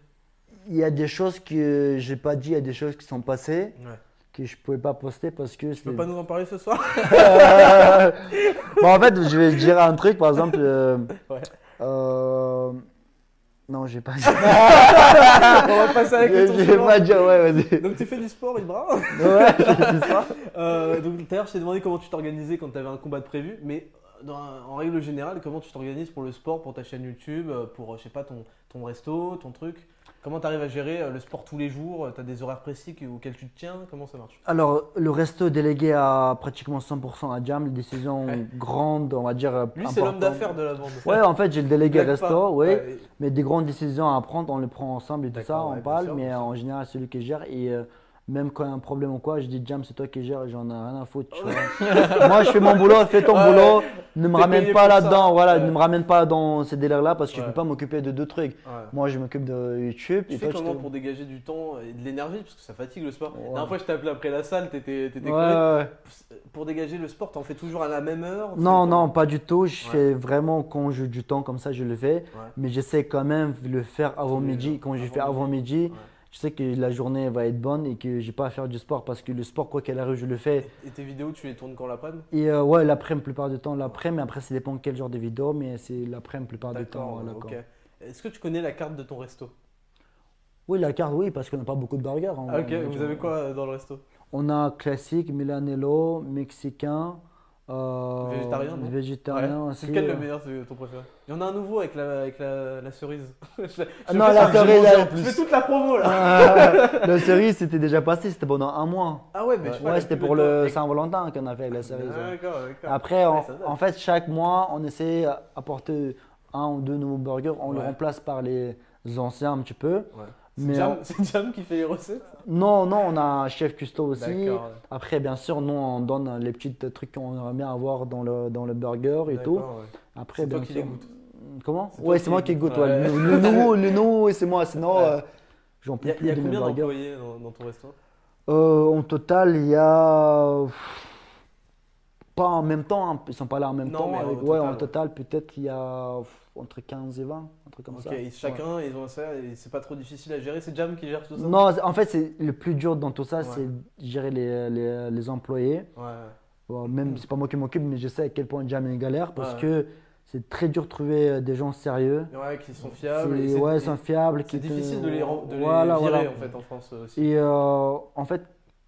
Il y a des choses que j'ai pas dit, il y a des choses qui sont passées, Ouais. que je pouvais pas poster parce que. Tu peux pas nous en parler ce soir? (laughs) Bon, en fait, je vais dire un truc, par exemple. euh, Ouais. euh, Non, je vais pas (laughs) dire. On va passer avec vais suivants. pas dire, ouais, vas-y. Donc tu fais du sport, Ibra Ouais, j'ai dit ça. (laughs) Euh, donc tout à l'heure, je t'ai demandé comment tu t'organisais quand tu avais un combat de prévu, mais dans- en règle générale, comment tu t'organises pour le sport, pour ta chaîne YouTube, euh, pour, je sais pas, ton, ton resto, ton truc? Comment tu arrives à gérer euh, le sport tous les jours Tu as des horaires précis que- auxquels tu te tiens Comment ça marche? Alors, le resto est délégué à pratiquement 100% à Jam, les décisions Ouais. grandes, on va dire. Lui, c'est l'homme d'affaires de la bande. Ouais, en fait, j'ai le délégué resto, oui. Ouais, Mais des grandes décisions à prendre, on les prend ensemble et tout ça, on ouais, parle. sûr, mais en général, c'est lui qui gère. Et euh, même quand il y a un problème ou quoi, je dis Jam, c'est toi qui gères, j'en ai rien à foutre. tu vois. (laughs) Moi, je fais mon boulot, fais ton Ouais. boulot. Ne me ramène pas là-dedans, voilà, Ouais. ne me ramène pas dans ces délires-là parce que je Ouais. peux pas m'occuper de deux trucs. Moi, je m'occupe de YouTube. Tu et fais toi, comment pour dégager du temps et de l'énergie? Parce que ça fatigue le sport. La dernière fois, je t'ai appelé après la salle, t'étais ouais. Pour dégager le sport, t'en fais toujours à la même heure? Non, non, pas du tout. Je fais vraiment quand j'ai du temps comme ça, je le fais. Mais j'essaie quand même de le faire avant midi. Quand je fais avant midi. Je sais que la journée va être bonne et que j'ai pas à faire du sport parce que le sport, quoi qu'elle arrive, je le fais. Et tes vidéos, tu les tournes quand l'après-midi? Et euh, ouais, l'après-midi, la plupart du temps, l'après-midi, mais après, ça dépend quel genre de vidéo, mais c'est l'après-midi, la plupart du temps. Voilà. Est-ce que tu connais la carte de ton resto? Oui, la carte, oui, parce qu'on n'a pas beaucoup de burgers. en Ah, vrai. Ok, vous avez quoi euh, dans le resto? On a classique, Milanello, mexicain. Euh, Végétarien, non Végétarien Ouais. aussi. C'est lequel euh. le meilleur, c'est ton préféré? Il y en a un nouveau avec la, avec la, la cerise. Je Ah non, la cerise. Je fais toute la promo là. (laughs) La cerise, c'était déjà passé, c'était pendant un mois. Ah ouais, mais je Ouais, c'était pour le. Saint-Valentin qu'on a fait avec la cerise. Ah. D'accord, d'accord. Après, Ouais, en, fait, chaque mois, on essaie d'apporter un ou deux nouveaux burgers. On le Ouais. remplace par les anciens un petit peu. Ouais. C'est Mais Jam, on- c'est Jam qui fait les recettes non, non, on a un chef custo aussi. Après, bien sûr, nous, on donne les petits trucs qu'on aimerait bien avoir dans le, dans le burger et tout. Ouais. Après, C'est toi qui sûr. les goûtes. Comment Ouais, c'est moi qui goûte. ouais. Le, le nouveau, le nouveau, c'est moi. Sinon, Ouais. euh, j'en Il peux y a, plus il y a combien d'employés dans, dans ton resto? Euh, en total, il y a. Pas en même temps, hein, ils sont pas là en même Non, temps. mais ouais, total, en total, peut-être il y a entre 15 et 20, un truc comme Ok, ça. et chacun, ils ont ça et c'est pas trop difficile à gérer. C'est Jam qui gère tout ça Non, en fait, c'est le plus dur dans tout ça, Ouais. c'est gérer les, les, les employés. Ouais. Bon, même, c'est pas moi qui m'occupe, mais je sais à quel point Jam est galère parce que c'est très dur de trouver euh, des gens sérieux. Ouais, qui sont fiables. C'est- ouais, sont fiables. C'est te- difficile de les, de les virer voilà. en fait en France euh, aussi. Et euh, en fait,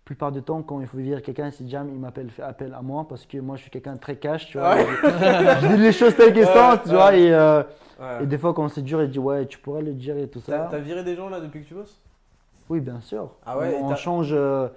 plupart du temps, quand il faut virer quelqu'un, si Jam, il m'appelle, fait appel à moi parce que moi, je suis quelqu'un de très cash, tu vois. Ouais. (laughs) je dis les choses telles qu'elles sont, tu vois. Et, euh, Ouais. et des fois, quand c'est dur, il dit Ouais, tu pourrais le dire et tout ça. t'as viré des gens là depuis que tu bosses? Oui, bien sûr. Ah ouais, on change euh,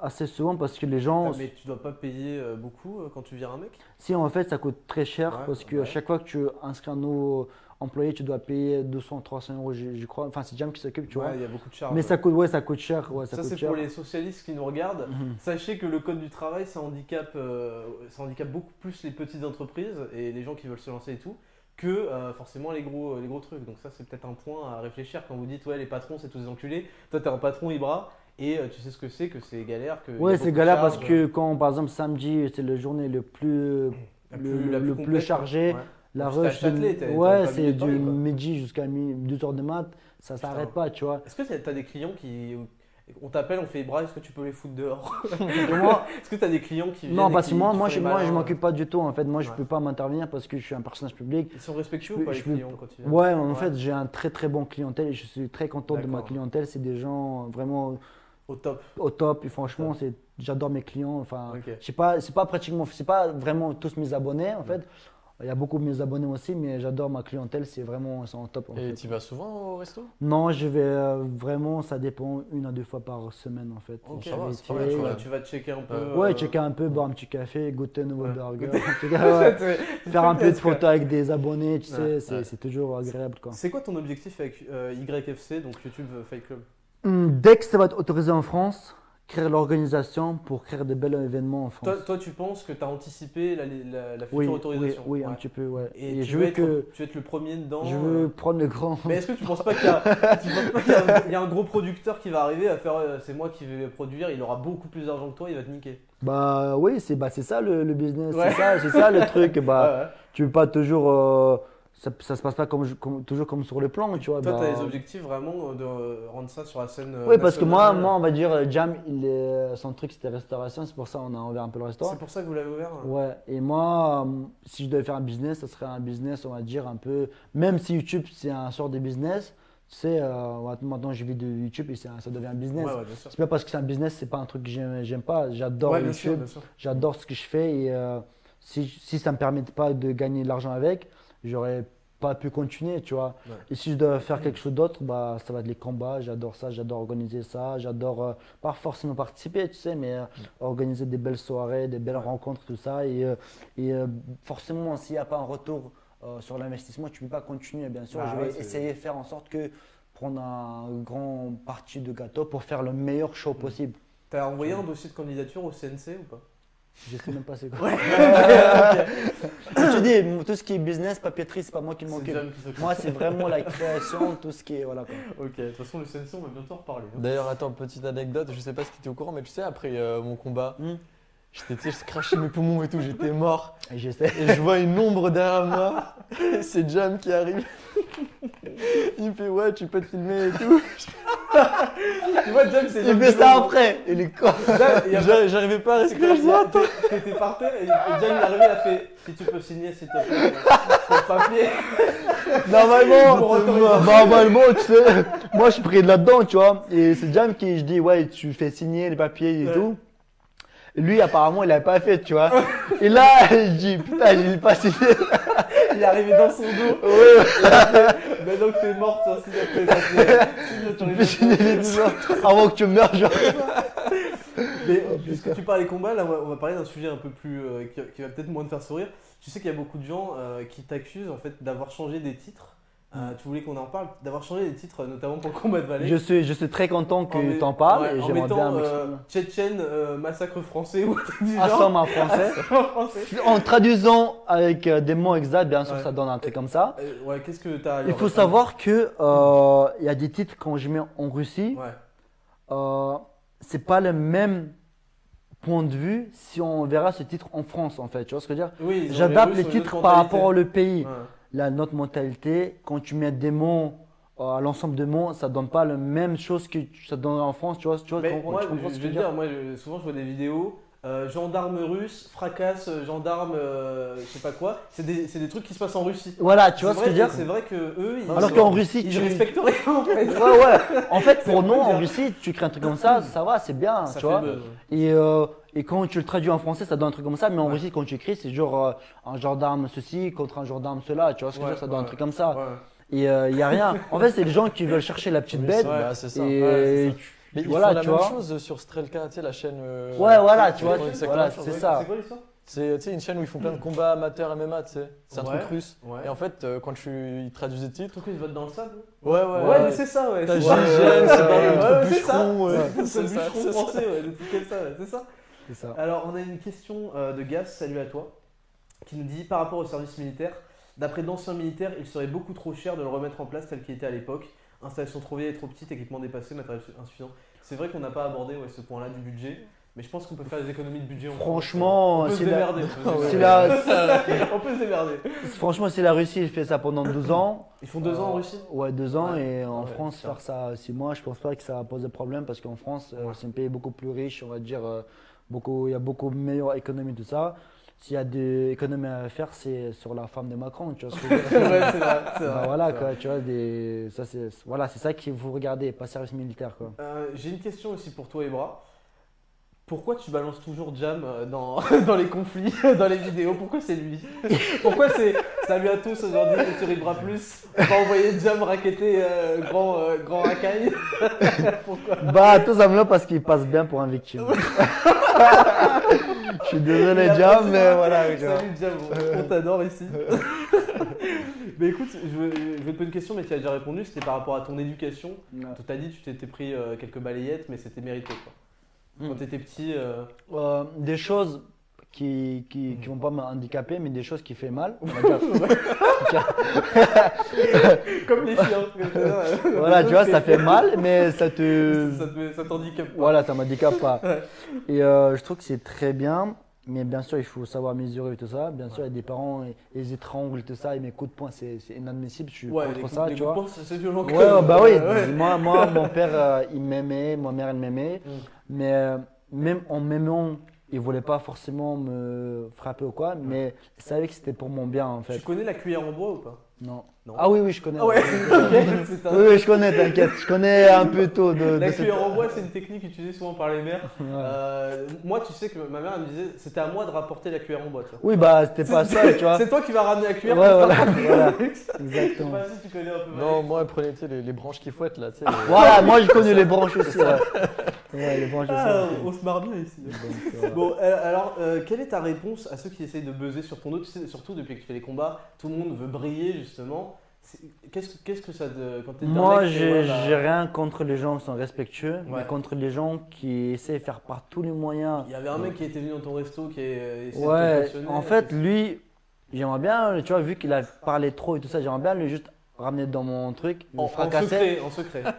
assez souvent parce que les gens. Mais tu dois pas payer euh, beaucoup quand tu vires un mec? Si, en fait, ça coûte très cher parce que à chaque fois que tu inscris un nouveau employé, tu dois payer 200, 300 euros, je, je crois. Enfin, c'est Jam qui s'occupe, tu Ouais, vois. il y a beaucoup de charges. Mais ça coûte, ouais, ça coûte cher. Ouais, ça, Ça, c'est pour les socialistes qui nous regardent. Mhm. Sachez que le code du travail, ça handicape, euh, ça handicape beaucoup plus les petites entreprises et les gens qui veulent se lancer et tout que euh, forcément les gros, les gros trucs. Donc ça, c'est peut-être un point à réfléchir quand vous dites ouais les patrons c'est tous des enculés. Toi, t'es un patron Ibra et euh, tu sais ce que c'est, que c'est galère. Que Ouais, c'est galère parce que quand, par exemple, samedi, c'est la journée le plus, La le, plus- le plus plus complète, chargé, ouais. La rush, de- ouais, c'est du midi jusqu'à 2h de mat, ça s'arrête pas, tu vois. Est-ce que tu as des clients qui On t'appelle, on fait bras, est-ce que tu peux les foutre dehors (laughs) (laughs) Est-ce que tu as des clients qui viennent non, parce que moi, moi, je, moi, je m'occupe pas du tout. En fait, moi, je Ouais. peux pas m'intervenir parce que je suis un personnage public. Ils sont respectueux ou pas les peux- clients quand ils viennent Ouais, en Ouais. fait, j'ai un très très bon clientèle et je suis très content de ma clientèle. C'est des gens vraiment Au top. au top. Et franchement, c'est, j'adore mes clients. Enfin, Ok. je sais pas, c'est pas pratiquement, c'est pas vraiment tous mes abonnés en fait. Il y a beaucoup de mes abonnés aussi, mais j'adore ma clientèle. C'est vraiment, ils sont au top. En Et tu vas souvent au resto? Non, je vais euh, vraiment, ça dépend une à deux fois par semaine en fait. Ok, Je ça va, vais c'est pas essayer, mal, Tu vas, tu vas checker un peu. Ouais. Ouais, euh, checker un peu, boire un petit café, goûter un nouveau Ouais. burger. (laughs) En cas, ouais. Faire un peu de photos avec des abonnés, tu sais, Ouais, c'est toujours agréable quoi. C'est quoi ton objectif avec euh, YFC, donc YouTube Fight Club? Hum, Dès que ça va être autorisé en France, créer l'organisation pour créer de bels événements en France. toi, toi, tu penses que tu as anticipé la, la- la future oui, autorisation? oui, un Ouais. petit peu, ouais. Et, Et, tu, je veux être, que tu veux être le premier dedans je euh, veux prendre le grand. Mais est-ce que tu penses pas qu'il y, a- (laughs) tu penses pas qu'il y a un- il y a un gros producteur qui va arriver à faire euh, c'est moi qui vais produire, il aura beaucoup plus d'argent que toi, il va te niquer? Bah oui, c'est bah, c'est ça le, le business, Ouais. c'est ça, c'est ça le truc. (laughs) Bah, ouais. Tu veux pas toujours. euh, ça, ça se passe pas comme, je- comme- toujours comme sur le plan, tu vois. Toi, bah, tu as des objectifs vraiment euh, de euh, rendre ça sur la scène. euh, Oui, parce que moi, moi, on va dire, Jam, il est- son truc c'était restauration, c'est pour ça qu'on a ouvert un peu le restaurant. C'est pour ça que vous l'avez ouvert hein Ouais, et moi, si je devais faire un business, ça serait un business, on va dire, un peu. Même si YouTube, c'est un sort de business, tu sais, euh, maintenant je vis de YouTube et un- ça devient un business. Ouais. C'est pas parce que c'est un business, c'est pas un truc que j'aime pas. J'adore Ouais, YouTube, j'adore ce que je fais et euh, si, si ça me permet pas de gagner de l'argent avec, j'aurais pas pu continuer, tu vois. Ouais. Et si je dois faire quelque chose d'autre, bah, ça va être les combats. J'adore ça, j'adore organiser ça, j'adore euh, pas forcément participer, tu sais, mais euh, organiser des belles soirées, des belles rencontres, tout ça. Et, euh, et forcément, s'il n'y a pas un retour sur l'investissement, tu ne peux pas continuer, bien sûr. Ah je vais ouais, essayer de faire en sorte que prendre un grand partie de gâteau pour faire le meilleur show possible. T'as envoyé un dossier de candidature au CNC ou pas? Je sais même pas c'est quoi. Ouais. (laughs) Je te dis, tout ce qui est business, papeterie, c'est pas moi qui C'est m'occupe. Moi, c'est vraiment la (laughs) création, tout ce qui est. Voilà quoi. Ok, de toute façon, le CNC, on va bientôt en reparler. hein. D'ailleurs, attends, petite anecdote, je sais pas si tu étais au courant, mais tu sais, après euh, mon combat, Hmm. j'étais, je crachais mes poumons et tout, j'étais mort. Et. Et je vois une ombre derrière moi, c'est Jam qui arrive. (laughs) Il me fait, ouais, tu peux te filmer et tout. Tu vois, Jam, c'est Il fait ça après. Il est J'arri- J'arrivais pas à respirer. quoi T'étais par terre et et Jam, il est arrivé, il a fait Si tu peux signer, s'il te plaît, ton papier. Normalement, autoriser. normalement, tu sais, moi je suis pris là-dedans, tu vois. Et c'est Jam qui, je dis, ouais, tu fais signer les papiers et tout. Lui, apparemment, il l'avait pas fait, tu vois. (laughs) Et là, je dis, putain, j'ai pas signé. Il est arrivé dans son dos. (laughs) Fait, Mais donc, t'es mort, papiers. Signe, tu signer les avant que tu meurs, genre. Mais euh, puisque tu parles des combats, là on va, on va parler d'un sujet un peu plus euh, qui, qui va peut-être moins te faire sourire. Tu sais qu'il y a beaucoup de gens euh, qui t'accusent en fait d'avoir changé des titres. Euh, tu voulais qu'on en parle, d'avoir changé des titres, euh, notamment pour combat de Valais. Je suis, je suis très content que tu en parles ouais, et en j'aimerais mettant, bien euh. Tchétchène, euh, massacre français ou un truc du À genre. somme en français. (laughs) En français. En traduisant avec des mots exacts, bien sûr, Ouais. ça donne un truc comme ça. Ouais, qu'est-ce que t'as Il faut savoir que il y a des titres quand je mets en Russie, Ouais. c'est pas le même point de vue si on verra ce titre en France en fait. Tu vois ce que je veux dire? Oui, J'adapte les titres par rapport au pays. La notre mentalité, quand tu mets des mots euh, à l'ensemble de mots, ça donne pas la même chose que ça donne en France. Tu vois, tu vois, Mais moi, je, ce je que veux je veux dire, moi, je- souvent je vois des vidéos. Euh, gendarme russe, fracasse, euh, gendarme, euh, je sais pas quoi. C'est des, c'est des trucs qui se passent en Russie. Voilà, tu vois ce que je veux dire C'est vrai que eux, ils, Alors qu'en Russie, ils tu respectent rien en fait. Ouais, ouais. (laughs) En fait, pour nous, en. Russie, tu crées un truc comme ça, (laughs) ça va, c'est bien, Ça tu fait vois. buzz. Et, euh, et quand tu le traduis en français, ça donne un truc comme ça, mais en. Russie, quand tu écris, c'est genre euh, un gendarme ceci contre un gendarme cela, tu vois ce que je veux dire, ça donne un truc comme ça. Ouais. Et il n'y a rien. En fait, c'est les gens qui veulent chercher la petite bête. Bah, c'est ça. Et Ouais, c'est Mais ils voilà, font la tu même vois. chose sur Strelka, tu sais, la chaîne. euh, Ouais, voilà, tu ils vois, exactement voilà, c'est ça. C'est quoi l'histoire C'est tu sais, une chaîne où ils font plein de combats amateurs MMA, tu sais. C'est un Ouais. truc russe. Ouais. Et en fait, euh, quand tu ils traduisent des titres. Truc qu'ils votent dans le sable Ouais, ouais, Ouais, mais c'est ça, ouais. T'as c'est ça. Gênes, c'est pas Ouais, le ouais, (laughs) truc c'est ça. bûcheron, ouais. C'est C'est le ça, bûcheron c'est ça. français, ouais, des trucs comme ça, ouais, c'est ça. C'est ça. Alors, on a une question euh, de Gas, salut à toi, qui nous dit par rapport au service militaire, d'après d'anciens militaires, il serait beaucoup trop cher de le remettre en place tel qu'il était à l'époque. Installation trop vieille et trop petite, équipement dépassé, matériel insuffisant. C'est vrai qu'on n'a pas abordé ouais, ce point-là du budget. Mais je pense qu'on peut faire des économies de budget. en Franchement, si la- on peut se (laughs) démerder. la- (laughs) on peut se démerder. franchement, si la Russie fait ça pendant 12 ans, Ils font deux ans en Russie? ouais, deux ans, Ouais. et en Ouais, France, c'est faire ça 6 mois, je pense pas que ça pose de problème parce qu'en France, euh, Ouais. c'est un pays beaucoup plus riche, on va dire, euh, beaucoup, il y a beaucoup meilleure économie, tout ça. S'il y a des économies à faire, c'est sur la femme de Macron, tu vois ce que (laughs) Ouais, c'est vrai. c'est Bah vrai, voilà, c'est quoi, tu vois, des, ça, c'est, voilà, c'est ça qu'il faut regarder, pas service militaire, quoi. Euh, J'ai une question aussi pour toi, Ebra. Pourquoi tu balances toujours Jam euh, dans, (laughs) dans les conflits, (laughs) dans les vidéos? Pourquoi c'est lui? (laughs) Pourquoi c'est Salut à tous, aujourd'hui sur Ibra Plus, on va envoyer Jam raqueter euh, grand, euh, grand racaille Pourquoi? Bah, tout simplement parce qu'il passe bien pour un victime. je suis désolé, Jam, mais voilà. Salut Jam, on- on t'adore ici. mais écoute, je vais, je vais te poser une question, mais tu as déjà répondu, c'était par rapport à ton éducation. Tu t'as dit tu t'étais pris euh, quelques balayettes, mais c'était mérité. Quoi. Quand Hmm. t'étais petit, euh, Euh, des choses qui, qui, qui vont pas m'handicaper, mais des choses qui fait mal. on va dire. (laughs) (laughs) comme les chiens. euh, voilà, (laughs) tu vois, ça fait mal, mais ça te. Ça te- ça t'handicape pas. Voilà, ça m'handicape pas. Ouais. Et euh, je trouve que c'est très bien. Mais bien sûr, il faut savoir mesurer et tout ça. Bien sûr, il y a des parents, ils- étranglent tout ça, et mes coups de poing, c'est inadmissible. Je suis Ouais, les contre coups, ça, les tu coups de vois. c'est violent. Ouais, même. bah oui. (laughs) Ouais. Moi, moi, mon père, euh, il m'aimait, ma mère, elle m'aimait. Mm. Mais euh, même en m'aimant, il voulait pas forcément me frapper ou quoi. Mais il savait que c'était pour mon bien, en Tu fait. connais la cuillère en bois ou pas? Non. Non. Ah oui, oui, je connais. Ah ouais, un- Oui, je connais, t'inquiète. Je connais un peu tôt de. La de cette- cuillère en bois, c'est une technique utilisée souvent par les mères. Ouais. Euh, moi, tu sais que ma mère elle me disait c'était à moi de rapporter la cuillère en bois. tu vois. Oui, bah, c'était pas ça, tu vois. C'est toi qui vas ramener la cuillère. Ouais, voilà, voilà. Je sais Exactement. pas si tu connais un peu. Non, moi, elle prenait tu sais, les, les branches qui fouettent là. tu sais, les- Voilà, moi, j'ai connu les branches aussi. Ouais, Ouais, les branches aussi. Ah, on se marre bien ici. Donc, euh, Bon, euh, alors, euh, quelle est ta réponse à ceux qui essayent de buzzer sur ton dos? Tu sais, surtout depuis que tu fais les combats, tout le monde veut briller justement. Qu'est-ce que, ça te. Quand un Moi, j'ai rien contre les gens qui sont respectueux, Ouais. mais contre les gens qui essaient de faire par tous les moyens. Il y avait un mec qui était venu dans ton resto qui est. euh, de Ouais, en fait, lui, j'aimerais bien, tu vois, vu qu'il a parlé trop et tout ça, j'aimerais bien lui juste ramener dans mon truc, en, en secret, en secret. (laughs)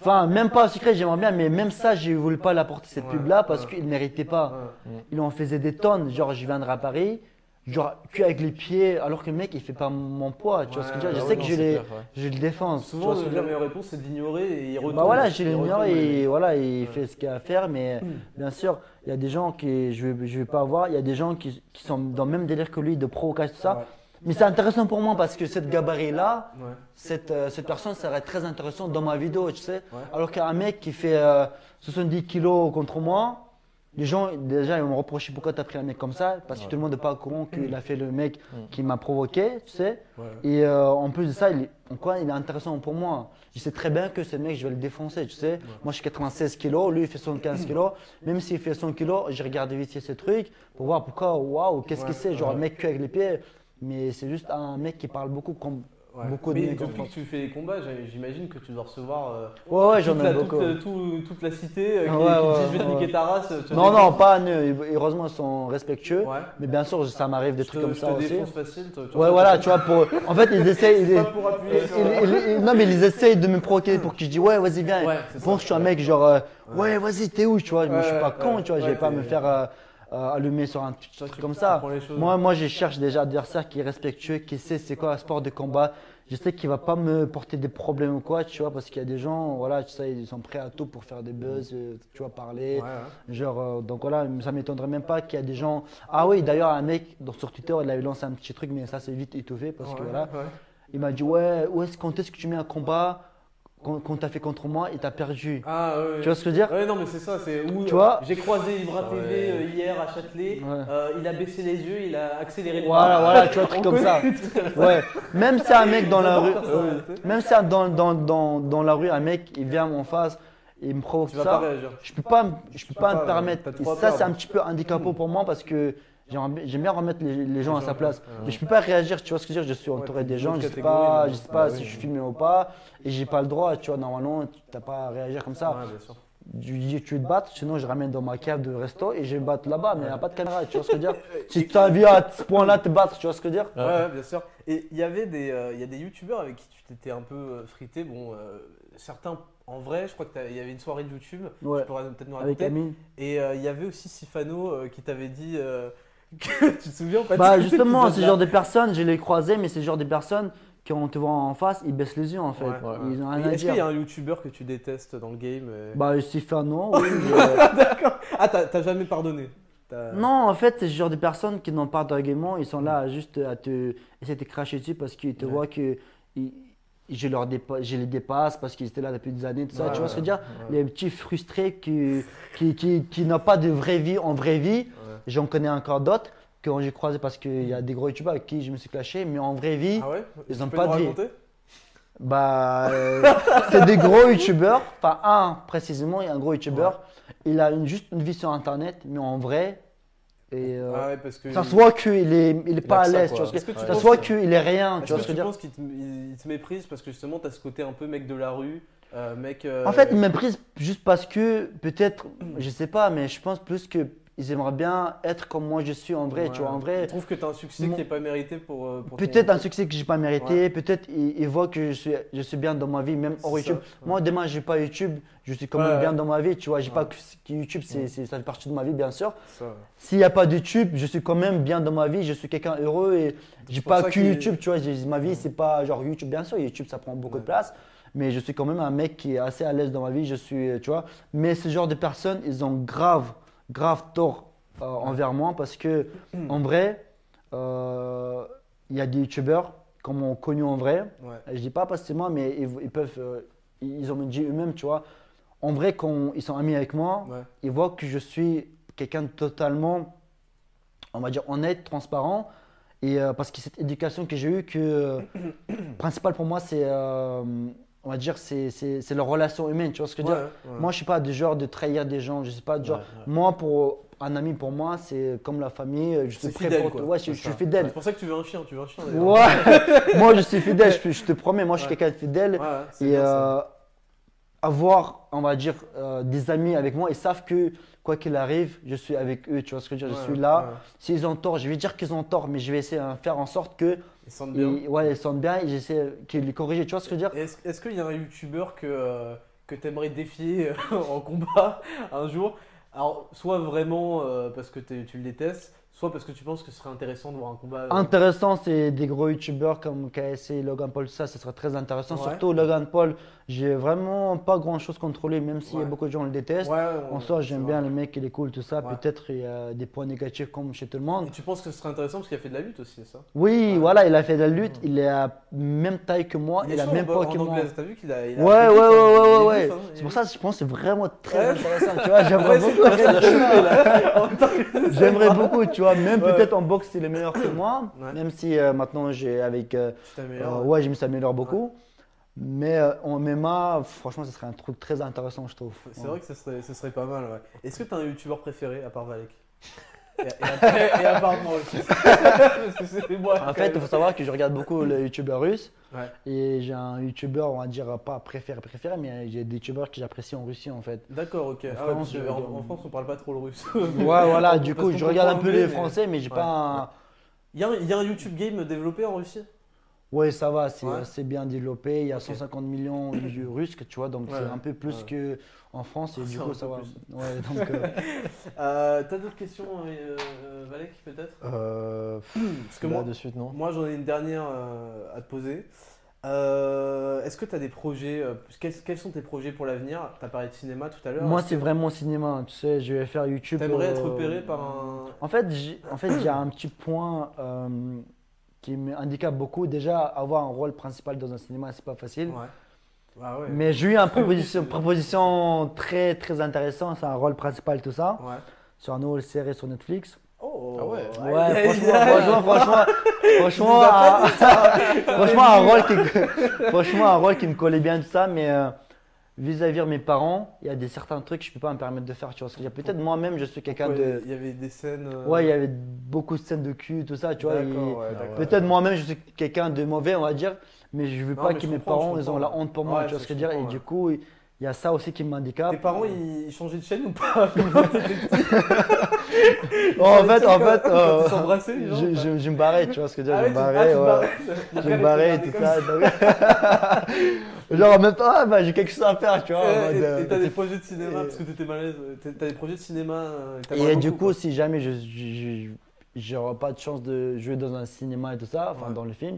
Enfin, même pas en secret, j'aimerais bien, mais même ça, je voulais pas l'apporter cette Ouais, pub-là parce ouais. qu'il ne méritait pas. Il en faisait des tonnes. Genre, je viendrai à Paris, genre, que avec les pieds, alors que le mec, il fait pas mon poids. Tu vois ce que je veux dire Bah Je sais que je, c'est les, clair, ouais. je le défends. tu Souvent, vois ce que je veux la meilleure réponse, c'est de l'ignorer et il retourne. Bah voilà, j'ai retourne, et voilà, il Ouais. fait ce qu'il a à faire, mais bien sûr, il y a des gens qui, je vais, je vais pas avoir, il y a des gens qui, qui sont dans le même délire que lui de provocation, tout ça. Ouais. Mais c'est intéressant pour moi parce que cette gabarit-là, Ouais. cette, euh, cette personne serait très intéressante dans ma vidéo, tu sais. Ouais. Alors qu'un mec qui fait euh, 70 kilos contre moi, les gens, déjà, ils vont me reprocher pourquoi tu as pris un mec comme ça, parce que tout le monde n'est pas au courant qu'il a fait le mec qui m'a provoqué, tu sais. Ouais. Et euh, en plus de ça, il est, en quoi il est intéressant pour moi. Je sais très bien que ce mec, je vais le défoncer, tu sais. Moi, je suis 96 kilos, lui, il fait 75 kilos. Même s'il fait 100 kilos, j'ai regardé vite fait ce truc pour voir pourquoi, waouh, qu'est-ce que c'est, genre un mec que avec les pieds. Mais c'est juste un mec qui parle beaucoup comme Ouais. beaucoup de Mais depuis que tu fais les combats, j'imagine que tu dois recevoir euh, Ouais, ouais, j'en toute, ai la, beaucoup. toute, euh, tout- toute la cité euh, qui, Ouais, qui dit je vais niquer ta race. Non, non, pas eux. Heureusement, ils sont respectueux. Ouais. Mais bien sûr, ça m'arrive des Je trucs te, comme je ça te aussi. facile. tu Ouais, voilà, tu vois, pour... en fait, ils (laughs) essayent. C'est ils- pas pour appuyer sur. ils- ils- ils- non, mais ils essayent de me provoquer pour que je dise ouais, vas-y, viens. Ça. que je suis un mec genre euh, ouais, vas-y, t'es où, tu vois? mais je suis pas con, tu vois. Je vais pas me faire euh, allumer sur un truc comme ça. Moi, moi, je cherche déjà un adversaire qui est respectueux, qui sait c'est quoi un sport de combat. Je sais qu'il va pas me porter des problèmes ou quoi, tu vois, parce qu'il y a des gens, voilà, tu sais, ils sont prêts à tout pour faire des buzz, euh, tu vois, parler. Ouais, ouais. Genre, euh, donc voilà, ça m'étonnerait même pas qu'il y a des gens. Ah oui, d'ailleurs, un mec dans- sur Twitter, il avait lancé un petit truc, mais ça c'est vite étouffé parce que voilà. Il m'a dit Ouais, où est-ce, quand est-ce que tu mets un combat? Qu'on, t'a fait contre moi et t'as perdu Ah, ouais. Tu vois ce que je veux dire Ouais, non, mais c'est ça, c'est où Tu vois J'ai croisé Ibra Ah TV ouais. euh, hier à Châtelet, Ouais. euh, il a baissé les yeux, il a accéléré le Voilà, voilà, tu vois, (laughs) un truc comme ça. (laughs) Ouais, même si un mec dans la rue. Même si un- dans, dans, dans, dans la rue, un mec, il vient en face et il me provoque Tu vas ça. pas réagir. je peux pas, je peux pas, pas, me permettre. Et ça, c'est un petit peu handicapant pour moi parce que j'aime bien remettre les, les gens à sa place. Ouais. Mais je peux pas réagir, tu vois ce que je veux dire? Je suis Ouais, entouré t'es des gens, autre je sais pas, je sais pas si oui. je suis filmé ou pas et j'ai pas le droit, tu vois. Normalement, t'as pas à réagir comme ça. Ouais, bien sûr. Tu veux te battre, sinon je ramène dans ma cave de resto et je vais me battre là-bas, mais il n'y a pas de caméra, tu vois ce que je veux dire? (laughs) Si tu as envie à ce point-là te battre, tu vois ce que je veux dire? Ouais, ouais, bien sûr. Et il y avait des, euh, il y a des youtubeurs avec qui tu t'étais un peu euh, frité. Bon, euh, certains en vrai, je crois qu'il y avait une soirée de YouTube. Ouais. Tu pourrais peut-être nous Avec raconter. Amine. Et euh, il y avait aussi Sifano euh, qui t'avait dit euh, (laughs) tu te souviens pas Bah justement, ce genre de personnes, je les croisais, mais c'est ce genre de personnes quand on te voit en face, ils baissent les yeux en fait. Ouais, ouais. Est-ce qu'il y a un youtubeur que tu détestes dans le game euh Bah Sifano, oui. (laughs) mais, euh, D'accord. Ah, t'as jamais pardonné? Non, en fait, c'est ce genre de personnes qui n'ont pas d'argument, ils sont là juste à te essayer de te cracher dessus parce qu'ils te voient que ils- je, leur dépa- je les dépasse parce qu'ils étaient là depuis des années, tout ça. Tu vois ce que je veux dire? Les petits frustrés qui, qui, qui, qui n'ont pas de vraie vie en vraie vie. Ouais. J'en connais encore d'autres que j'ai croisé parce qu'il y a des gros youtubeurs avec qui je me suis clashé, mais en vraie vie, Ah ouais Ils Tu ont peux pas de vie. bah, euh, (laughs) c'est des gros youtubeurs. Enfin, un précisément, il y a un gros youtubeur. Il a une, juste une vie sur internet, mais en vrai. Et euh, Ah ouais, parce que. ça se voit qu'il est, il est pas à l'aise. tu tu Ça se voit qu'il est rien. Tu Est-ce vois que ce que tu je veux dire? penses qu'il te, il- il te méprise parce que justement t'as ce côté un peu mec de la rue, euh, mec. euh, En fait, ils méprisent juste parce que, peut-être, je sais pas, mais je pense plus que ils aimeraient bien être comme moi je suis en vrai. Tu ouais, vois, en Ils vrai. trouvent que t'as un succès Mon- qui n'est pas mérité pour. euh, pour Peut-être un succès que j'ai pas mérité, Ouais. peut-être ils, ils voient que je suis, je suis bien dans ma vie, même hors ça, YouTube. Moi, demain, j'ai pas YouTube, je suis quand même bien dans ma vie, tu vois. J'ai pas que, YouTube, c'est, c'est- ça fait partie de ma vie, bien sûr. S'il n'y a pas de YouTube, je suis quand même bien dans ma vie, je suis quelqu'un heureux et j'ai pas que YouTube, tu vois. Ma vie, c'est pas genre YouTube, bien sûr, YouTube, ça prend beaucoup de place. Mais je suis quand même un mec qui est assez à l'aise dans ma vie, je suis, tu vois. Mais ce genre de personnes, ils ont grave, grave tort euh, envers moi parce que, en vrai, euh, il y a des youtubeurs qui m'ont connu en vrai. Ouais. Je dis pas parce que c'est moi, mais ils, ils peuvent, euh, ils ont dit eux-mêmes, tu vois. En vrai, quand ils sont amis avec moi, Ouais. ils voient que je suis quelqu'un de totalement, on va dire, honnête, transparent. Et parce que cette éducation que j'ai eue, que (coughs) principal pour moi, c'est, on va dire, c'est, leur relation humaine. Tu vois ce que je veux dire Ouais. Moi, je suis pas du genre de trahir des gens. Je sais pas du genre. Ouais. Moi, pour un ami, pour moi, c'est comme la famille. Je suis C'est prêt fidèle, pour toi. Je, je suis fidèle. C'est pour ça que tu veux un chien, tu veux un chien (laughs) moi, je suis fidèle. Je, je te promets. Moi, je suis quelqu'un de fidèle. Et bien euh, avoir, on va dire, euh, des amis avec moi, ils savent que quoi qu'il arrive, je suis avec eux. Tu vois ce que je veux dire Je suis là. S'ils ont tort, je vais dire qu'ils ont tort, mais je vais essayer de faire en sorte que Ils sentent bien. ils, ouais, ils sentent bien et j'essaie qu'ils les corrigent. Tu vois ce que je veux dire? Est-ce qu'il y a un youtubeur que, euh, que tu aimerais défier euh, (laughs) en combat un jour? Alors, soit vraiment euh, parce que tu le détestes, soit parce que tu penses que ce serait intéressant de voir un combat. euh, Intéressant, c'est des gros youtubeurs comme KSC, Logan Paul, ça, ça serait très intéressant. Ouais. Surtout Logan Paul, j'ai vraiment pas grand chose contre lui, même Ouais. beaucoup de gens le détestent. Ouais, En soi, j'aime bien le mec, il est cool, tout ça. Peut-être il y a des points négatifs comme chez tout le monde. Et tu penses que ce serait intéressant parce qu'il a fait de la lutte aussi, c'est ça? Oui, voilà, il a fait de la lutte, il est à même taille que moi, Il a même en que moi. t'as vu qu'il a. il a Ouais, ouais, ouais, hein. ouais, ouais, hein, C'est est pour ça que je pense que c'est vraiment très intéressant, tu vois. (laughs) J'aimerais beaucoup. (laughs) J'aimerais beaucoup, tu vois. Même Ouais. peut-être en boxe, il est meilleur que moi. (coughs) Ouais. Même si euh, maintenant, j'ai avec. euh, Tu euh, ouais, je me suis amélioré beaucoup. Mais euh, en MMA, franchement, ce serait un truc très intéressant, je trouve. C'est vrai que ce serait, ce serait pas mal. Est-ce que t'as un youtubeur préféré à part Valek? Et, et à, et à part moi aussi. Parce que c'est moi. En fait, il faut savoir que je regarde beaucoup les youtubeurs russes. Ouais. Et j'ai un youtubeur, on va dire, pas préféré, préféré, mais j'ai des youtubeurs que j'apprécie en Russie, en fait. D'accord, ok. En Ah ouais, France, parce que je- en, en France, on parle pas trop le russe. Ouais, (laughs) voilà, du coup, je regarde un peu anglais, les français, mais j'ai Ouais. pas un. Il y, a un- il y a un YouTube game développé en Russie? Ouais, ça va, c'est Ouais. assez bien développé. Il y a Ok. 150 millions de Russes, tu vois, donc Ouais, c'est un peu plus ouais. qu'en France, et (laughs) du coup, ça va. plus. Ouais, donc. euh, (laughs) Euh, T'as d'autres questions, euh, euh, Valek, peut-être? Euh, Parce que moi, de suite, non? moi j'en ai une dernière euh, à te poser. Euh, Est-ce que tu as des projets euh, quels, quels sont tes projets pour l'avenir? Tu as parlé de cinéma tout à l'heure. Moi, c'est vraiment cinéma, tu sais, je vais faire YouTube. T'aimerais euh, être repéré par un. En fait, j'ai en fait, un petit point euh, qui me handicape beaucoup. Déjà, avoir un rôle principal dans un cinéma, c'est pas facile. Ouais. Ah ouais. Mais j'ai eu une proposition, proposition très très intéressante, c'est un rôle principal, tout ça, Ouais. sur une nouvelle série sur Netflix. Oh, Ah ouais. Ouais, franchement, franchement, franchement, franchement, un- (laughs) franchement, un rôle qui, (laughs) franchement, un rôle qui me collait bien tout ça, mais euh, vis-à-vis de mes parents, il y a des certains trucs que je peux pas me permettre de faire. Tu vois ce que Peut-être moi-même, je suis quelqu'un Ouais, de, Il y avait des scènes. euh, ouais, il y avait beaucoup de scènes de cul, tout ça, tu vois. et- ouais. Peut-être moi-même, je suis quelqu'un de mauvais, on va dire, mais je veux Non, pas que mes parents ils ont la honte pour moi, tu vois ce que je veux dire. Et du coup, Il y a ça aussi qui m'handicape. Tes parents, ils changeaient de chaîne ou pas (laughs) Quand (laughs) t'étais petit en fait, en fait, euh, ils s'embrassaient, les gens, je, je- je me barrais, tu vois ce que je veux dire, Ah je me ah, barrais, ouais. Je me barrais et tout ça. (laughs) Genre en même temps, ah bah j'ai quelque chose à faire, tu vois. Euh, Et euh, t'as des projets de cinéma et- parce que t'étais malaise. T'as des projets de cinéma. euh, Et du coup, quoi. si jamais je j'aurais pas de chance de jouer dans un cinéma et tout ça, enfin Ouais. dans le film,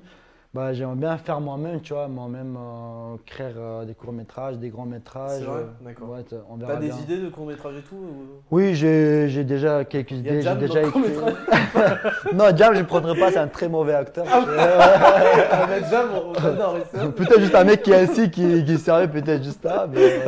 bah j'aimerais bien faire moi-même, tu vois, moi-même euh, créer euh, des courts-métrages, des grands-métrages. C'est vrai euh, D'accord. ouais, on verra T'as des bien. idées de courts-métrages et tout ou- Oui, j'ai déjà quelques y a idées, j'ai déjà écrit. (laughs) non, Jam, je ne prendrai pas, c'est un très mauvais acteur. Ah, mais Jam, on adore. ça. (laughs) peut-être juste un mec qui est assis, qui, qui sérieux, peut-être juste ça. Mais...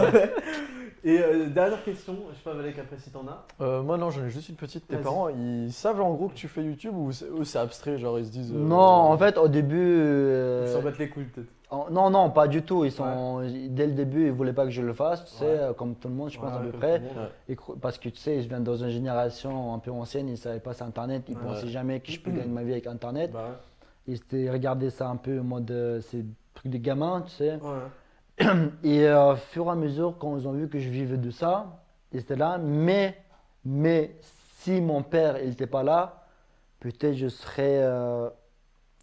Et euh, dernière question, je sais pas Valek après si t'en as. Euh, moi non, j'en ai juste une petite. Tes Vas-y. parents, ils savent en gros que tu fais YouTube ou c'est eux, c'est abstrait, genre ils se disent. euh, Non, en fait, au début. euh, Ils s'en battent les couilles peut-être. en- non, non, pas du tout. Ils sont, Dès le début, ils voulaient pas que je le fasse, tu sais, Ouais. euh, comme tout le monde, je pense, Ouais, à peu près. cro- parce que tu sais, je viens dans une génération un peu ancienne, ils ne savaient pas c'est Internet, ils Ouais. pensaient jamais que je peux gagner ma vie avec Internet. Bah Ils étaient regardaient ça un peu en mode. euh, c'est truc de gamin, tu sais. ouais. ouais. (clears throat) Et euh, au fur et à mesure, quand ils ont vu que je vivais de ça, ils étaient là. Mais, mais si mon père il n'était pas là, peut-être je serais. euh,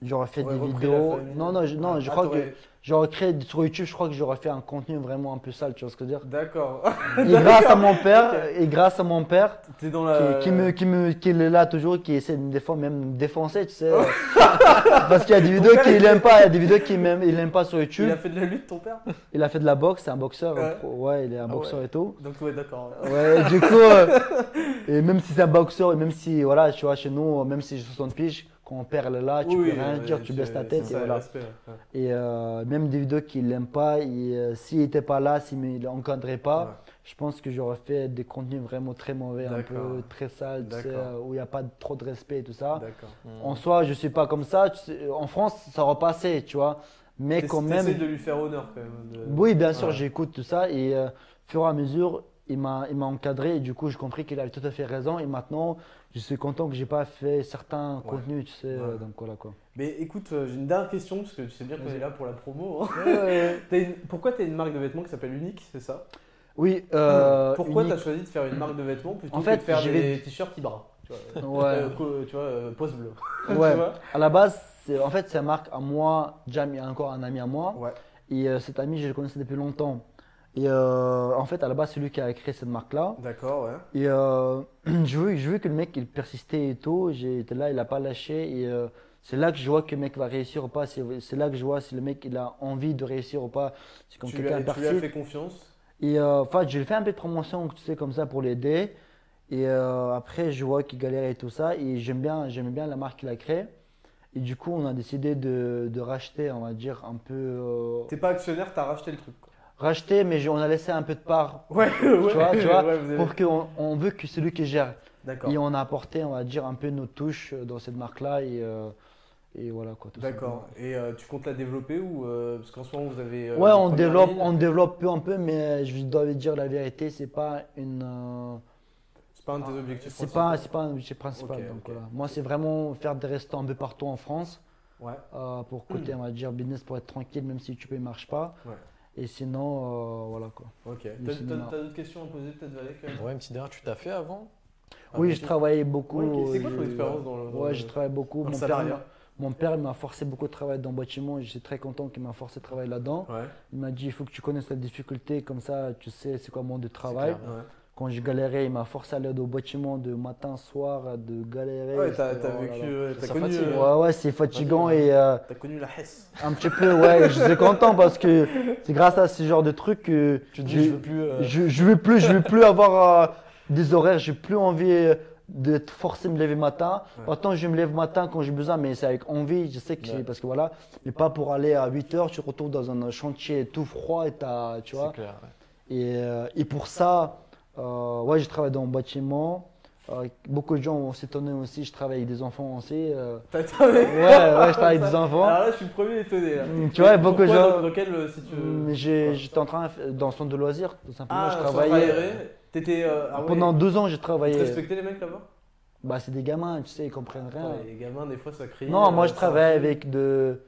j'aurais fait des repris la vidéos. famille. Non, non, je, non, Ah, je crois t'aurais- que j'aurais créé sur YouTube, je crois que j'aurais fait un contenu vraiment un peu sale, tu vois ce que je veux dire. D'accord. Et (laughs) grâce à mon père, et grâce à mon père, dans qui, la. qui me, qui me, qui est là toujours, qui essaie de des fois même me défoncer, tu sais. (laughs) Parce qu'il y a des vidéos qu'il il n'aime pas, il y a des vidéos qu'il n'aime il aime pas sur YouTube. Il a fait de la lutte ton père? Il a fait de la boxe, c'est un boxeur. Ouais. pro- Ouais, il est un Ah boxeur ouais. et tout. Donc ouais d'accord. Ouais, du coup, euh, (laughs) et même si c'est un boxeur, et même si, voilà, tu vois, chez nous, même si j'ai 60 piges, quand on perd là, tu Oui, peux rien ouais, dire, tu baisses ta tête et voilà. respect, ouais. Et euh, même des vidéos qu'il n'aime pas, et, euh, s'il n'était pas là, s'il ne l'encadrait pas, Ouais. je pense que j'aurais fait des contenus vraiment très mauvais, un peu très sales, tu sais, D'accord. euh, où il n'y a pas trop de respect et tout ça. En soi, je ne suis pas comme ça. tu sais, en France, ça aurait passé, tu vois. Mais quand même. De lui faire honneur quand même. de- Oui, bien sûr, j'écoute tout ça et euh, au fur et à mesure, il m'a, il m'a encadré et du coup, j'ai compris qu'il avait tout à fait raison. Et maintenant, je suis content que j'ai pas fait certains Ouais. contenus, tu sais. Ouais. donc voilà quoi. Mais écoute, euh, j'ai une dernière question parce que tu sais bien qu'on est là pour la promo. hein. (laughs) T'as une- Pourquoi tu as une marque de vêtements qui s'appelle Unique, c'est ça? Oui. euh, Pourquoi tu as choisi de faire une marque de vêtements plutôt En que fait, de faire des t-shirts Ibra tu vois, (laughs) Ouais. Euh, tu vois, euh, pose bleu. (laughs) Ouais. À la base, en fait, c'est une marque à moi. Jam, il y a encore un ami à moi. Ouais. Et cet ami, je le connaissais depuis longtemps. Et euh, en fait, à la base, c'est lui qui a créé cette marque-là. D'accord, ouais. Et euh, (clears throat) je vu, je vu que le mec il persistait et tout, j'étais là, il a pas lâché et euh, c'est là que je vois que le mec va réussir ou pas, c'est là que je vois si le mec il a envie de réussir ou pas, c'est lui, quelqu'un tu lui as fait confiance? Et enfin, je lui ai fait un peu de promotion, tu sais, comme ça pour l'aider. Et après, je vois qu'il galérait et tout ça et j'aime bien, j'aime bien la marque qu'il a créée. Et du coup, on a décidé de, de racheter, on va dire, un peu. T'es pas actionnaire, t'as racheté le truc. quoi. Racheter, mais on a laissé un peu de part Ouais, ouais. tu vois, tu vois, ouais, avez- pour qu'on on veut que c'est lui qui gère. Et on a apporté, on va dire, un peu notre touche dans cette marque-là. Et, euh, et voilà quoi. tout D'accord. Et euh, tu comptes la développer ou euh, parce qu'en ce moment vous avez. euh. Ouais, on développe, ligne. on développe peu un peu, mais je dois vous dire la vérité, c'est pas une. euh, C'est pas un de tes objectifs. c'est principaux. pas, c'est pas un objectif principal. Donc voilà. Moi, c'est vraiment faire des restaurants un peu partout en France Ouais. euh, pour côté, on va dire, business pour être tranquille, même si YouTube ne marche pas. Ouais. Et sinon, euh, voilà quoi. Ok. T'as- d'autres questions à poser peut-être Valek quand même Ouais, une petite dernière, tu t'as fait avant? Oui, Ah, je travaillais beaucoup. C'est quoi ton expérience dans le. dans Ouais, le- j'ai travaillé beaucoup. dans le Mon père, mon père il m'a forcé beaucoup de travailler dans le bâtiment. Je suis très content qu'il m'a forcé de travailler là-dedans. Ouais. Il m'a dit il faut que tu connaisses la difficulté, comme ça tu sais c'est quoi le monde de travail. clair. Ouais. Quand je galérais, il m'a forcé à aller au bâtiment de matin, soir, de galérer. Ouais, t'as oh vécu. euh, T'as connu. fatigue, euh, Ouais, ouais, c'est fatigant et euh, T'as connu la Hesse. un petit peu, ouais, (laughs) je suis content parce que c'est grâce à ce genre de trucs que Tu te dis, je veux plus. euh, je, je veux plus, je veux plus avoir euh, des horaires, j'ai plus envie euh, d'être forcé de me lever matin. Ouais. Pourtant, je me lève matin quand j'ai besoin, mais c'est avec envie, je sais que Ouais. c'est parce que voilà, mais pas pour aller à 8 heures, tu te retrouves dans un chantier tout froid et t'as, tu vois. C'est clair. ouais. Et, euh, et pour ça, euh, ouais, je travaille dans le bâtiment. Euh, beaucoup de gens vont s'étonner aussi, je travaille avec des enfants aussi. euh. T'as travaillé. Ouais, (laughs) ouais, je travaille avec des enfants. Alors là, je suis le premier étonné. là. Mm, tu vois, beaucoup de gens- Dans, dans quel, euh, si tu veux. J'ai- j'étais en train, dans le centre de loisirs, tout simplement, Ah, je travaillais. T'étais. euh, ah ouais. Pendant deux ans, j'ai Tu travaillé. respectais les mecs là-bas? Bah, c'est des gamins, tu sais, ils comprennent rien. Ouais, Les gamins, des fois, ça crie. Non, moi je travaille avec de.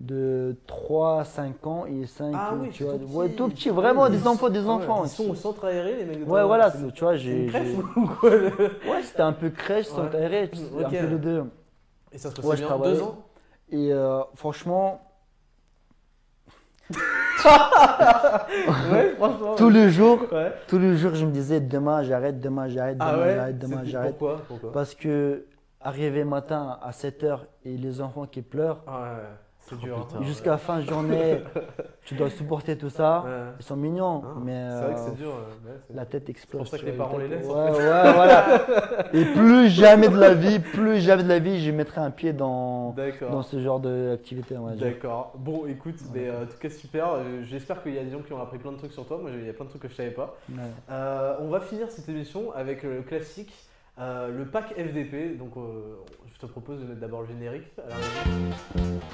De 3 à 5 ans et 5, Ah oui, tu vois. tout Ouais, tout petit, vraiment des enfants, des Ah ouais, enfants. Ils sont au centre aéré, les mecs de Ouais, voilà, tu vois, j'ai. une crèche j'ai- (laughs) ou quoi le- Ouais, c'était un peu crèche, Ouais. aéré, Ok. un peu les deux. Et ça se Ouais, passait je bien. Deux ans Et euh, franchement, Ouais, franchement. tous les jours, Ouais. tous les jours, je me disais demain j'arrête, demain j'arrête, demain Ah ouais? j'arrête, demain j'arrête. Pourquoi? Pourquoi? Parce que arriver matin à 7h et les enfants qui pleurent, Ah ouais, c'est dur. hein. jusqu'à fin de journée, (laughs) tu dois supporter tout ça. Ouais. Ils sont mignons, Ah, mais C'est vrai que euh, c'est dur. euh, ouais, c'est- la tête explose. pour ça que les parents les laissent, en Ouais, fait. ouais, voilà. (laughs) Et plus jamais de la vie, plus jamais de la vie, je mettrai un pied dans, dans ce genre d'activité. on va dire. D'accord. Bon, écoute, mais euh, en tout cas, super. Euh, J'espère qu'il y a des gens qui ont appris plein de trucs sur toi. Moi, il y a plein de trucs que je savais pas. Ouais. Euh, on va finir cette émission avec le classique, euh, le pack FDP. Donc, euh, je te propose de mettre d'abord le générique. à la.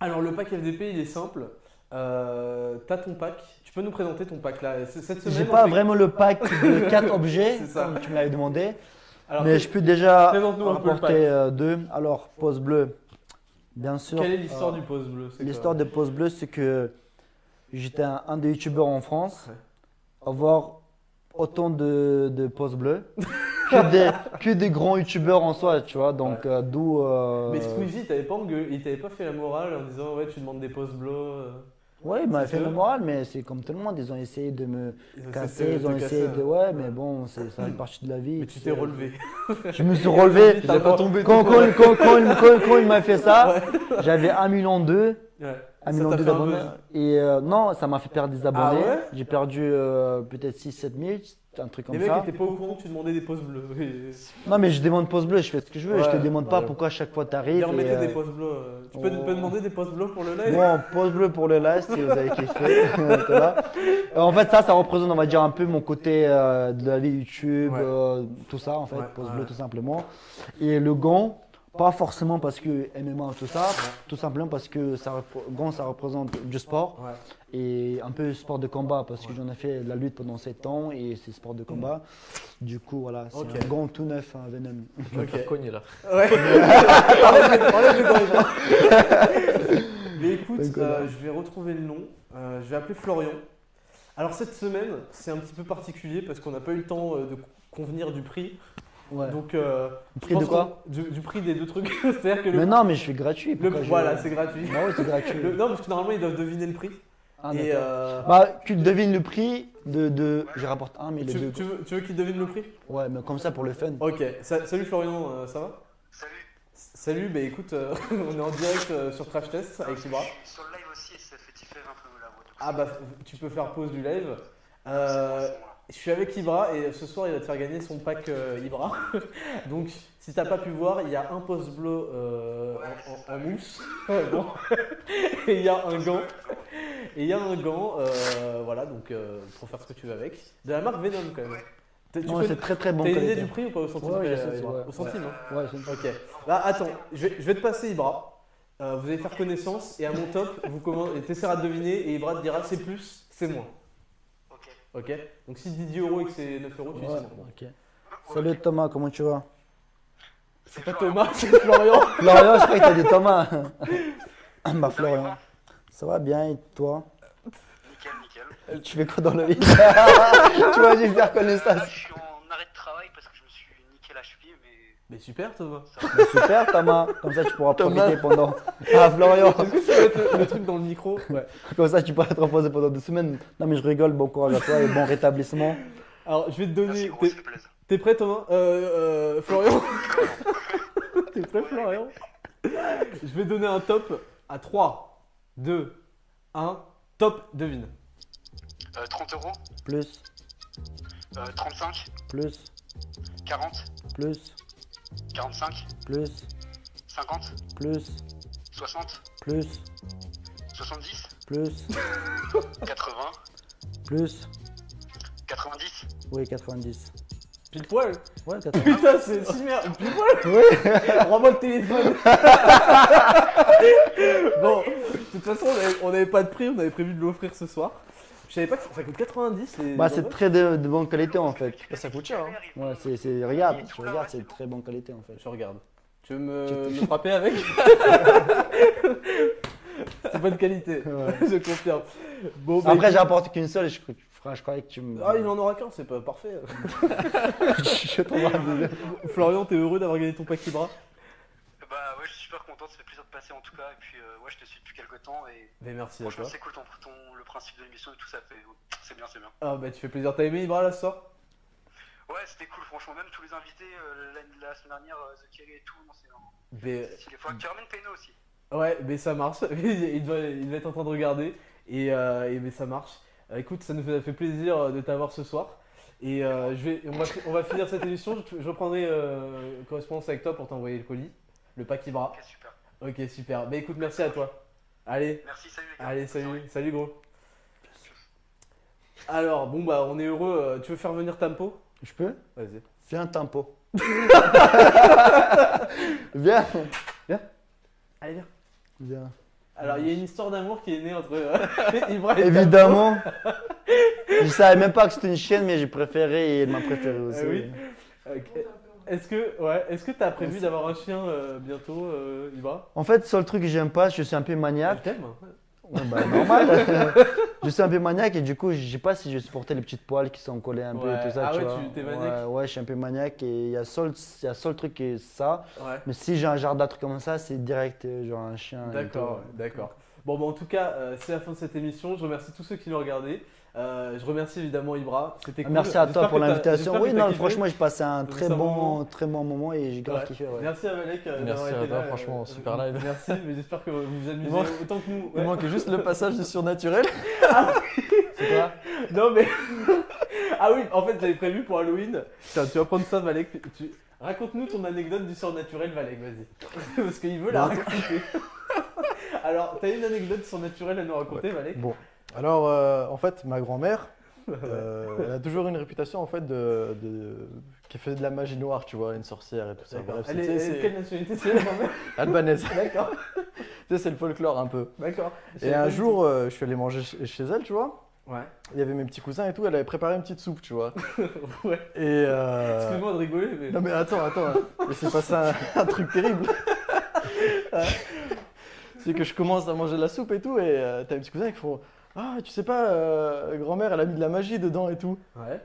Alors, le pack FDP, il est simple. Euh, T'as ton pack. Tu peux nous présenter ton pack là Cette semaine, J'ai pas fait- vraiment le pack de (laughs) 4 objets, comme tu me l'avais demandé. Alors, mais je peux déjà apporter euh, deux. Alors, pose bleue, bien sûr. quelle est l'histoire du pose bleu L'histoire de pose bleue, c'est que j'étais un, un des youtubeurs en France. Ouais. Avoir autant de, de poses bleues que des, (laughs) que des grands youtubeurs en soi, tu vois. Donc, euh, d'où. euh, Mais Squeezie, il t'avait pas, engueulé- il t'avait pas fait la morale en disant ouais tu demandes des poses bleus. euh, Ouais, il m'a fait eux. le moral, mais c'est comme tout le monde. Ils ont essayé de me ils casser, ils ont essayé casser, de. hein. Ouais, mais bon, c'est- ça fait partie de la vie. Mais tu t'es relevé. (laughs) Je me suis (laughs) relevé. Quand, quand, quand, quand il, quand- quand il m'a fait ça, j'avais 1 million d'eux. Ouais. Un million d'abonnés. Et euh, non, ça m'a fait perdre des abonnés. ouais J'ai perdu euh, peut-être 6-7 000, un truc Les comme mecs ça. étaient pas au courant que tu demandais des poses bleues. Et- Non, mais je demande pause bleue, je fais ce que je veux. je te demande pas ouais. pourquoi à chaque fois tu arrives. des poses bleues. euh, Tu peux, Oh. peux demander des poses bleues pour le live Bon, pause bleue pour le live si vous avez kiffé. (laughs) En fait, ça, ça représente, on va dire, un peu mon côté de la vie YouTube, tout ça, en fait, pause bleue tout simplement. Et le gant, pas forcément parce que MMA, tout ça, tout simplement parce que ça, ça représente du sport. Ouais. et un peu sport de combat parce que j'en ai fait la lutte pendant 7 ans et c'est sport de combat. Du coup, voilà, c'est un gant tout neuf, un Venom. Je vais faire cogner là. (laughs) Ouais. (laughs) Mais écoute, euh, je vais retrouver le nom. Euh, je vais appeler Florian. Alors cette semaine, c'est un petit peu particulier parce qu'on n'a pas eu le temps euh, de convenir du prix. Ouais. Donc, euh, je prix de quoi du, du prix des deux trucs. (laughs) C'est-à-dire que le, Mais non, mais je fais gratuit. le- je- voilà, c'est gratuit. Bah oui, c'est gratuit. Le- non, parce que normalement ils doivent deviner le prix. Ah, et euh, Bah, tu devines le prix de. de... Je rapporte un, mais les tu, deux. tu veux, tu veux qu'ils devinent le prix? Ouais, mais comme ça pour le fun. Ok. Sa- salut Florian, euh, ça va? Salut, Salut, bah écoute, euh, (laughs) on est en direct euh, sur Crash Test avec Ibra. suis sur le live aussi et ça fait différer un peu la voix. donc Ah bah tu peux faire pause du live. Euh, là. je suis avec Ibra et ce soir il va te faire gagner son pack euh, Ibra. (laughs) Donc si t'as pas pu voir, il y a un post bleu euh, en, en- en mousse. (laughs) Bon. et il y a un gant. Et il y a un gant, euh, voilà, donc euh, pour faire ce que tu veux avec. De la marque Venom quand même. C'est très très bon. T'as une idée du prix ou pas au centime Ouais. Au centime, hein Ouais, c'est Ok. Bah attends, je vais, je vais te passer Ibra. Vous allez faire connaissance et à mon top, vous t'essaieras de deviner et Ibra te dira c'est plus, c'est moins. Ok. Ok Donc si tu dis 10 euros et que c'est 9 euros, tu dis Ouais, c'est moins. ok. Salut Thomas, comment tu vas? C'est pas Thomas, c'est Florian. (laughs) Florian, je crois que t'as dit Thomas. (laughs) bah, Florian. Ça va bien et toi? Nickel, nickel. Tu fais quoi dans la vie? (laughs) Tu vas juste faire Là, connaissance. je suis en arrêt de travail parce que je me suis niqué la cheville, mais Mais super Thomas. Bah, super Thomas, comme ça tu pourras profiter pendant. (laughs) Ah Florian, Est-ce que tu peux mettre le, le truc dans le micro? Ouais. comme ça tu pourras te reposer pendant deux semaines. Non mais je rigole, bon courage à toi et bon rétablissement. Alors je vais te donner. T'es, prêt Thomas? Euh, euh, Florian? (laughs) T'es prêt Florian? Je vais donner un top à 3, 2, 1. Top, devine. Euh, 30 euros, Plus, euh, 35, plus, 40, plus, 45, plus, 50, plus, 60, plus, 70, plus, (laughs) 80, plus. 90. Oui, 90. Pile poil. Ouais, 90. (laughs) Putain, c'est si merde. Pile poil. (laughs) Oui. Rends-moi le téléphone. Bon, de toute façon, on avait- on n'avait pas de prix, on avait prévu de l'offrir ce soir. Je savais pas que ça, coûte 90 les. Bah, c'est très de, de bonne qualité en fait. Bah, ça coûte cher. Hein. Ouais, c'est, c'est, regarde, tu regardes, c'est de très bonne qualité en fait. Je regarde. Tu veux me, me frapper avec (laughs) C'est bonne qualité, (laughs) je confirme. Bon, bah, Après, j'ai apporté qu'une seule et je, je, je croyais que tu me. Ah, il en aura qu'un, c'est pas parfait. (laughs) je. Florian, t'es heureux d'avoir gagné ton pack Ibra Bah ouais, je suis super content, ça fait plaisir de passer en tout cas. Et puis euh, ouais, je te suis depuis quelques temps et Mais merci franchement, c'est cool ton, ton- le principe de l'émission et tout ça fait. C'est bien, c'est bien. Ah, bah, tu fais plaisir. T'as aimé Ibra là ce soir? Ouais, c'était cool, franchement. Même tous les invités euh, la, la semaine dernière, euh, The Kerry et tout, non, c'est Mais-. Faut tu ramènes Peno aussi. Ouais, mais ça marche. (laughs) il, doit, il doit être en train de regarder. Et, euh, et mais ça marche. Écoute, ça nous fait, fait plaisir de t'avoir ce soir. Et je vais, on, va, on va finir cette émission. Je, je reprendrai euh, correspondance avec toi pour t'envoyer le colis, le pack Ibra. Super. Ok, super. Bah écoute, merci à toi. Allez, Merci, salut les gars. allez, salut, soirée. salut gros. Alors, bon bah, on est heureux. Euh, Tu veux faire venir Tampo? Je peux? Vas-y. Viens, tempo. (laughs) Viens. Allez, viens. Viens. Alors, il y a une histoire d'amour qui est née entre euh, (laughs) Ibra et Évidemment. je savais même pas que c'était une chienne, mais j'ai préféré et elle m'a préféré aussi. Ah oui. Tampo. Est-ce que, ouais, est-ce que t'as prévu d'avoir un chien euh, bientôt, euh, En fait, seul truc que j'aime pas, je suis un peu maniaque. t'aime. Ouais, bah, normal. (laughs) je suis un peu maniaque et du coup, je sais pas si je vais supporter les petites poils qui sont collées un peu et tout ça. Ah tu ouais, vois. tu- t'es maniaque Ouais, ouais, je suis un peu maniaque et il y a seul, il y a seul truc qui est ça. Ouais. Mais si j'ai un jardin truc comme ça, c'est direct euh, genre un chien. D'accord, d'accord. Bon, bah, en tout cas, euh, c'est la fin de cette émission. Je remercie tous ceux qui l'ont regardé. Euh, je remercie évidemment Ibra. C'était cool. Merci à toi pour l'invitation. Oui, non, franchement, j'ai passé un très bon, moment. très bon moment et j'ai grave Ouais. kiffé. ouais. Merci à Malek. euh, Merci d'avoir à été toi, là, franchement, euh, super live. Merci, mais j'espère que vous vous amusez manque- autant que nous. Il manque juste le passage du surnaturel. (laughs) C'est quoi Non mais (laughs) ah oui, en fait j'avais prévu pour Halloween. Tiens, tu vas prendre ça, Valek. Tu- Raconte-nous ton anecdote du surnaturel, Valek. Vas-y, (laughs) parce qu'il veut la raconter. Alors, t'as une anecdote surnaturelle à nous raconter, Valek? Bon, alors euh, en fait, ma grand-mère, (laughs) euh, elle a toujours une réputation en fait de, de- qui fait de la magie noire, tu vois, une sorcière et tout ça. Bref, Elle est, c'est- elle est c'est de quelle nationalité c'est la (laughs) grand-mère albanaise. (laughs) D'accord, tu sais, c'est le folklore un peu. d'accord. Et un jour, euh, je suis allé manger chez elle, tu vois. Ouais. Il y avait mes petits cousins et tout. Elle avait préparé une petite soupe, tu vois. ouais. Et euh, Excuse-moi de rigoler, mais. Non mais attends, attends, il s'est passé un, un truc terrible. c'est que je commence à manger de la soupe et tout, et t'as mes petits cousins qui font Ah, tu sais pas, euh, grand-mère, elle a mis de la magie dedans et tout. Ouais.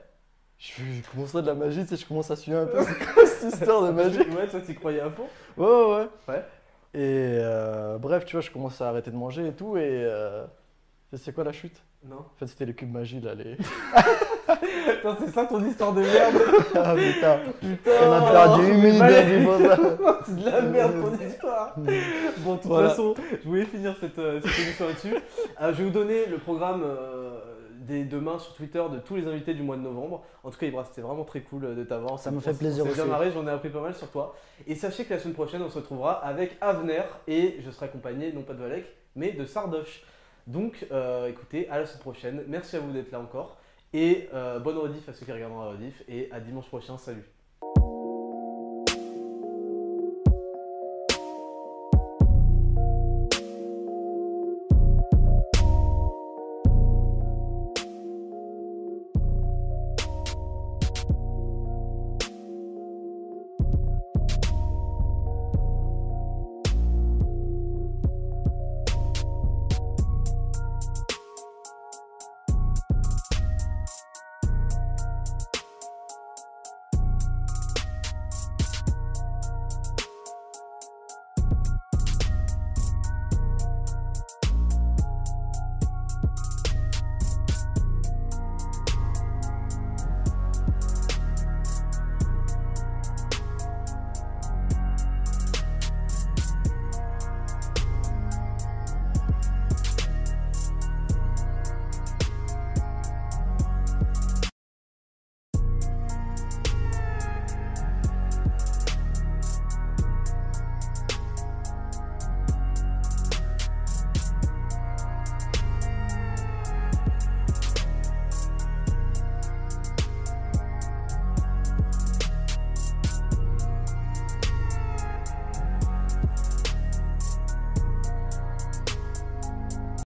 Je fais Comment ça de la magie Tu sais, je commence à suivre un peu (laughs) cette histoire de magie? Ouais, toi, t'y croyais à fond? Ouais, ouais, ouais. Ouais. Et euh, bref, tu vois, je commence à arrêter de manger et tout, et euh, tu c'est quoi la chute? Non. En fait, c'était les cubes magie là. Les... (laughs) Attends, c'est ça ton histoire de merde (laughs) ah putain, Putain On a perdu une minute de. (laughs) C'est de la merde ton histoire Bon, de toute Voilà. façon, je voulais finir cette, euh, cette émission là-dessus. Euh, je vais vous donner le programme euh, des demain sur Twitter de tous les invités du mois de novembre. En tout cas, Ibra, c'était vraiment très cool euh, de t'avoir. Ça me fait plaisir s'est bien aussi. marré, j'en ai appris pas mal sur toi. Et sachez que la semaine prochaine, on se retrouvera avec Avner et je serai accompagné non pas de Valek, mais de Sardoche. Donc, euh, écoutez, à la semaine prochaine. Merci à vous d'être là encore. Et euh, bonne rediff à ceux qui regardent la rediff. Et à dimanche prochain. Salut